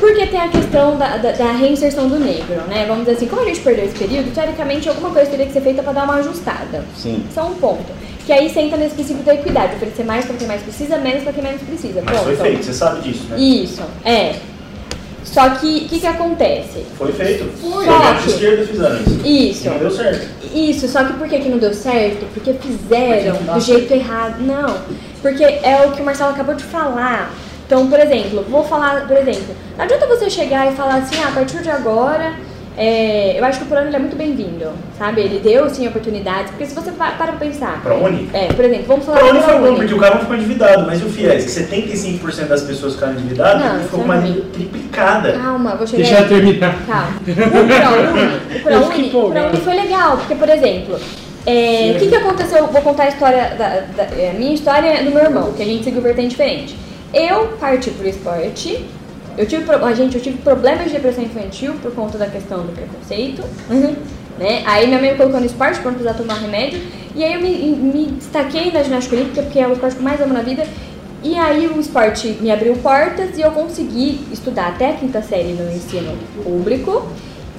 [SPEAKER 5] Porque tem a questão da, da, da reinserção do negro, né? Vamos dizer assim, como a gente perdeu esse período, teoricamente alguma coisa teria que ser feita para dar uma ajustada.
[SPEAKER 4] Sim.
[SPEAKER 5] É um ponto. Que aí senta nesse princípio da equidade, oferecer mais para quem mais precisa, menos para quem menos precisa.
[SPEAKER 7] Mas foi
[SPEAKER 5] Ponto.
[SPEAKER 7] feito, você sabe disso, né?
[SPEAKER 5] Isso, é. Só que o que, que acontece?
[SPEAKER 7] Foi feito.
[SPEAKER 5] Foi.
[SPEAKER 7] Governos de esquerda fizeram isso. E
[SPEAKER 5] Isso.
[SPEAKER 7] não deu certo.
[SPEAKER 5] Isso, só que por que, que não deu certo? Porque fizeram
[SPEAKER 7] Porque não dá
[SPEAKER 5] do jeito errado. Não, porque é o que o Marcelo acabou de falar. Então, por exemplo, vou falar, por exemplo, não adianta você chegar e falar assim, ah, a partir de agora, é, eu acho que o plano ele é muito bem-vindo, sabe? Ele deu, sim, oportunidades, porque se você pa- para pra pensar...
[SPEAKER 7] Pra Uni?
[SPEAKER 5] É, por exemplo, vamos falar
[SPEAKER 7] Pra Uni foi bom, porque o cara não ficou endividado, mas e o FIES? Que 75% das pessoas ficaram endividadas,
[SPEAKER 5] Não,
[SPEAKER 7] ficou
[SPEAKER 5] é
[SPEAKER 7] uma triplicada.
[SPEAKER 5] Calma, vou chegar
[SPEAKER 1] Deixa
[SPEAKER 5] aí.
[SPEAKER 1] eu terminar.
[SPEAKER 5] Calma. O ProUni,
[SPEAKER 1] fiquei
[SPEAKER 5] o. ProUni foi legal, porque, por exemplo, é, o que, que aconteceu? Vou contar a história, da, da- é, a minha história do meu irmão, que a gente seguiu vertente diferente. Eu parti pro esporte, eu tive, pro- a gente, eu tive problemas de depressão infantil por conta da questão do preconceito, né? Aí minha mãe me colocou no esporte pra não precisar tomar remédio, e aí eu me, me destaquei na ginástica olímpica, porque é o esporte que eu mais amo na vida, e aí o esporte me abriu portas e eu consegui estudar até a quinta série no ensino público.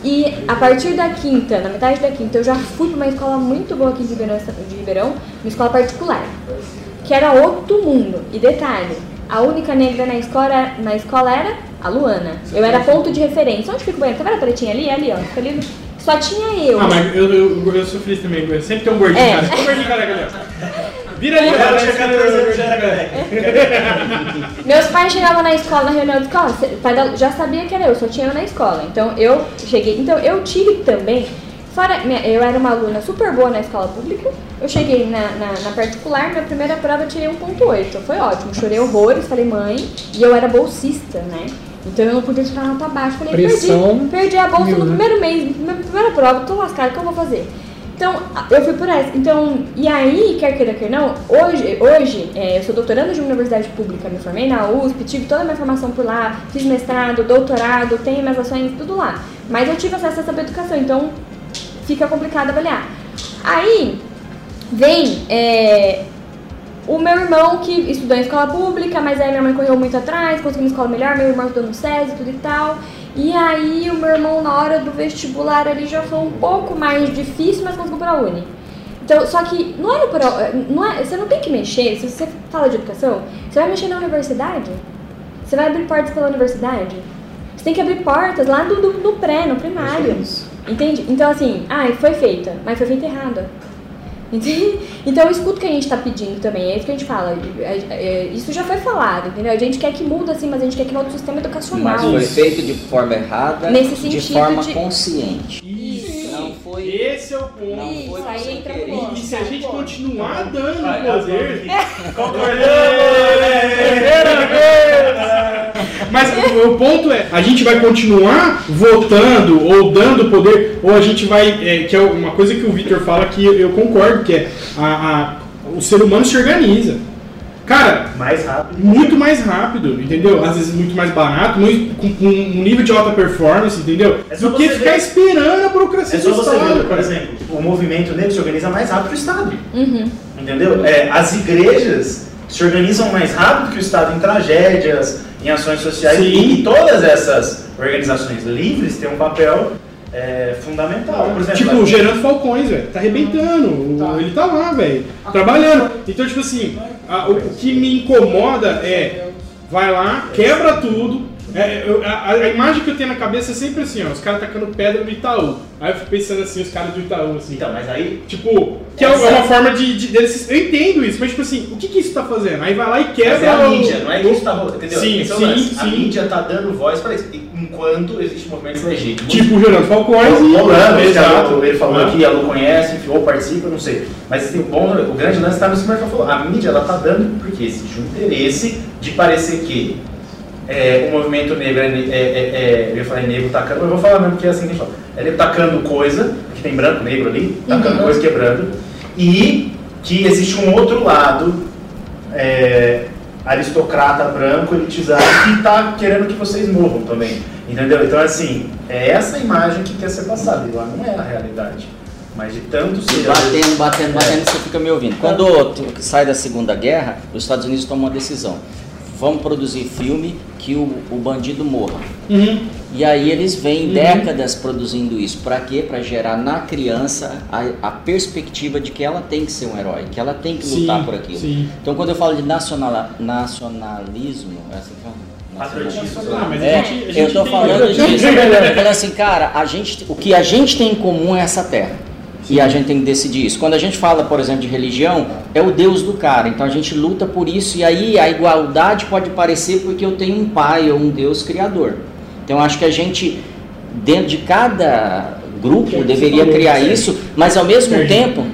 [SPEAKER 5] E a partir da quinta, na metade da quinta, eu já fui para uma escola muito boa aqui de Ribeirão, de Ribeirão, uma escola particular, que era outro mundo. E detalhe, a única negra na escola, na escola era a Luana. Eu era ponto de referência. Onde fica o banheiro? Tá vendo a pretinha ali? Ali, ó. Fica ali. Só tinha eu.
[SPEAKER 1] Ah, mas eu, eu, eu sofri isso também. eu Sempre tem um gordinho
[SPEAKER 5] É.
[SPEAKER 1] Tem um gordinho careca ali, ó. Vira ali,
[SPEAKER 7] Eu
[SPEAKER 1] cara.
[SPEAKER 7] tinha 14 anos, já era careca.
[SPEAKER 5] Meus pais chegavam na escola, na reunião de escola, o pai da- já sabia que era eu, só tinha eu na escola. Então eu cheguei. Então eu tive também. Fora, eu era uma aluna super boa na escola pública. Eu cheguei na, na, na particular, minha primeira prova eu tirei 1.8. Foi ótimo. Chorei horrores, falei mãe. E eu era bolsista, né? Então eu não podia tirar nota baixa. Falei,
[SPEAKER 2] Pressão
[SPEAKER 5] perdi, perdi a bolsa
[SPEAKER 2] mil,
[SPEAKER 5] no
[SPEAKER 2] né?
[SPEAKER 5] primeiro mês, na primeira prova, tô lascada, o que eu vou fazer? Então, eu fui por essa. Então, e aí, quer queira, quer não, hoje, hoje é, eu sou doutoranda de uma universidade pública, me formei na USP, tive toda a minha formação por lá, fiz mestrado, doutorado, tenho minhas ações, tudo lá. Mas eu tive acesso a essa educação, então fica complicado avaliar. Aí, vem é, o meu irmão que estudou em escola pública, mas aí minha mãe correu muito atrás, conseguiu uma escola melhor, meu irmão estudou no SESI, tudo e tal. E aí o meu irmão na hora do vestibular ali já foi um pouco mais difícil, mas conseguiu pra Uni. Então, só que não no pro- não é, você não tem que mexer, se você fala de educação, você vai mexer na universidade. Você vai abrir portas pela universidade. Você tem que abrir portas lá do, do, no pré, no primário. Entende? Então assim, ai, foi feita, mas foi feita errada. Entende? Então eu escuto o que a gente tá pedindo também, é isso que a gente fala. é- é- Isso já foi falado, entendeu? A gente quer que muda assim, mas a gente quer que mude o sistema educacional.
[SPEAKER 4] Mas foi feito de forma errada,
[SPEAKER 5] Nesse
[SPEAKER 4] de
[SPEAKER 5] sentido
[SPEAKER 4] forma
[SPEAKER 5] de-
[SPEAKER 4] consciente. Foi.
[SPEAKER 1] Esse é o ponto.
[SPEAKER 4] Não
[SPEAKER 5] Isso,
[SPEAKER 4] foi
[SPEAKER 5] aí
[SPEAKER 4] sem
[SPEAKER 5] entra
[SPEAKER 4] querer.
[SPEAKER 5] no
[SPEAKER 1] E se a gente
[SPEAKER 5] ponto.
[SPEAKER 1] continuar dando
[SPEAKER 7] Vai,
[SPEAKER 1] poder.
[SPEAKER 7] Concordamos!
[SPEAKER 1] Mas o, o ponto é, a gente vai continuar votando ou dando poder, ou a gente vai. é, que é uma coisa que o Victor fala que eu, eu concordo, que é a, a- o ser humano se organiza. Cara,
[SPEAKER 7] Mais rápido.
[SPEAKER 1] muito mais rápido, entendeu? Às vezes muito mais barato, muito- com, com um nível de alta performance, entendeu?
[SPEAKER 7] É
[SPEAKER 1] Do que ficar
[SPEAKER 7] ver.
[SPEAKER 1] esperando a burocracia
[SPEAKER 7] É só
[SPEAKER 1] do
[SPEAKER 7] você
[SPEAKER 1] Estado,
[SPEAKER 7] ver, por exemplo, o movimento negro se organiza mais rápido que o Estado.
[SPEAKER 5] Uhum.
[SPEAKER 7] Entendeu? É, as igrejas
[SPEAKER 3] se organizam mais rápido que o Estado em tragédias, em ações sociais.
[SPEAKER 1] Sim.
[SPEAKER 3] E, todas essas organizações livres têm um papel é, fundamental. Por exemplo,
[SPEAKER 1] Tipo, o Gerando Falcões, velho, tá arrebentando. O- Ele tá lá, velho, trabalhando. Então, tipo assim, a- o, o que me incomoda é, vai lá, quebra tudo. É, eu- a, a imagem que eu tenho na cabeça é sempre assim, ó, os caras tacando pedra no Itaú. Aí eu fico pensando assim, os caras do Itaú, assim.
[SPEAKER 3] Então, mas aí
[SPEAKER 1] Tipo, que é uma forma de, de deles- Eu entendo isso, mas tipo assim, o que que isso tá fazendo? Aí vai lá e quebra
[SPEAKER 3] Mas é a
[SPEAKER 1] o-
[SPEAKER 3] mídia, não é que isso tá rolando, entendeu?
[SPEAKER 1] Sim,
[SPEAKER 3] é o
[SPEAKER 1] sim,
[SPEAKER 3] lance. A
[SPEAKER 1] sim.
[SPEAKER 3] mídia tá dando voz para isso, enquanto existe movimentos legítimos.
[SPEAKER 1] Tipo o Gerando Falcões e.
[SPEAKER 3] rolando, esse
[SPEAKER 1] Exato.
[SPEAKER 3] Ele falou
[SPEAKER 1] Ah.
[SPEAKER 3] aqui, a Lu conhece, enfim, ou participa, não sei. Mas assim, o, bom, o grande lance está no que o falou. A mídia, ela tá dando porque existe um interesse de parecer que é, o movimento negro é, é, é, é- eu ia falar negro tacando, mas eu vou falar mesmo que é assim que a gente fala. É negro tacando coisa, que tem branco, negro ali, tacando coisa, quebrando, e que existe um outro lado é, aristocrata branco, elitizado, que está querendo que vocês morram também. Entendeu? Então, assim, é essa imagem que quer ser passada, e lá não é a realidade. Mas de tanto ser.
[SPEAKER 4] Batendo, batendo, batendo, você fica me ouvindo. Quando sai da Segunda Guerra, os Estados Unidos tomam uma decisão. Vamos produzir filme que o, o bandido morra.
[SPEAKER 1] Uhum.
[SPEAKER 4] E aí eles vêm décadas produzindo isso. Para quê? Para gerar na criança a, a perspectiva de que ela tem que ser um herói, que ela tem que lutar
[SPEAKER 1] Sim,
[SPEAKER 4] por aquilo.
[SPEAKER 1] sim.
[SPEAKER 4] Então quando eu falo de nacionala- nacionalismo, é assim que fala?
[SPEAKER 3] Patriotismo.
[SPEAKER 1] Ah, mas a
[SPEAKER 4] É,
[SPEAKER 1] gente- a gente
[SPEAKER 4] eu tô
[SPEAKER 1] tem-
[SPEAKER 4] falando disso. Eu falei assim, cara, a gente, o que a gente tem em comum é essa terra. E a gente tem que decidir isso. Quando a gente fala, por exemplo, de religião, é o Deus do cara. Então a gente luta por isso. E aí a igualdade pode parecer porque eu tenho um pai ou um Deus criador. Então acho que a gente, dentro de cada grupo, deveria criar isso, mas ao mesmo tempo.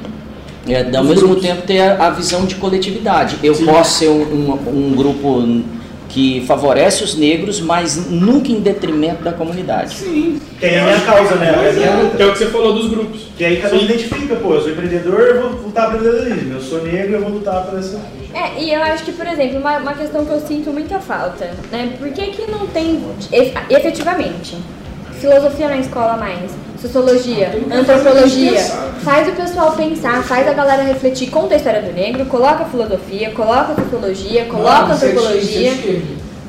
[SPEAKER 4] É, ao mesmo tempo ter a, a visão de coletividade. Eu posso ser um, um- um grupo que favorece os negros, mas nunca em detrimento da comunidade.
[SPEAKER 3] Que aí é a minha causa, né? É.
[SPEAKER 1] Que é o que você falou dos grupos.
[SPEAKER 3] Que aí cada um identifica, pô, eu sou empreendedor, eu vou lutar pelo empreendedorismo. Eu sou negro, eu vou lutar pela essa.
[SPEAKER 5] É, e eu acho que, por exemplo, uma, uma questão que eu sinto muita falta, né? Por que, que não tem ef- efetivamente filosofia na escola mais? Sociologia, antropologia. Faz o pessoal pensar, faz a galera refletir, conta a história do negro, coloca filosofia, coloca sociologia, coloca
[SPEAKER 6] Não, é
[SPEAKER 5] antropologia,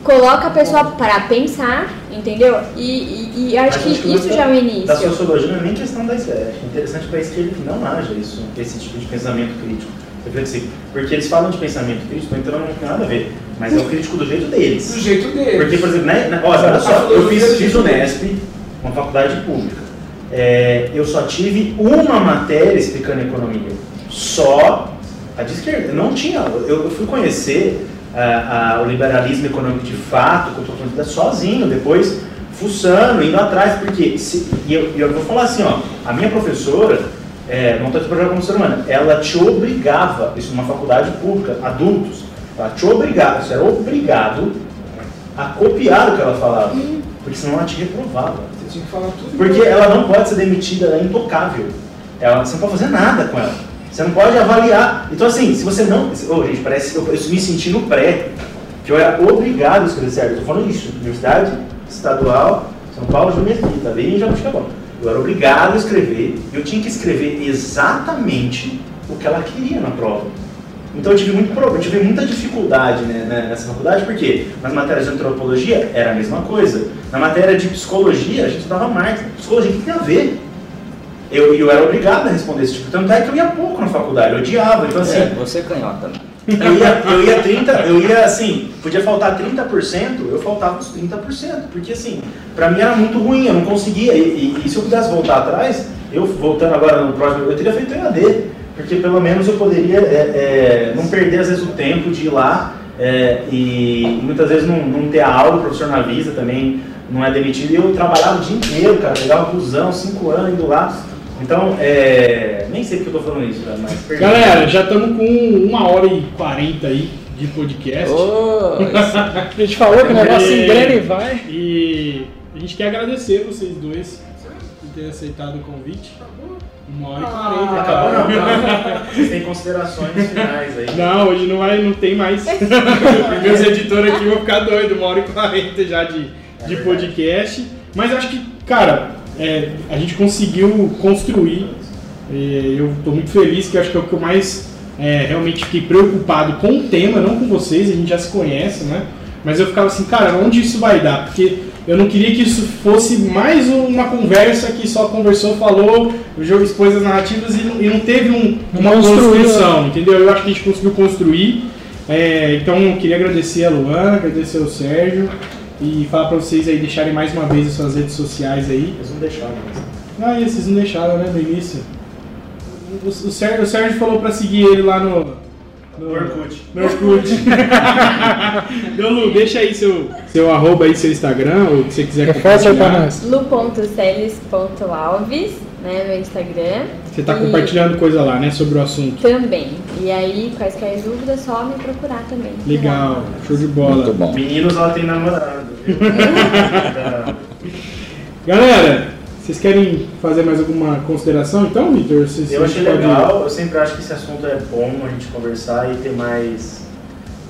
[SPEAKER 5] coloca a pessoa para pensar, entendeu? E, e, e acho
[SPEAKER 3] Mas
[SPEAKER 5] que isso já é o
[SPEAKER 3] Da
[SPEAKER 5] início.
[SPEAKER 3] sociologia não é nem questão da esquerda. É interessante para a esquerda que não haja isso, esse tipo de pensamento crítico. reflexivo. Porque eles falam de pensamento crítico, então não tem nada a ver. Mas é o crítico do jeito deles.
[SPEAKER 6] Do jeito dele.
[SPEAKER 3] Porque, por exemplo, né, né, olha, olha só, eu fiz, fiz o Nesp, uma faculdade pública. É, eu só tive uma matéria explicando economia. Só a de esquerda. Não tinha. Eu, eu fui conhecer ah, ah, o liberalismo econômico de fato, estou falando sozinho, depois fuçando, indo atrás, porque. Se, e eu, eu vou falar assim, ó, a minha professora, é, não estou te projeto como ser humano, ela te obrigava, isso numa faculdade pública, adultos, ela te obrigava, você era obrigado a copiar o que ela falava, porque senão ela te reprovava.
[SPEAKER 6] Que falar tudo.
[SPEAKER 3] Porque ela não pode ser demitida, ela é intocável. Ela, você não pode fazer nada com ela. Você não pode avaliar. Então, assim, se você não. Ô, gente, parece eu, eu me senti no pré, que eu era obrigado a escrever certo. Tô falando isso. Universidade Estadual, São Paulo, de Mesquita, ali em Jabuticabal. Eu era obrigado a escrever, eu tinha que escrever exatamente o que ela queria na prova. Então eu tive, muito, eu tive muita dificuldade né, né, nessa faculdade, porque nas matérias de antropologia era a mesma coisa. Na matéria de psicologia, a gente dava Marx. Psicologia, o que tem a ver? Eu, eu era obrigado a responder esse tipo. Tanto é que eu ia pouco na faculdade, eu odiava. Então assim,
[SPEAKER 4] É, você é canhota. né?
[SPEAKER 3] eu ia, eu ia 30, eu ia assim, podia faltar 30%, eu faltava os 30%, porque assim, pra mim era muito ruim, eu não conseguia, e, e- e se eu pudesse voltar atrás, eu voltando agora no próximo, eu teria feito EAD, porque pelo menos eu poderia é, é, não perder às vezes o tempo de ir lá é, e muitas vezes não, não ter a aula, o professor não avisa também, não é demitido, e eu trabalhava o dia inteiro, cara, pegava busão, 5 anos indo lá, então, é, nem sei porque eu tô falando isso, mas perdi.
[SPEAKER 1] Galera, já estamos com uma hora e quarenta aí de podcast.
[SPEAKER 4] Ô,
[SPEAKER 2] A gente falou que o negócio
[SPEAKER 1] É.
[SPEAKER 2] engrena e vai.
[SPEAKER 1] E a gente quer agradecer vocês dois terem aceitado o convite. Uma hora e quarenta.
[SPEAKER 3] Acabou não, não. Vocês têm considerações finais aí.
[SPEAKER 1] Não, hoje não, vai, não tem mais. Meus editores aqui vão ficar doidos, uma hora e quarenta já de, de podcast. Mas acho que, cara, é, a gente conseguiu construir. é, eu estou muito feliz, que acho que é o que eu mais é, realmente fiquei preocupado com o tema, não com vocês, a gente já se conhece, né? Mas eu ficava assim, cara, onde isso vai dar? Porque eu não queria que isso fosse mais uma conversa que só conversou, falou, o jogo expôs as narrativas e não, e não teve um, uma construção, entendeu? Eu acho que a gente conseguiu construir. É, então eu queria agradecer a Luana, agradecer ao Sérgio e falar para vocês aí deixarem mais uma vez as suas redes sociais aí.
[SPEAKER 3] Eles não deixaram. Mas...
[SPEAKER 1] Ah, esses não deixaram, né, no início. O, o, Sérgio, o Sérgio falou para seguir ele lá no,
[SPEAKER 3] no Orkut.
[SPEAKER 1] No Orkut. então, Lu, deixa aí seu, seu arroba aí, seu Instagram, ou o que você quiser compartilhar.
[SPEAKER 5] lu.celes.alves, né, no Instagram.
[SPEAKER 1] Você está compartilhando coisa lá, né, sobre o assunto.
[SPEAKER 5] Também. E aí, quaisquer dúvidas, só me procurar também.
[SPEAKER 1] Legal, show de bola.
[SPEAKER 4] Muito bom.
[SPEAKER 3] Meninos, ela tem namorado.
[SPEAKER 1] Galera, vocês querem fazer mais alguma consideração então, Vitor?
[SPEAKER 3] Eu achei legal, eu sempre acho que esse assunto é bom a gente conversar e ter mais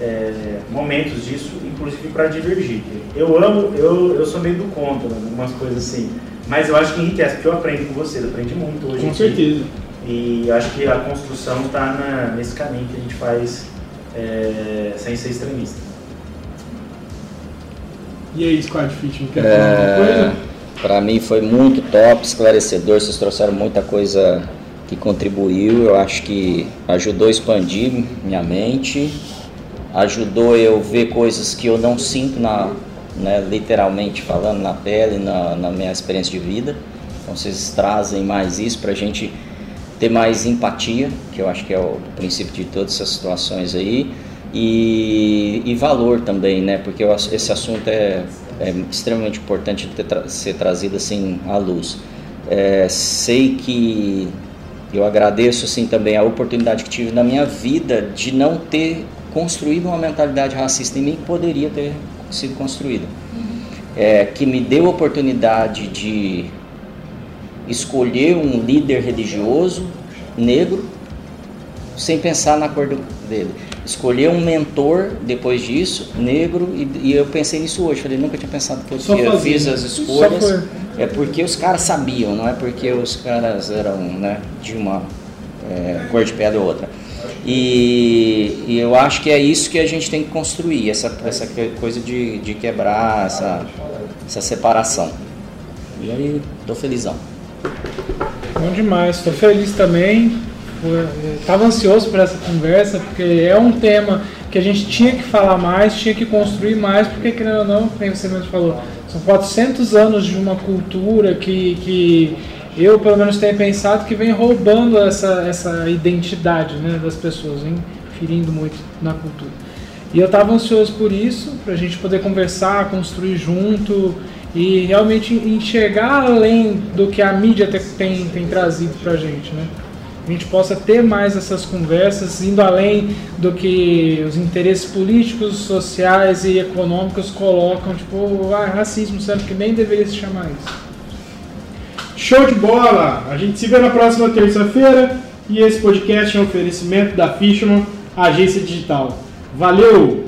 [SPEAKER 3] é, momentos disso, inclusive para divergir. Eu amo, eu, eu sou meio do contra, né, algumas coisas assim, mas eu acho que enriquece, porque eu aprendo com vocês, eu aprendi muito hoje.
[SPEAKER 1] Com aqui, certeza.
[SPEAKER 3] E acho que a construção está nesse caminho que a gente faz é, sem ser extremista.
[SPEAKER 1] E aí, Squad Fit, quer falar é... alguma coisa?
[SPEAKER 4] Para mim foi muito top, esclarecedor, vocês trouxeram muita coisa que contribuiu, eu acho que ajudou a expandir minha mente, ajudou eu ver coisas que eu não sinto na, né, literalmente falando na pele, na, na minha experiência de vida. Então vocês trazem mais isso para a gente ter mais empatia, que eu acho que é o princípio de todas essas situações aí, e, e valor também, né? Porque esse assunto é é extremamente importante ter tra ser trazido assim à luz. É, sei que eu agradeço assim também a oportunidade que tive na minha vida de não ter construído uma mentalidade racista em mim que poderia ter sido construída. É, que me deu a oportunidade de escolher um líder religioso negro sem pensar na cor dele escolher um mentor depois disso, negro, e, e, eu pensei nisso hoje. Falei, nunca tinha pensado que eu, fiz as escolhas. É porque os caras sabiam, não é porque os caras eram né, de uma é, cor de pele ou outra. E, e, eu acho que é isso que a gente tem que construir, essa, essa coisa de, de quebrar essa, essa separação. E aí, tô felizão.
[SPEAKER 2] Bom demais, tô feliz também estava ansioso por essa conversa, porque é um tema que a gente tinha que falar mais, tinha que construir mais, porque, querendo ou não, como você mesmo falou, são 400 anos de uma cultura que, que eu, pelo menos, tenho pensado que vem roubando essa, essa identidade né, das pessoas, vem ferindo muito na cultura. E eu estava ansioso por isso, para a gente poder conversar, construir junto e realmente enxergar além do que a mídia tem, tem trazido para a gente, né? A gente possa ter mais essas conversas, indo além do que os interesses políticos, sociais e econômicos colocam, tipo, ah, racismo, sendo que nem deveria se chamar isso.
[SPEAKER 1] Show de bola! A gente se vê na próxima terça-feira e esse podcast é um oferecimento da Fishman, agência digital. Valeu!